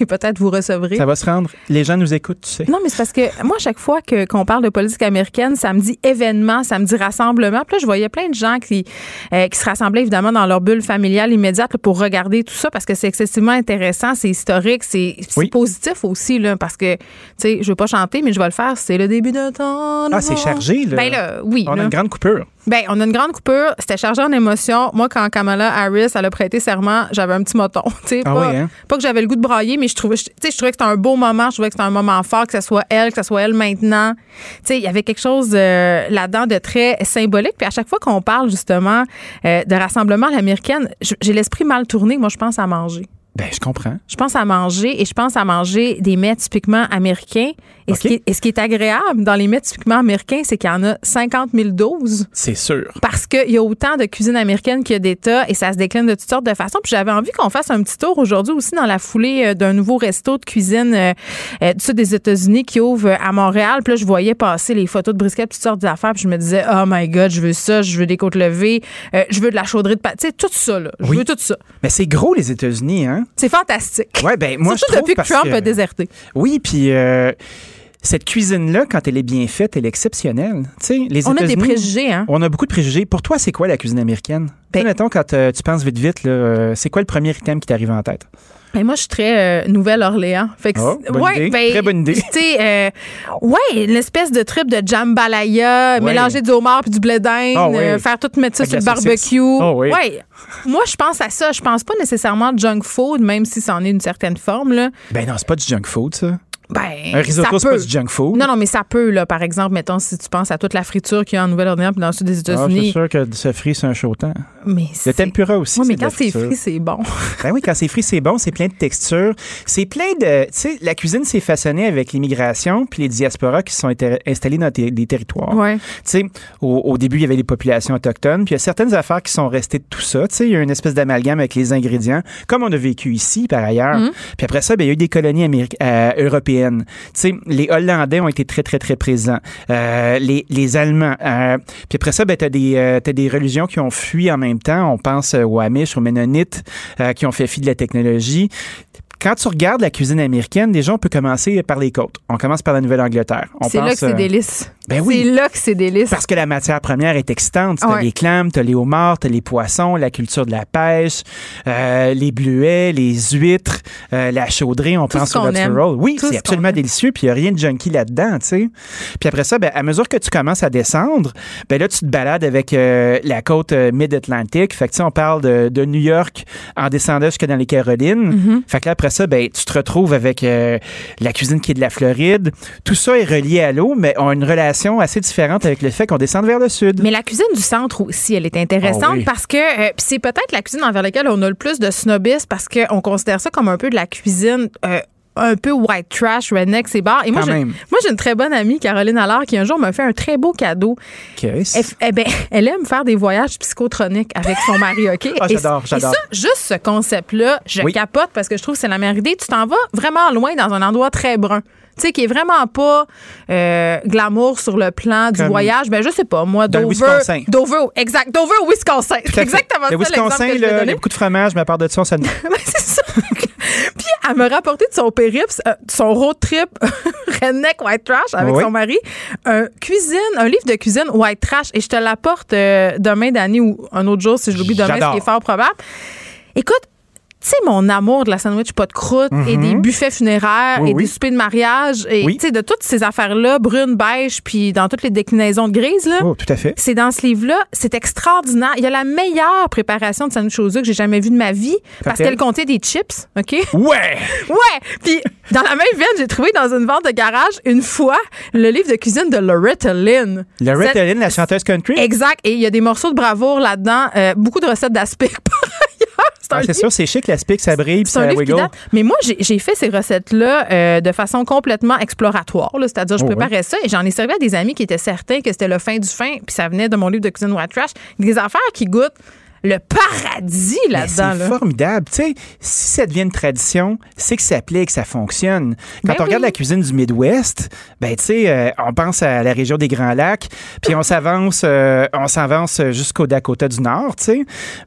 et peut-être vous recevrez. Ça va se rendre. Les gens nous écoutent, tu sais. Non, mais c'est parce que moi, à chaque fois que, qu'on parle de politique américaine, ça me dit événement, ça me dit rassemblement. Puis là, je voyais plein de gens qui, euh, qui se rassemblaient évidemment dans leur bulle familiale immédiate pour regarder tout ça parce que c'est excessivement intéressant, c'est historique, c'est, positif aussi, là, parce que, tu sais, je veux pas chanter, mais je vais le faire. C'est le début de temps. Ah, c'est chargé, là. Ben là, oui. On a une grande coupure. Ben, on a une grande coupure. C'était chargé en émotions. Moi, quand Kamala Harris, elle a prêté serment, j'avais un petit moton. Ah pas, hein? pas que j'avais le goût de brailler, mais je trouvais, je trouvais que c'était un beau moment. Je trouvais que c'était un moment fort, que ce soit elle, que ce soit elle maintenant. il y avait quelque chose euh, là-dedans de très symbolique. Puis à chaque fois qu'on parle justement euh, de rassemblement à l'américaine, j'ai l'esprit mal tourné. Moi, je pense à manger. Ben, je comprends. Je pense à manger et je pense à manger des mets typiquement américains et, ce qui est, agréable dans les mets typiquement américains, c'est qu'il y en a 50 000 doses. C'est sûr. Parce qu'il y a autant de cuisine américaine qu'il y a d'États et ça se décline de toutes sortes de façons. Puis j'avais envie qu'on fasse un petit tour aujourd'hui aussi dans la foulée euh, d'un nouveau resto de cuisine euh, euh, du sud des États-Unis qui ouvre à Montréal. Puis là, je voyais passer les photos de brisket, toutes sortes d'affaires. Puis je me disais, oh my God, je veux ça, je veux des côtes levées, je veux de la chaudrée de pâte. Tu sais, tout ça, là. Je veux tout ça. Mais c'est gros, les États-Unis, hein? C'est fantastique. Ouais, ben moi, je trouve depuis que Trump a déserté. Oui, puis cette cuisine-là, quand elle est bien faite, elle est exceptionnelle. les on a des préjugés, hein? On a beaucoup de préjugés. Pour toi, c'est quoi la cuisine américaine? Ben, mettons, quand euh, tu penses vite, vite, euh, c'est quoi le premier item qui t'arrive en tête? Ben moi, je suis très euh, Nouvelle-Orléans. Fait oh, ouais, ben, très bonne idée. Tu sais, ouais, une espèce de trip de jambalaya, mélanger du homard puis du blé d'Inde, ah faire tout mettre ça sur le barbecue. Oh, oui. Ouais. Moi, je pense à ça. Je pense pas nécessairement junk food, même si ça en est une certaine forme. Là. Ben non, c'est pas du junk food, ça. Ben, un risotto, c'est pas du junk food. Non, non, mais ça peut, là, par exemple, mettons, si tu penses à toute la friture qu'il y a en Nouvelle-Orléans puis dans le sud des États-Unis. Ah, c'est sûr que se frit, c'est un chaud temps. Mais le tempura aussi. Oui, mais quand c'est frit, c'est bon. ben oui, quand c'est frit, c'est bon. C'est plein de textures. C'est plein de. Tu sais, la cuisine s'est façonnée avec l'immigration puis les diasporas qui sont installés dans des territoires. Ouais. Tu sais, au, début, il y avait les populations autochtones. Puis il y a certaines affaires qui sont restées de tout ça. Tu sais, il y a une espèce d'amalgame avec les ingrédients, comme on a vécu ici, par ailleurs. Mm-hmm. Puis après ça, ben, il y a eu des colonies euh, européennes. Tu sais, les Hollandais ont été très, très, très présents. Euh, les, les, Allemands. Euh, puis après ça, ben, tu as, euh, des religions qui ont fui en même temps. On pense aux Amish, aux Mennonites, qui ont fait fi de la technologie quand tu regardes la cuisine américaine, déjà, on peut commencer par les côtes. On commence par la Nouvelle-Angleterre. On C'est là que c'est euh, délice. Ben oui. C'est là que c'est délice. Parce que la matière première est excitante. T'as Ouais. les clames, t'as les homards, t'as les poissons, la culture de la pêche, euh, les bleuets, les huîtres, euh, la chaudrée, on Tout pense au lobster roll. Oui, c'est absolument délicieux, puis il n'y a rien de junkie là-dedans, tu sais. Puis après ça, ben, à mesure que tu commences à descendre, ben là, tu te balades avec euh, la côte mid-Atlantique. Fait que, tu sais, on parle de, de New York en descendant jusque dans les Carolines. Mm-hmm. Fait que là, après ça, ben, tu te retrouves avec euh, la cuisine qui est de la Floride. Tout ça est relié à l'eau, mais ont une relation assez différente avec le fait qu'on descende vers le sud. Mais la cuisine du centre aussi, elle est intéressante Ah oui. parce que euh, c'est peut-être la cuisine envers laquelle on a le plus de snobisme parce qu'on considère ça comme un peu de la cuisine. euh, un peu white trash, redneck, c'est bar. Et moi, j'ai, moi, j'ai une très bonne amie, Caroline Allard, qui un jour m'a fait un très beau cadeau. Qu'est-ce? Elle, eh ben, elle aime faire des voyages psychotroniques avec son mari, OK? Ah, j'adore, et, j'adore. ça, juste ce concept-là, je Oui. capote parce que je trouve que c'est la meilleure idée. Tu t'en vas vraiment loin dans un endroit très brun. Tu sais, qui est vraiment pas euh, glamour sur le plan du Comme- voyage. Ben, je sais pas, moi, Dover. Wisconsin. Dover, exact. Dover, au Wisconsin. C'est exactement le ça, Wisconsin, que je là, il y a beaucoup de fromage, mais à part de ça, s'en Ben, c'est ça. Elle me rapporté de son périple, euh, de son road trip redneck white trash avec Oui. son mari, un cuisine, un livre de cuisine white trash et je te l'apporte euh, demain d'année ou un autre jour si je l'oublie demain, ce qui est fort probable. Écoute, tu sais, mon amour de la sandwich pas de croûte et des buffets funéraires Mhm. Oui, et oui. des soupers de mariage et Oui. tu sais, de toutes ces affaires-là, brunes, beige, puis dans toutes les déclinaisons de grise, là. Oh, tout à fait. C'est dans ce livre-là, c'est extraordinaire. Il y a la meilleure préparation de sandwich aux œufs que j'ai jamais vue de ma vie parce qu'elle contenait des chips, OK? Ouais! Ouais! Puis dans la même veine, j'ai trouvé dans une vente de garage une fois le livre de cuisine de Loretta Lynn. Loretta Lynn, la chanteuse country? Exact. Et il y a des morceaux de bravoure là-dedans, euh, beaucoup de recettes d'aspic par ailleurs. C'est un Ah, c'est sûr, c'est chic, l'aspic, ça brille, puis un ça livre date. Mais moi, j'ai fait ces recettes-là euh, de façon complètement exploratoire. C'est-à-dire, je Oh, préparais ça et j'en ai servi à des amis qui étaient certains que c'était le fin du fin, puis ça venait de mon livre de cuisine White Trash. Des affaires qui goûtent le paradis là-dedans. C'est là. formidable. Tu sais, si ça devient une tradition, c'est que ça plaît et que ça fonctionne. Quand Ben on regarde la cuisine du Midwest, ben tu sais, euh, on pense à la région des Grands Lacs, puis on s'avance, euh, on s'avance jusqu'au Dakota du Nord, tu sais.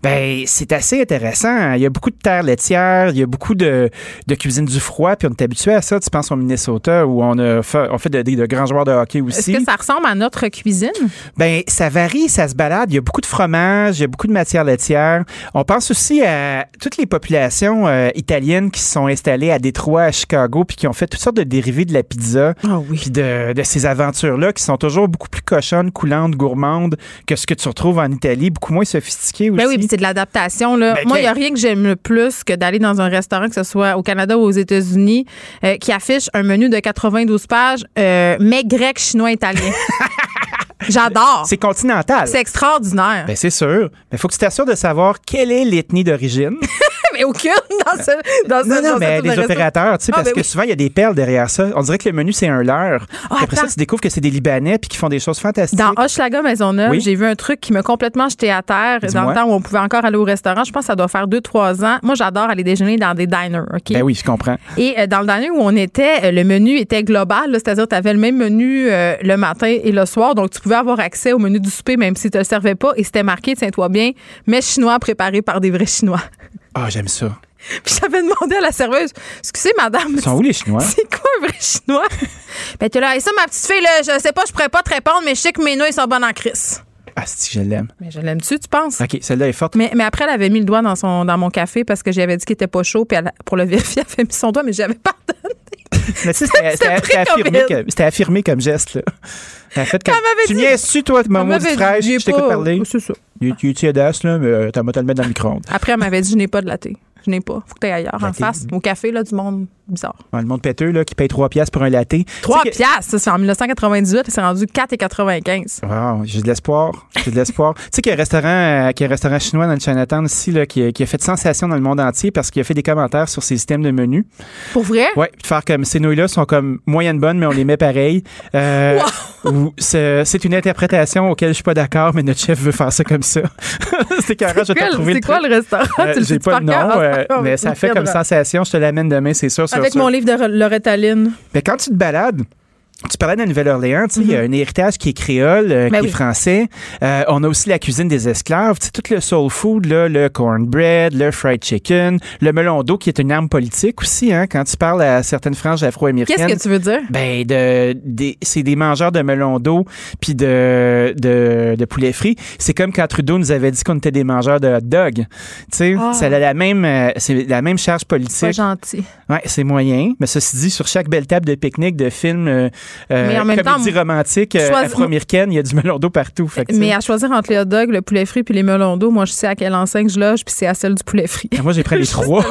Ben c'est assez intéressant. Il y a beaucoup de terres laitières, il y a beaucoup de, de cuisine du froid, puis on est habitué à ça. Tu penses au Minnesota où on a fait, on fait de, de- de grands joueurs de hockey Est-ce aussi. que ça ressemble à notre cuisine? Ben, ça varie, ça se balade. Il y a beaucoup de fromage, il y a beaucoup de matière laitière. On pense aussi à toutes les populations euh, italiennes qui se sont installées à Détroit, à Chicago, puis qui ont fait toutes sortes de dérivés de la pizza. Ah oui. Puis de, de ces aventures-là qui sont toujours beaucoup plus cochonnes, coulantes, gourmandes que ce que tu retrouves en Italie, beaucoup moins sophistiquées aussi. Ben oui, c'est de l'adaptation. Là. Ben, Moi, il n'y a rien que j'aime le plus que d'aller dans un restaurant, que ce soit au Canada ou aux États-Unis, euh, qui affiche un menu de 92 pages, euh, mais grec, chinois, italien. J'adore. C'est continental. C'est extraordinaire. Ben, c'est sûr. Mais il faut que tu t'assures de savoir quelle est l'ethnie d'origine. aucune dans ce dans ce- Non, non, dans mais les opérateurs, tu sais, Ah, parce ben que oui. souvent, il y a des perles derrière ça. On dirait que le menu, c'est un leurre. Ah, après ça, tu découvres que c'est des Libanais puis qui font des choses fantastiques. Dans Hochelaga Maisonneuve, Oui. j'ai vu un truc qui m'a complètement jeté à terre dans le temps où on pouvait encore aller au restaurant. Je pense que ça doit faire deux, trois ans. Moi, j'adore aller déjeuner dans des diners. OK? Ben oui, je comprends. Et euh, dans le diner où on était, euh, le menu était global, c'est-à-dire tu avais le même menu euh, le matin et le soir, donc tu pouvais avoir accès au menu du souper même si tu ne le servais pas et c'était marqué, tiens-toi bien, mais chinois préparé par des vrais Chinois. Ah, j'aime ça. Puis j'avais demandé à la serveuse, excusez madame, Ils sont où les Chinois? c'est quoi un vrai Chinois? ben t'es là, et ça ma petite fille, là, je sais pas, je pourrais pas te répondre, mais je sais que mes nouilles sont bonnes en crise. Ah, si, je l'aime. Mais je l'aime-tu, tu penses? OK, celle-là est forte. Mais, mais après, elle avait mis le doigt dans, son, dans mon café parce que j'avais dit qu'il était pas chaud. Puis elle- pour le vérifier, elle avait mis son doigt, mais j'avais pas Mais tu sais, c'était- affirmé, comme- c'était affirmé comme geste, là. A fait comme, tu dit- niaises-tu, toi, ma Elle maudite m'avait dit, fraîche? Je t'écoute parler. C'est ça. Tu es tiédasse, là, mais euh, t'as te le mettre dans le micro-ondes. Après, elle m'avait dit, je n'ai pas de latte. Je n'ai pas. Faut que tu ailleurs, en face. Au café, là, du monde bizarre. Ouais, le monde péteux, là, qui paye 3 piastres pour un latte. 3 Tu sais que- piastres, ça, c'est en 1998 et c'est rendu 4,95. Wow, j'ai de l'espoir. J'ai de l'espoir. tu sais qu'il y a un restaurant, euh, qu'il y a un restaurant chinois dans le Chinatown ici, là, qui, a- qui a fait sensation dans le monde entier parce qu'il a fait des commentaires sur ses systèmes de menus. Pour vrai? De faire comme ces nouilles-là sont comme moyenne bonnes, mais on les met pareil. Euh, c'est une interprétation auquel je suis pas d'accord, mais notre chef veut faire ça comme ça. c'est carré, je C'est quoi le restaurant? Euh, J'ai pas le nom, euh, mais ça fait comme sensation. Je te l'amène demain, c'est sûr. sûr, Avec mon livre de Loretta Lynn. Mais quand tu te balades, tu parlais de la Nouvelle-Orléans, tu sais, il y a un héritage qui est créole, euh, Ben qui oui. est français. Euh, on a aussi la cuisine des esclaves, tu sais, tout le soul food, là, le cornbread, le fried chicken, le melon d'eau qui est une arme politique aussi, hein, quand tu parles à certaines franges afro-américaines. Qu'est-ce que tu veux dire? Ben, de, c'est des mangeurs de melon d'eau puis de, de, de poulet frit. C'est comme quand Trudeau nous avait dit qu'on était des mangeurs de hot dog. Tu sais, Ah. ça a la même, euh, c'est la même charge politique. Pas gentil. Ouais, c'est moyen. Mais ceci dit, sur chaque belle table de pique-nique de film euh, euh, Mais en même comédie temps, romantique euh, afro-américaine, il y a du melon d'eau partout. Fait que, Mais à choisir entre les hot dogs, le poulet frit puis les melons d'eau, moi, je sais à quelle enseigne je loge, puis c'est à celle du poulet frit. moi, j'ai pris les trois.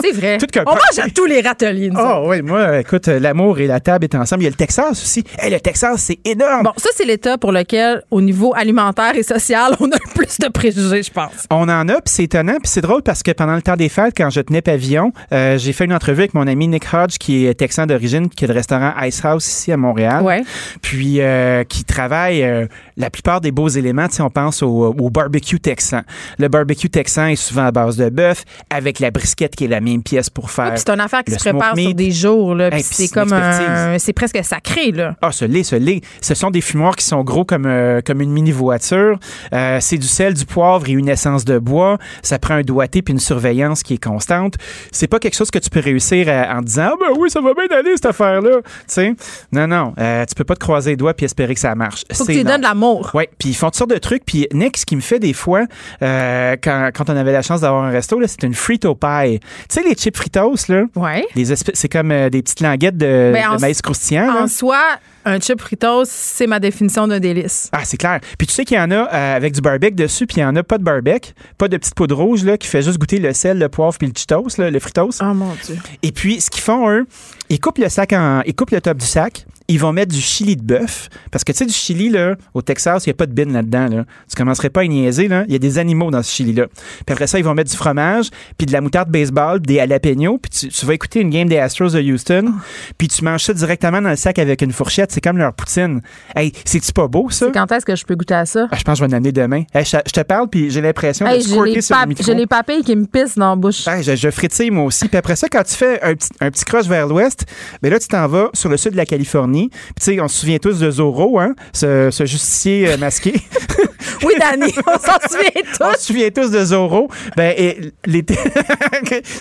C'est vrai. Tout On mange à tous les râteliers. Oh oui, moi, écoute, euh, l'amour et la table est ensemble. Il y a le Texas aussi. Hey, le Texas, c'est énorme. Bon, ça, c'est l'État pour lequel, au niveau alimentaire et social, on a le plus de préjugés, je pense. On en a, puis c'est étonnant, puis c'est drôle parce que pendant le temps des fêtes, quand je tenais pavillon, euh, j'ai fait une entrevue avec mon ami Nick Hodge, qui est texan d'origine, qui a le restaurant Ice House ici à Montréal. Ouais. Puis euh, qui travaille euh, la plupart des beaux éléments, si on pense au, au barbecue texan. Le barbecue texan est souvent à base de bœuf, avec la brisquette qui est la même pièce pour faire. Puis c'est une affaire qui se prépare sur des jours, là. Hey, c'est comme un. C'est presque sacré, là. Ah, ce lait, ce lait. Ce sont des fumoirs qui sont gros comme, euh, comme une mini-voiture. Euh, c'est du sel, du poivre et une essence de bois. Ça prend un doigté puis une surveillance qui est constante. C'est pas quelque chose que tu peux réussir à- en disant Ah, ben oui, ça va bien aller, cette affaire-là. Tu sais, non, non. euh, tu peux pas te croiser les doigts puis espérer que ça marche. Faut que tu donnes de l'amour. Oui, puis ils font toutes sortes de trucs. Puis Nick, ce qui me fait des fois, euh, quand, quand on avait la chance d'avoir un resto, là, c'est une frito pie. Tu sais, les chips fritos, là? Ouais. Les c'est comme euh, des petites languettes de, Ben, de maïs croustillant. là. En soi, un chip Fritos, c'est ma définition d'un délice. Ah, c'est clair. Puis tu sais qu'il y en a euh, avec du barbecue dessus, puis il y en a pas de barbecue, pas de petite poudre rouge là, qui fait juste goûter le sel, le poivre puis le Cheetos, là, le fritos. Oh mon Dieu. Et puis ce qu'ils font eux, ils coupent le sac en, ils coupent le top du sac, ils vont mettre du chili de bœuf parce que tu sais du chili là, au Texas, il y a pas de bin là-dedans là. Tu commencerais pas à niaiser là, il y a des animaux dans ce chili là. Puis après ça, ils vont mettre du fromage, puis de la moutarde baseball, des jalapenos, puis tu, tu vas écouter une game des Astros de Houston, puis tu manges ça directement dans le sac avec une fourchette, c'est comme leur poutine. Hey, c'est-tu pas beau ça? Quand est-ce que je peux goûter à ça? ah, je pense que je vais en amener demain. Hey, je, je te parle, puis j'ai l'impression Hey, de squirter sur le j'ai les papilles qui me pissent dans la bouche. Hey, je, je frétille moi aussi. Puis après ça, quand tu fais un petit, un petit croche vers l'ouest, ben là, tu t'en vas sur le sud de la Californie. Puis tu sais, on se souvient tous de Zorro, hein, ce, ce justicier euh, masqué. Oui, Danny, on s'en souvient tous. on se souvient tous de Zorro. Ben, et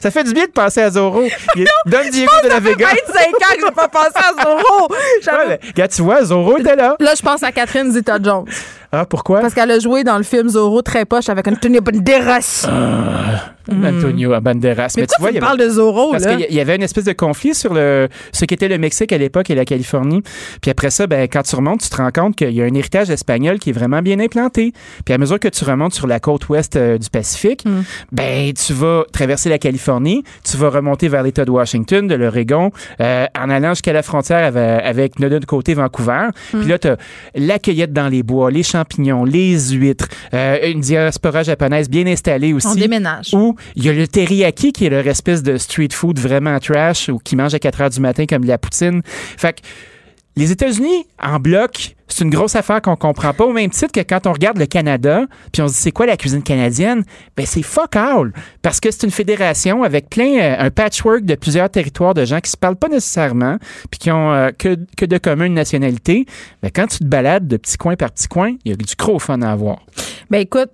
ça fait du bien de penser à Zorro. Il est Don Diego de la Vega. 25 ans que j'ai pas pensé à Zorro. Ouais, ben, tu vois, Zorro était là. Là, je pense à Catherine Zeta-Jones. Ah, pourquoi? Parce qu'elle a joué dans le film Zorro très poche avec Antonio Banderas. Antonio Banderas. Mais il tu avait- parles de Zorro, Parce qu'il y- il y avait une espèce de conflit sur le, ce qu'était le Mexique à l'époque et la Californie. Puis après ça, ben, quand tu remontes, tu te rends compte qu'il y a un héritage espagnol qui est vraiment bien implanté. Puis à mesure que tu remontes sur la côte ouest euh, du Pacifique, Hmm. ben, tu vas traverser la Californie, tu vas remonter vers l'État de Washington, de l'Oregon, euh, en allant jusqu'à la frontière avec, avec de l'autre côté Vancouver. Hmm. Puis là, tu as la cueillette dans les bois, les champignons, les huîtres, euh, une diaspora japonaise bien installée aussi. On déménage. Ou il y a le teriyaki qui est leur espèce de street food vraiment trash ou qui mange à 4 heures du matin comme de la poutine. Fait que les États-Unis, en bloc, c'est une grosse affaire qu'on comprend pas. Au même titre que quand on regarde le Canada, puis on se dit c'est quoi la cuisine canadienne, ben c'est fuck all. Parce que c'est une fédération avec plein, euh, un patchwork de plusieurs territoires de gens qui se parlent pas nécessairement, puis qui ont euh, que, que de commun une nationalité. Ben quand tu te balades de petit coin par petit coin, il y a du gros fun à avoir. Ben écoute,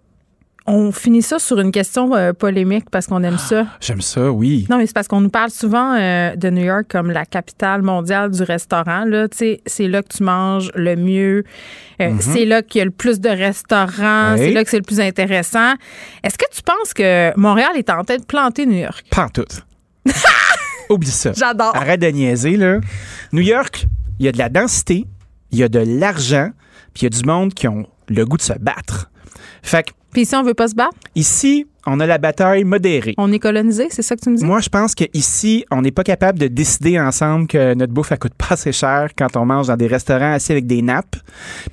on finit ça sur une question euh, polémique parce qu'on aime ça. J'aime ça, oui. Non, mais c'est parce qu'on nous parle souvent euh, de New York comme la capitale mondiale du restaurant. Là, c'est là que tu manges le mieux. Euh, Mhm. C'est là qu'il y a le plus de restaurants. C'est là que c'est le plus intéressant. Est-ce que tu penses que Montréal est en train de planter New York? Pas en tout. Oublie ça. J'adore. Arrête de niaiser, là. New York, il y a de la densité, il y a de l'argent, puis il y a du monde qui ont le goût de se battre. Fait que Puis ici, on veut pas se battre? ici, on a la bataille modérée. On est colonisé, c'est ça que tu me dis? Moi, je pense qu'ici, on n'est pas capable de décider ensemble que notre bouffe, elle coûte pas assez cher quand on mange dans des restaurants assis avec des nappes.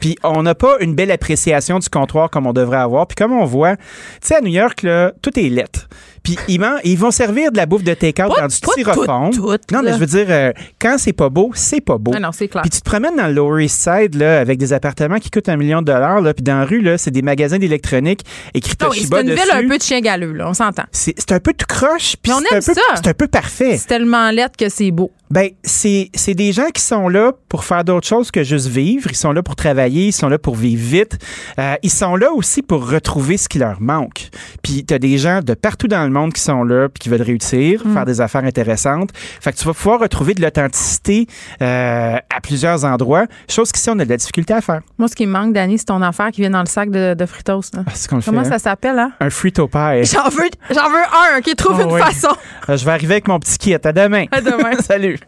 Puis on n'a pas une belle appréciation du comptoir comme on devrait avoir. Puis comme on voit, tu sais, à New York, là, tout est lettre. Puis ils, ils vont servir de la bouffe de take-out dans du styrofoam. tout, tout, non, mais je veux dire, euh, quand c'est pas beau, c'est pas beau. Ah non, c'est clair. Puis tu te promènes dans le Lower East Side là, avec des appartements qui coûtent un million de dollars. Là, puis dans la rue, là, c'est des magasins d'électronique écrit Non, oui, Toshiba c'est une ville un peu de chien galeux, là, on s'entend. C'est un peu tout croche, puis on aime peu- ça. C'est un peu parfait. C'est tellement lettre que c'est beau. Ben, c'est c'est des gens qui sont là pour faire d'autres choses que juste vivre. Ils sont là pour travailler, ils sont là pour vivre vite. Euh, ils sont là aussi pour retrouver ce qui leur manque. Puis tu as des gens de partout dans le monde qui sont là puis qui veulent réussir, Mm. faire des affaires intéressantes. Fait que tu vas pouvoir retrouver de l'authenticité euh, à plusieurs endroits, chose qu'ici on a de la difficulté à faire. Moi, ce qui me manque, Dani, c'est ton affaire qui vient dans le sac de, de Fritos. là. Le Comment fait, ça hein? s'appelle, hein? Un frito pie. J'en veux, j'en veux un qui trouve Ah une oui. façon. Euh, Je vais arriver avec mon petit kit. À demain. À demain. Salut.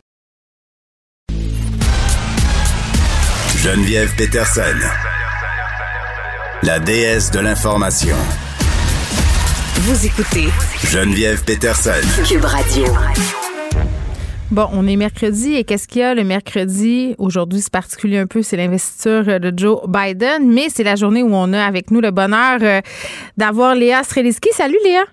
Geneviève Peterson. La déesse de l'information. Vous écoutez Geneviève Peterson. Cube Radio. Bon, on est mercredi et qu'est-ce qu'il y a? Le mercredi? Aujourd'hui, c'est particulier un peu, c'est l'investiture de Joe Biden, mais c'est la journée où on a avec nous le bonheur euh, d'avoir Léa Streliski. Salut Léa!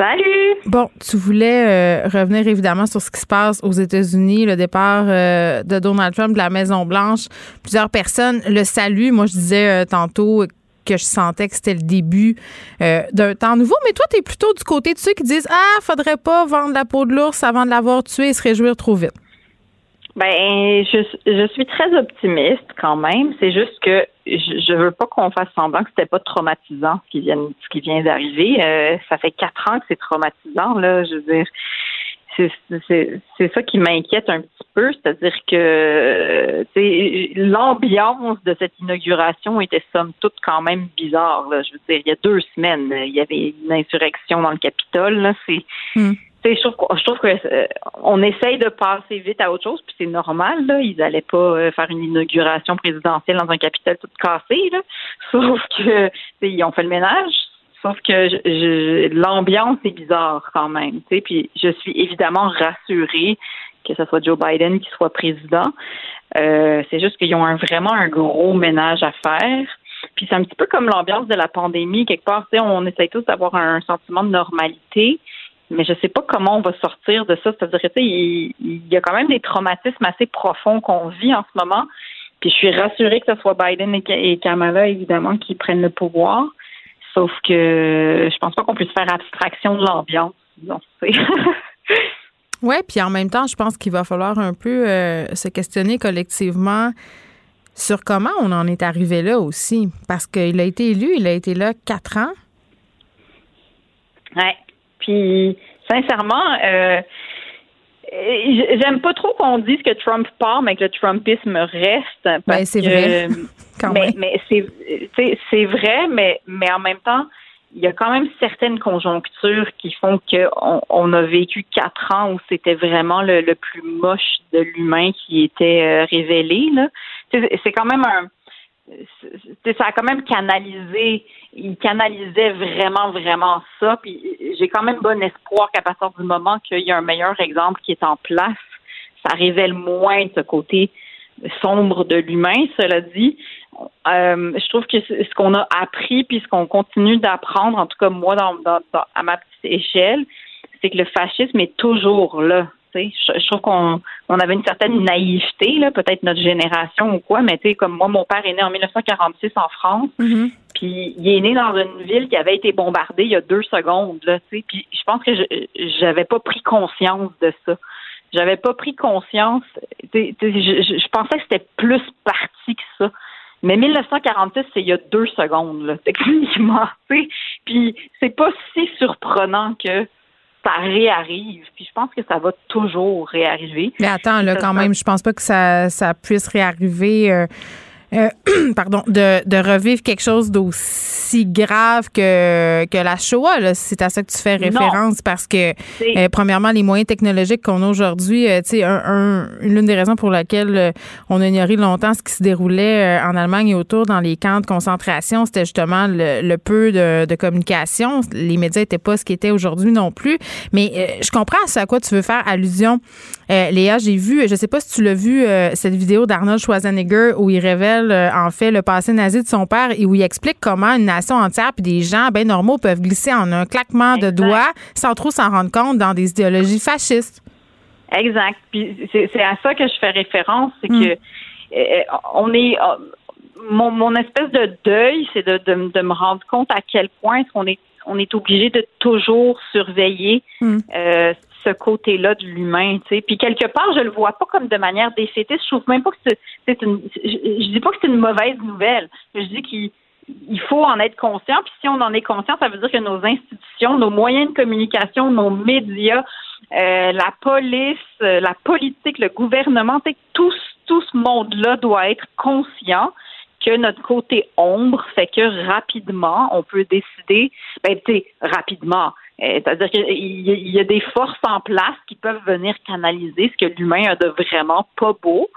Salut! Bon, tu voulais euh, revenir évidemment sur ce qui se passe aux États-Unis, le départ euh, de Donald Trump de la Maison-Blanche. Plusieurs personnes le saluent. Moi, je disais euh, tantôt que je sentais que c'était le début d'un temps nouveau. Mais toi, tu plutôt du côté de ceux qui disent Ah, faudrait pas vendre la peau de l'ours avant de l'avoir tué et se réjouir trop vite. Ben, je, je suis très optimiste quand même. C'est juste que je, je veux pas qu'on fasse semblant que c'était pas traumatisant ce qui vient, ce qui vient d'arriver. Euh, ça fait quatre ans que c'est traumatisant là. Je veux dire, c'est ça qui m'inquiète un petit peu, c'est-à-dire que euh, l'ambiance de cette inauguration était somme toute quand même bizarre. Là. Je veux dire, il y a deux semaines, il y avait une insurrection dans le Capitole. C'est sais, je trouve, je trouve que euh, essaye de passer vite à autre chose, puis c'est normal. Là, ils allaient pas euh, faire une inauguration présidentielle dans un Capitole tout cassé. Là. Sauf que ils ont fait le ménage. Sauf que je- je- l'ambiance est bizarre quand même. Tu sais, puis je suis évidemment rassurée que ce soit Joe Biden qui soit président. Euh, c'est juste qu'ils ont un- vraiment un gros ménage à faire. Puis c'est un petit peu comme l'ambiance de la pandémie. Quelque part, on essaye tous d'avoir un sentiment de normalité mais je sais pas comment on va sortir de ça. C'est-à-dire tu sais, il, il y a quand même des traumatismes assez profonds qu'on vit en ce moment. Puis je suis rassurée que ce soit Biden et, Ka- et Kamala, évidemment, qui prennent le pouvoir. Sauf que je pense pas qu'on puisse faire abstraction de l'ambiance. Oui, puis en même temps, je pense qu'il va falloir un peu euh, se questionner collectivement sur comment on en est arrivé là aussi. Parce qu'il a été élu, il a été là quatre ans. Ouais. Puis, sincèrement, euh, j'aime pas trop qu'on dise que Trump part, mais que le Trumpisme reste. parce Ben, c'est vrai. Quand mais mais c'est c'est vrai, mais, mais en même temps, il y a quand même certaines conjonctures qui font qu'on on a vécu quatre ans où c'était vraiment le, le plus moche de l'humain qui était euh, révélé. Là. Sais, C'est quand même un c'est- c'est- ça a quand même canalisé, il canalisait vraiment, vraiment ça. Puis j'ai quand même bon espoir qu'à partir du moment qu'il y a un meilleur exemple qui est en place, ça révèle moins de ce côté sombre de l'humain, cela dit. Euh, je trouve que ce qu'on a appris puis ce qu'on continue d'apprendre, en tout cas moi dans- à ma petite échelle, c'est que le fascisme est toujours là. Je, je trouve qu'on on avait une certaine naïveté, là, peut-être notre génération ou quoi, mais tu sais, comme moi, mon père est né en 1946 en France, puis il est né dans une ville qui avait été bombardée il y a deux secondes, là, tu sais. Puis je pense que je j'avais pas pris conscience de ça. J'avais pas pris conscience. Je, pensais que c'était plus parti que ça. Mais 1946, c'est il y a deux secondes, là, techniquement. Puis c'est pas si surprenant que ça réarrive. Puis je pense que ça va toujours réarriver. Mais attends, là, quand même, je pense pas que ça, ça puisse réarriver. euh, euh, pardon, de, de revivre quelque chose d'aussi grave que, que la Shoah. là. C'est à ça que tu fais Non. référence parce que, euh, premièrement, les moyens technologiques qu'on a aujourd'hui, euh, tu sais, un, un- l'une des raisons pour laquelle euh, on a ignoré longtemps ce qui se déroulait en Allemagne et autour dans les camps de concentration, c'était justement le, le peu de, de communication. Les médias n'étaient pas ce qu'ils étaient aujourd'hui non plus. Mais je comprends à ce à quoi tu veux faire allusion. Léa, j'ai vu, je sais pas si tu l'as vu, cette vidéo d'Arnold Schwarzenegger où il révèle euh, en fait le passé nazi de son père et où il explique comment une nation entière puis des gens bien normaux peuvent glisser en un claquement de doigts sans trop s'en rendre compte dans des idéologies fascistes. Exact. Puis c'est c'est à ça que je fais référence, c'est Mm. que euh, on est euh, mon, mon espèce de deuil, c'est de, de, de me rendre compte à quel point est-ce qu'on est on est obligé de toujours surveiller Mm. euh, ce côté-là de l'humain, tu sais. Puis quelque part, je le vois pas comme de manière défaitiste. Je trouve même pas que c'est une, je, dis pas que c'est une mauvaise nouvelle. Je dis qu'il il faut en être conscient. Puis si on en est conscient, ça veut dire que nos institutions, nos moyens de communication, nos médias, euh, la police, euh, la politique, le gouvernement, tout ce monde-là doit être conscient que notre côté ombre fait que rapidement, on peut décider, ben, tu sais, rapidement. Euh, c'est-à-dire qu'il y a des forces en place qui peuvent venir canaliser ce que l'humain a de vraiment pas beau.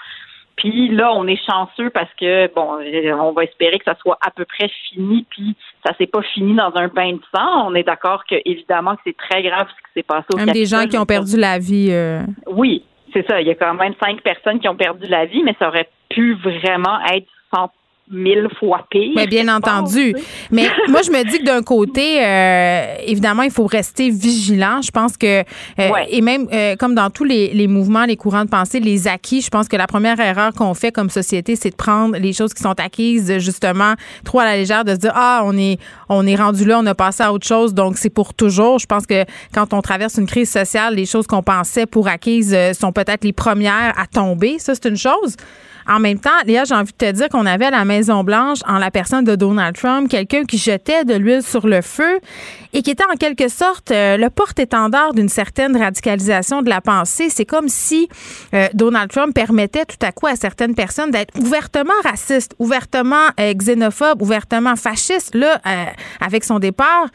Puis là, on est chanceux parce que bon, on va espérer que ça soit à peu près fini. Puis ça s'est pas fini dans un bain de sang. On est d'accord que évidemment que c'est très grave ce qui s'est passé au Même des gens qui ont perdu la vie. Euh. Oui, c'est ça. Il y a quand même cinq personnes qui ont perdu la vie, mais ça aurait pu vraiment être sans mille fois pire. Mais bien entendu. Mais moi, je me dis que d'un côté, euh, évidemment, il faut rester vigilant. Je pense que, euh, et même euh, comme dans tous les, les, mouvements, les courants de pensée, les acquis, je pense que la première erreur qu'on fait comme société, c'est de prendre les choses qui sont acquises, justement, trop à la légère, de se dire, ah, on est, on est rendu là, on a passé à autre chose, donc c'est pour toujours. Je pense que quand on traverse une crise sociale, les choses qu'on pensait pour acquises sont peut-être les premières à tomber. Ça, c'est une chose. En même temps, Léa, j'ai envie de te dire qu'on avait à la Maison-Blanche, en la personne de Donald Trump, quelqu'un qui jetait de l'huile sur le feu et qui était en quelque sorte euh, le porte-étendard d'une certaine radicalisation de la pensée. C'est comme si euh, Donald Trump permettait tout à coup à certaines personnes d'être ouvertement racistes, ouvertement euh, xénophobes, ouvertement fascistes. Là, avec son départ,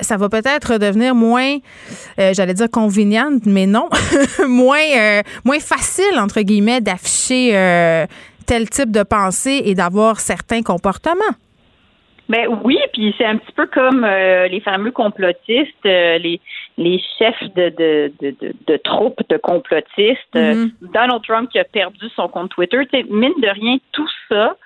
ça va peut-être devenir moins, j'allais dire convenient, mais non, moins, moins facile, entre guillemets, d'afficher tel type de pensée et d'avoir certains comportements. Ben oui, puis c'est un petit peu comme euh, les fameux complotistes, euh, les les chefs de de, de, de, troupes de complotistes. Euh, mm-hmm. Donald Trump qui a perdu son compte Twitter. Mine de rien, tout ça,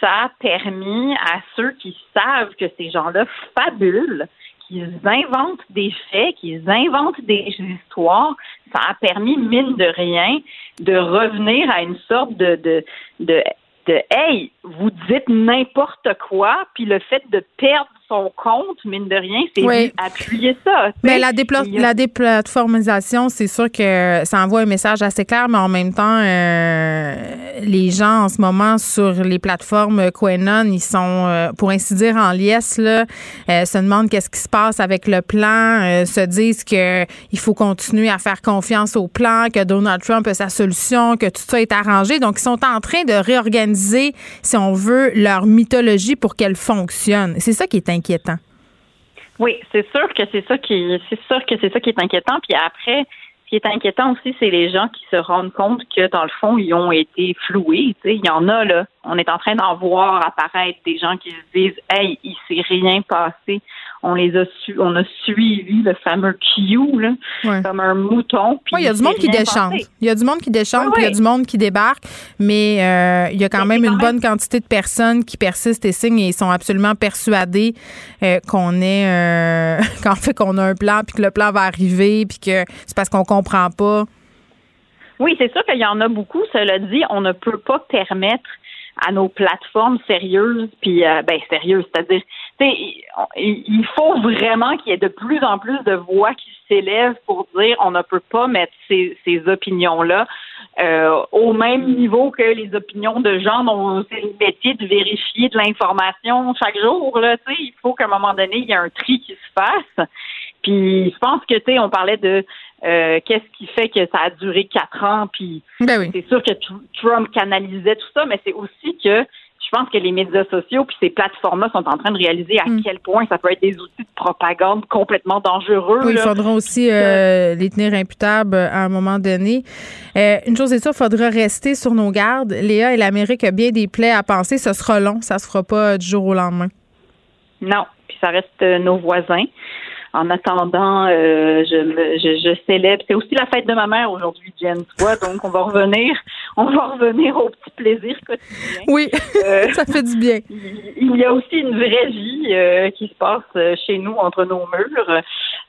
ça a permis à ceux qui savent que ces gens-là fabulent, qu'ils inventent des faits, qu'ils inventent des histoires, ça a permis, mine de rien, de revenir à une sorte de, de, de, de Hey, vous dites n'importe quoi, puis le fait de perdre son compte, mine de rien, c'est appuyer ça. Mais la, la déplatformisation, c'est sûr que ça envoie un message assez clair, mais en même temps, euh, les gens en ce moment sur les plateformes QAnon, ils sont, euh, pour ainsi dire, en liesse, là, euh, se demandent qu'est-ce qui se passe avec le plan, se disent qu'il faut continuer à faire confiance au plan, que Donald Trump a sa solution, que tout ça est arrangé. Donc, ils sont en train de réorganiser, si on veut, leur mythologie pour qu'elle fonctionne. C'est ça qui est Oui, c'est sûr que c'est ça qui c'est sûr que c'est ça qui est inquiétant. Puis après, ce qui est inquiétant aussi, c'est les gens qui se rendent compte que dans le fond, ils ont été floués. Il y en a là. On est en train d'en voir apparaître des gens qui se disent Hey, il s'est rien passé on les a su, on a suivi le fameux Q là, comme un mouton. Oui, il y a du monde qui déchante. Il y a du monde qui déchante, puis il y a du monde qui débarque, mais euh, il y a quand même une bonne quantité de personnes qui persistent et signent et sont absolument persuadés euh, qu'on est, euh, qu'en fait qu'on a un plan, puis que le plan va arriver, puis que c'est parce qu'on comprend pas. Oui, c'est sûr qu'il y en a beaucoup. Cela dit, on ne peut pas permettre à nos plateformes sérieuses, puis euh, ben sérieuses, c'est-à-dire, il faut vraiment qu'il y ait de plus en plus de voix qui s'élèvent pour dire on ne peut pas mettre ces, ces opinions-là euh, au même niveau que les opinions de gens dont c'est le métier de vérifier de l'information chaque jour. Là, il faut qu'à un moment donné, il y ait un tri qui se fasse. Puis je pense que tu sais, on parlait de euh, qu'est-ce qui fait que ça a duré quatre ans, puis ben c'est sûr que Trump canalisait tout ça, mais c'est aussi que je pense que les médias sociaux puis ces plateformes-là sont en train de réaliser à mm. quel point ça peut être des outils de propagande complètement dangereux. il faudra aussi euh, les tenir imputables à un moment donné. Euh, une chose est sûre, il faudra rester sur nos gardes. Léa et l'Amérique a bien des plaies à penser. Ce sera long, ça se fera pas du jour au lendemain. Non, puis ça reste nos voisins en attendant, euh, je, je, je, célèbre. C'est aussi la fête de ma mère aujourd'hui, Jen, tu vois. Donc, on va revenir, on va revenir au petit plaisir quotidien. Oui, euh, ça fait du bien. Il y a aussi une vraie vie euh, qui se passe chez nous entre nos murs.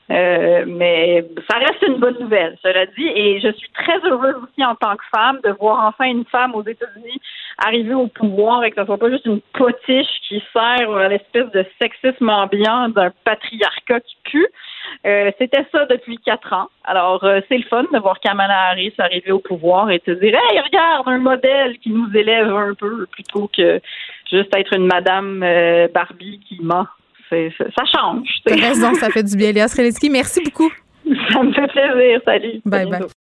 Euh, mais ça reste une bonne nouvelle, cela dit, et je suis très heureuse aussi en tant que femme de voir enfin une femme aux États-Unis arriver au pouvoir et que ce soit pas juste une potiche qui sert à l'espèce de sexisme ambiant d'un patriarcat qui pue. Euh, C'était ça depuis quatre ans. Alors, euh, c'est le fun de voir Kamala Harris arriver au pouvoir et te dire Hey, regarde, un modèle qui nous élève un peu plutôt que juste être une madame euh, Barbie qui ment. Ça, ça change. T'as raison, ça fait du bien. Léa Strelitzky, merci beaucoup. Ça me fait plaisir. Salut. Bye bye.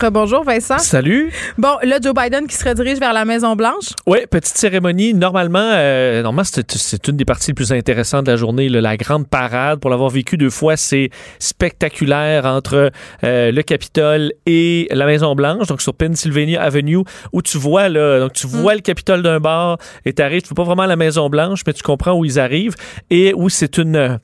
Rebonjour, Vincent. Salut. Bon, là, Joe Biden qui se redirige vers la Maison-Blanche. Oui, petite cérémonie. Normalement, euh, normalement c'est, une des parties les plus intéressantes de la journée. là. la grande parade, pour l'avoir vécu deux fois, c'est spectaculaire entre euh, le Capitole et la Maison-Blanche, donc sur Pennsylvania Avenue, où tu vois, là, donc tu vois le Capitole d'un bord et tu arrives, tu vois pas vraiment la Maison-Blanche, mais tu comprends où ils arrivent et où c'est une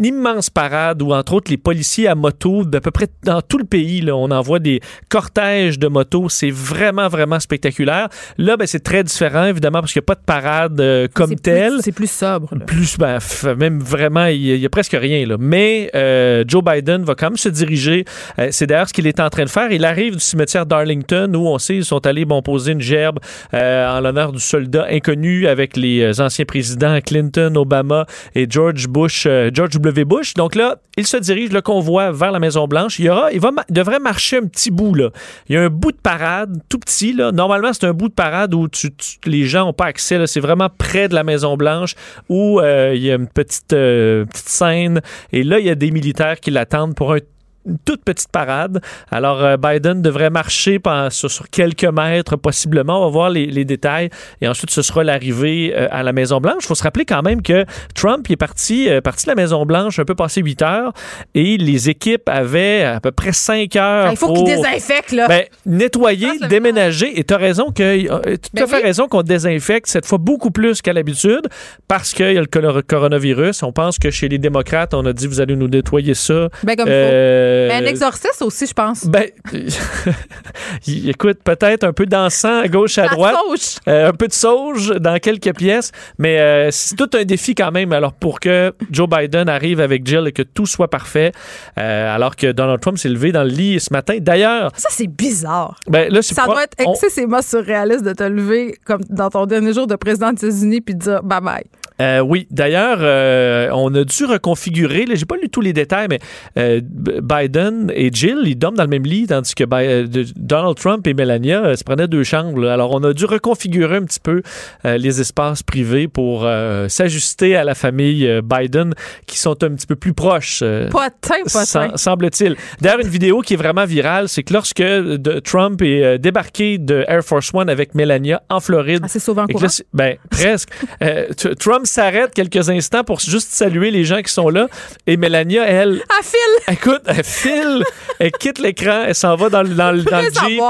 immense parade où, entre autres, les policiers à moto d'à peu près dans tout le pays, là, on en voit des cortèges de motos. C'est vraiment, vraiment spectaculaire. Là, ben, c'est très différent, évidemment, parce qu'il n'y a pas de parade euh, comme telle. C'est plus sobre. là. Plus, ben, même vraiment, il y, a- presque rien. Là. Mais euh, Joe Biden va quand même se diriger. Euh, c'est d'ailleurs ce qu'il est en train de faire. Il arrive du cimetière d'Arlington où on sait ils sont allés bon, poser une gerbe en l'honneur du soldat inconnu avec les anciens présidents Clinton, Obama et George Bush, George W. Bush. Donc là, il se dirige le convoi vers la Maison Blanche. Il y aura, il va, devrait marcher un petit bout là. Il y a un bout de parade tout petit là. Normalement, c'est un bout de parade où tu, les gens n'ont pas accès. là. C'est vraiment près de la Maison Blanche où euh, il y a une petite, euh, petite scène et là il y a des militaires qui l'attendent pour un une toute petite parade. Alors, euh, Biden devrait marcher sur, sur quelques mètres, possiblement. On va voir les, les détails. Et ensuite, ce sera l'arrivée euh, à la Maison-Blanche. Il faut se rappeler quand même que Trump il est parti, euh, parti de la Maison-Blanche un peu passé 8 heures et les équipes avaient à peu près 5 heures Ah, il faut pour qu'il désinfecte, là. ben, nettoyer, déménager. Et tu as raison que, euh, tout Ben à fait oui. raison qu'on désinfecte cette fois beaucoup plus qu'à l'habitude parce qu'il y a le cor- coronavirus. On pense que chez les démocrates, on a dit vous allez nous nettoyer ça. Ben, comme il Euh. Mais un exorciste aussi, je pense. ben, il- écoute, peut-être un peu d'encens à gauche, à droite. Euh, un peu de sauge dans quelques pièces. Mais euh, c'est tout un défi quand même. Alors, pour que Joe Biden arrive avec Jill et que tout soit parfait, euh, alors que Donald Trump s'est levé dans le lit ce matin. D'ailleurs, Ça, c'est bizarre. ben, là, Ça doit être on- excessivement surréaliste de te lever comme dans ton dernier jour de président des États-Unis puis de dire bye bye. Euh, oui, d'ailleurs, euh, on a dû reconfigurer. J'ai pas lu tous les détails, mais euh, Biden et Jill, ils dorment dans le même lit, tandis que Donald Trump et Melania se prenaient deux chambres. là. Alors, on a dû reconfigurer un petit peu les espaces privés pour s'ajuster à la famille Biden, qui sont un petit peu plus proches. Potin, potin. sem- semble-t-il. D'ailleurs, une vidéo qui est vraiment virale, c'est que lorsque de- Trump est débarqué de Air Force One avec Melania en Floride, Ah, c'est sauvé en et que courant? là, c'est- ben, presque. Trump s'arrête quelques instants pour juste saluer les gens qui sont là. Et Melania, elle. À file! Écoute, elle file, elle quitte l'écran, elle s'en va dans, le- dans, le- dans le Jeep.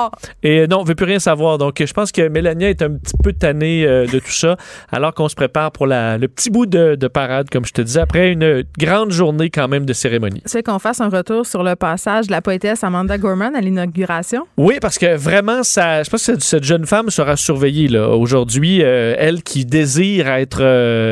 Et euh, non, on veut plus rien savoir. Donc, euh, je pense que Melania est un petit peu tannée euh, de tout ça, alors qu'on se prépare pour la, le petit bout de, de parade, comme je te disais, après une grande journée quand même de cérémonie. Tu sais qu'on fasse un retour sur le passage de la poétesse Amanda Gorman à l'inauguration? Oui, parce que vraiment, ça, je pense que cette- cette jeune femme sera surveillée là. aujourd'hui. euh, elle qui désire être, euh,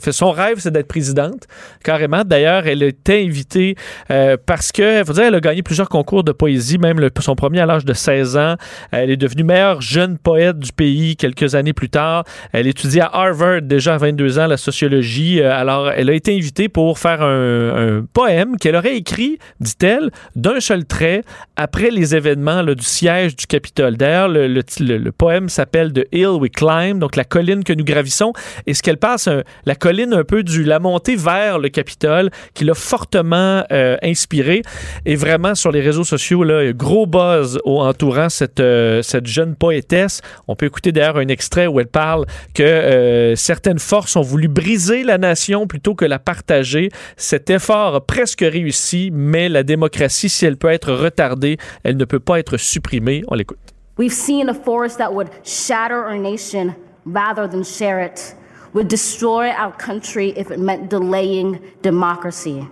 fait son rêve, c'est d'être présidente, carrément. D'ailleurs, elle était invitée euh, parce que, faut dire, elle a gagné plusieurs concours de poésie, même son premier à l'âge de 16 ans. Elle est devenue meilleure jeune poète du pays quelques années plus tard. Elle étudie à Harvard déjà à 22 ans la sociologie. Euh, alors, elle a été invitée pour faire un, poème qu'elle aurait écrit, dit-elle, d'un seul trait après les événements du siège du Capitole. D'ailleurs, le, le- le- le poème s'appelle The Hill We Climb, donc la colline que nous gravissons. Et ce qu'elle passe, un- la colline un peu du la montée vers le Capitole, qui l'a fortement euh, inspiré. Et vraiment, sur les réseaux sociaux, là, gros buzz au- entourant cette, euh, cette jeune poétesse. On peut écouter d'ailleurs un extrait où elle parle que euh, certaines forces ont voulu briser la nation plutôt que la partager. Cet effort a presque réussi, mais la démocratie, si elle peut être retardée, elle ne peut pas être supprimée. On l'écoute. We've seen a force that would shatter our nation rather than share it, would destroy our country if it meant delaying democracy.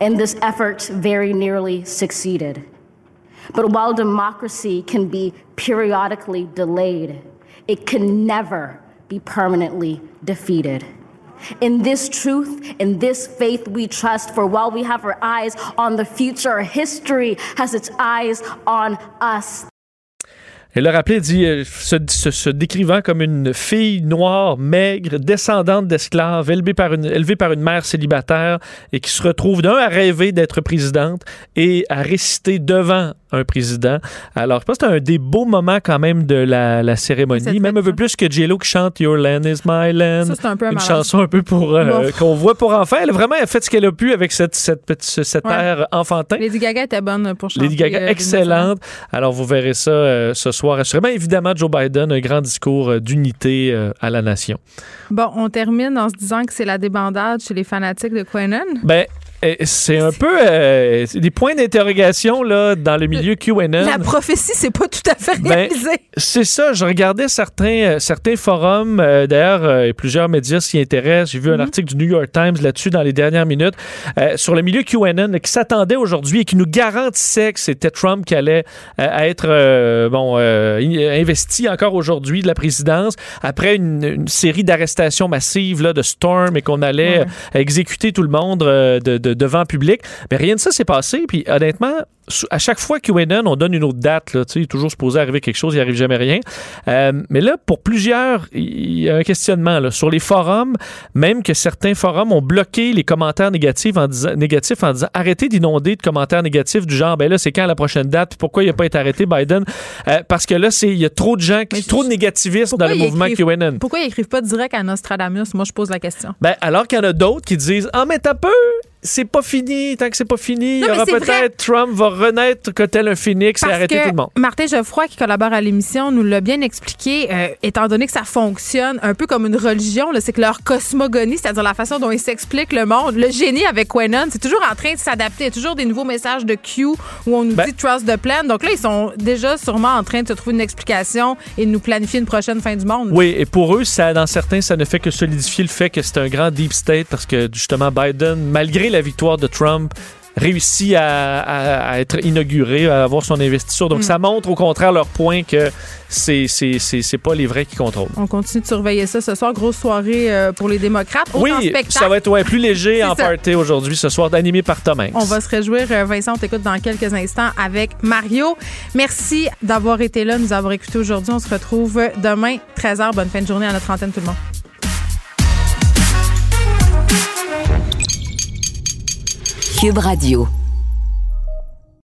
And this effort very nearly succeeded. But while democracy can be periodically delayed, it can never be permanently defeated. In this truth, in this faith we trust, for while we have our eyes on the future, history has its eyes on us. Elle l'a rappelé, dit, euh, se, décrivant comme une fille noire, maigre, descendante d'esclaves, élevée par, une, élevée par une mère célibataire et qui se retrouve d'un à rêver d'être présidente et à réciter devant un président. Alors, je pense que c'est un des beaux moments quand même de la, la cérémonie, même un peu plus que J-Lo qui chante Your Land is my land. Ça, c'est un peu un Une chanson un peu pour euh, qu'on voit pour enfants. Elle a vraiment fait ce qu'elle a pu avec cette, cette, petite- ce- cet Ouais. air enfantin. Lady Gaga était bonne pour chanter. Lady Gaga, euh, excellente. Alors, vous verrez ça euh, ce soir. Assurément, évidemment, Joe Biden, un grand discours d'unité à la nation. Bon, on termine en se disant que c'est la débandade chez les fanatiques de Quenon. Ben, c'est un peu euh, des points d'interrogation là dans le milieu QAnon. La prophétie, c'est pas tout à fait Ben, réalisé. c'est ça. Je regardais certains, euh, certains forums. euh, D'ailleurs, et plusieurs médias s'y intéressent. J'ai vu Mhm. un article du New York Times là-dessus dans les dernières minutes sur le milieu QAnon qui s'attendait aujourd'hui et qui nous garantissait que c'était Trump qui allait être bon in- investi encore aujourd'hui de la présidence après une, une série d'arrestations massives là, de Storm et qu'on allait Ouais. exécuter tout le monde de, de- devant public. Mais rien de ça s'est passé. Puis honnêtement, à chaque fois QAnon, on donne une autre date. Là, il est toujours supposé arriver quelque chose, il arrive jamais rien. Euh, mais là, pour plusieurs, il y a un questionnement là, sur les forums, même que certains forums ont bloqué les commentaires négatifs en disant, négatifs en disant arrêtez d'inonder de commentaires négatifs du genre ben là c'est quand la prochaine date pourquoi il n'a pas été arrêté Biden? Euh, parce que là il y a trop de gens qui trop de négativisme dans le mouvement écrivent- QAnon. Pourquoi ils écrivent pas direct à Nostradamus? Moi, je pose la question. Ben, alors qu'il y en a d'autres qui disent Ah, mais t'as peu, c'est pas fini. Tant que c'est pas fini, il y aura peut-être Trump va renaître que tel un phénix et arrêter tout le monde. Martin Geoffroy, qui collabore à l'émission, nous l'a bien expliqué, euh, étant donné que ça fonctionne un peu comme une religion, c'est que leur cosmogonie, c'est-à-dire la façon dont ils s'expliquent le monde, le génie avec Quenon, c'est toujours en train de s'adapter. Il y a toujours des nouveaux messages de Q où on nous Ben dit trust the plan. Donc là, ils sont déjà sûrement en train de se trouver une explication et de nous planifier une prochaine fin du monde. Oui, et pour eux, ça, dans certains, ça ne fait que solidifier le fait que c'est un grand deep state parce que justement, Biden, malgré la victoire de Trump, réussit à, à- à être inauguré, à avoir son investiture. Donc, Mm. ça montre au contraire leur point que c'est pas les vrais qui contrôlent. On continue de surveiller ça ce soir. Grosse soirée euh, pour les démocrates. Oui, ça va être ouais, plus léger en ça. party aujourd'hui, ce soir, animé par Thomas. On va se réjouir. Euh, Vincent, on t'écoute dans quelques instants avec Mario. Merci d'avoir été là, nous avoir écoutés aujourd'hui. On se retrouve demain, 13h. Bonne fin de journée à notre antenne, tout le monde. Cube Radio.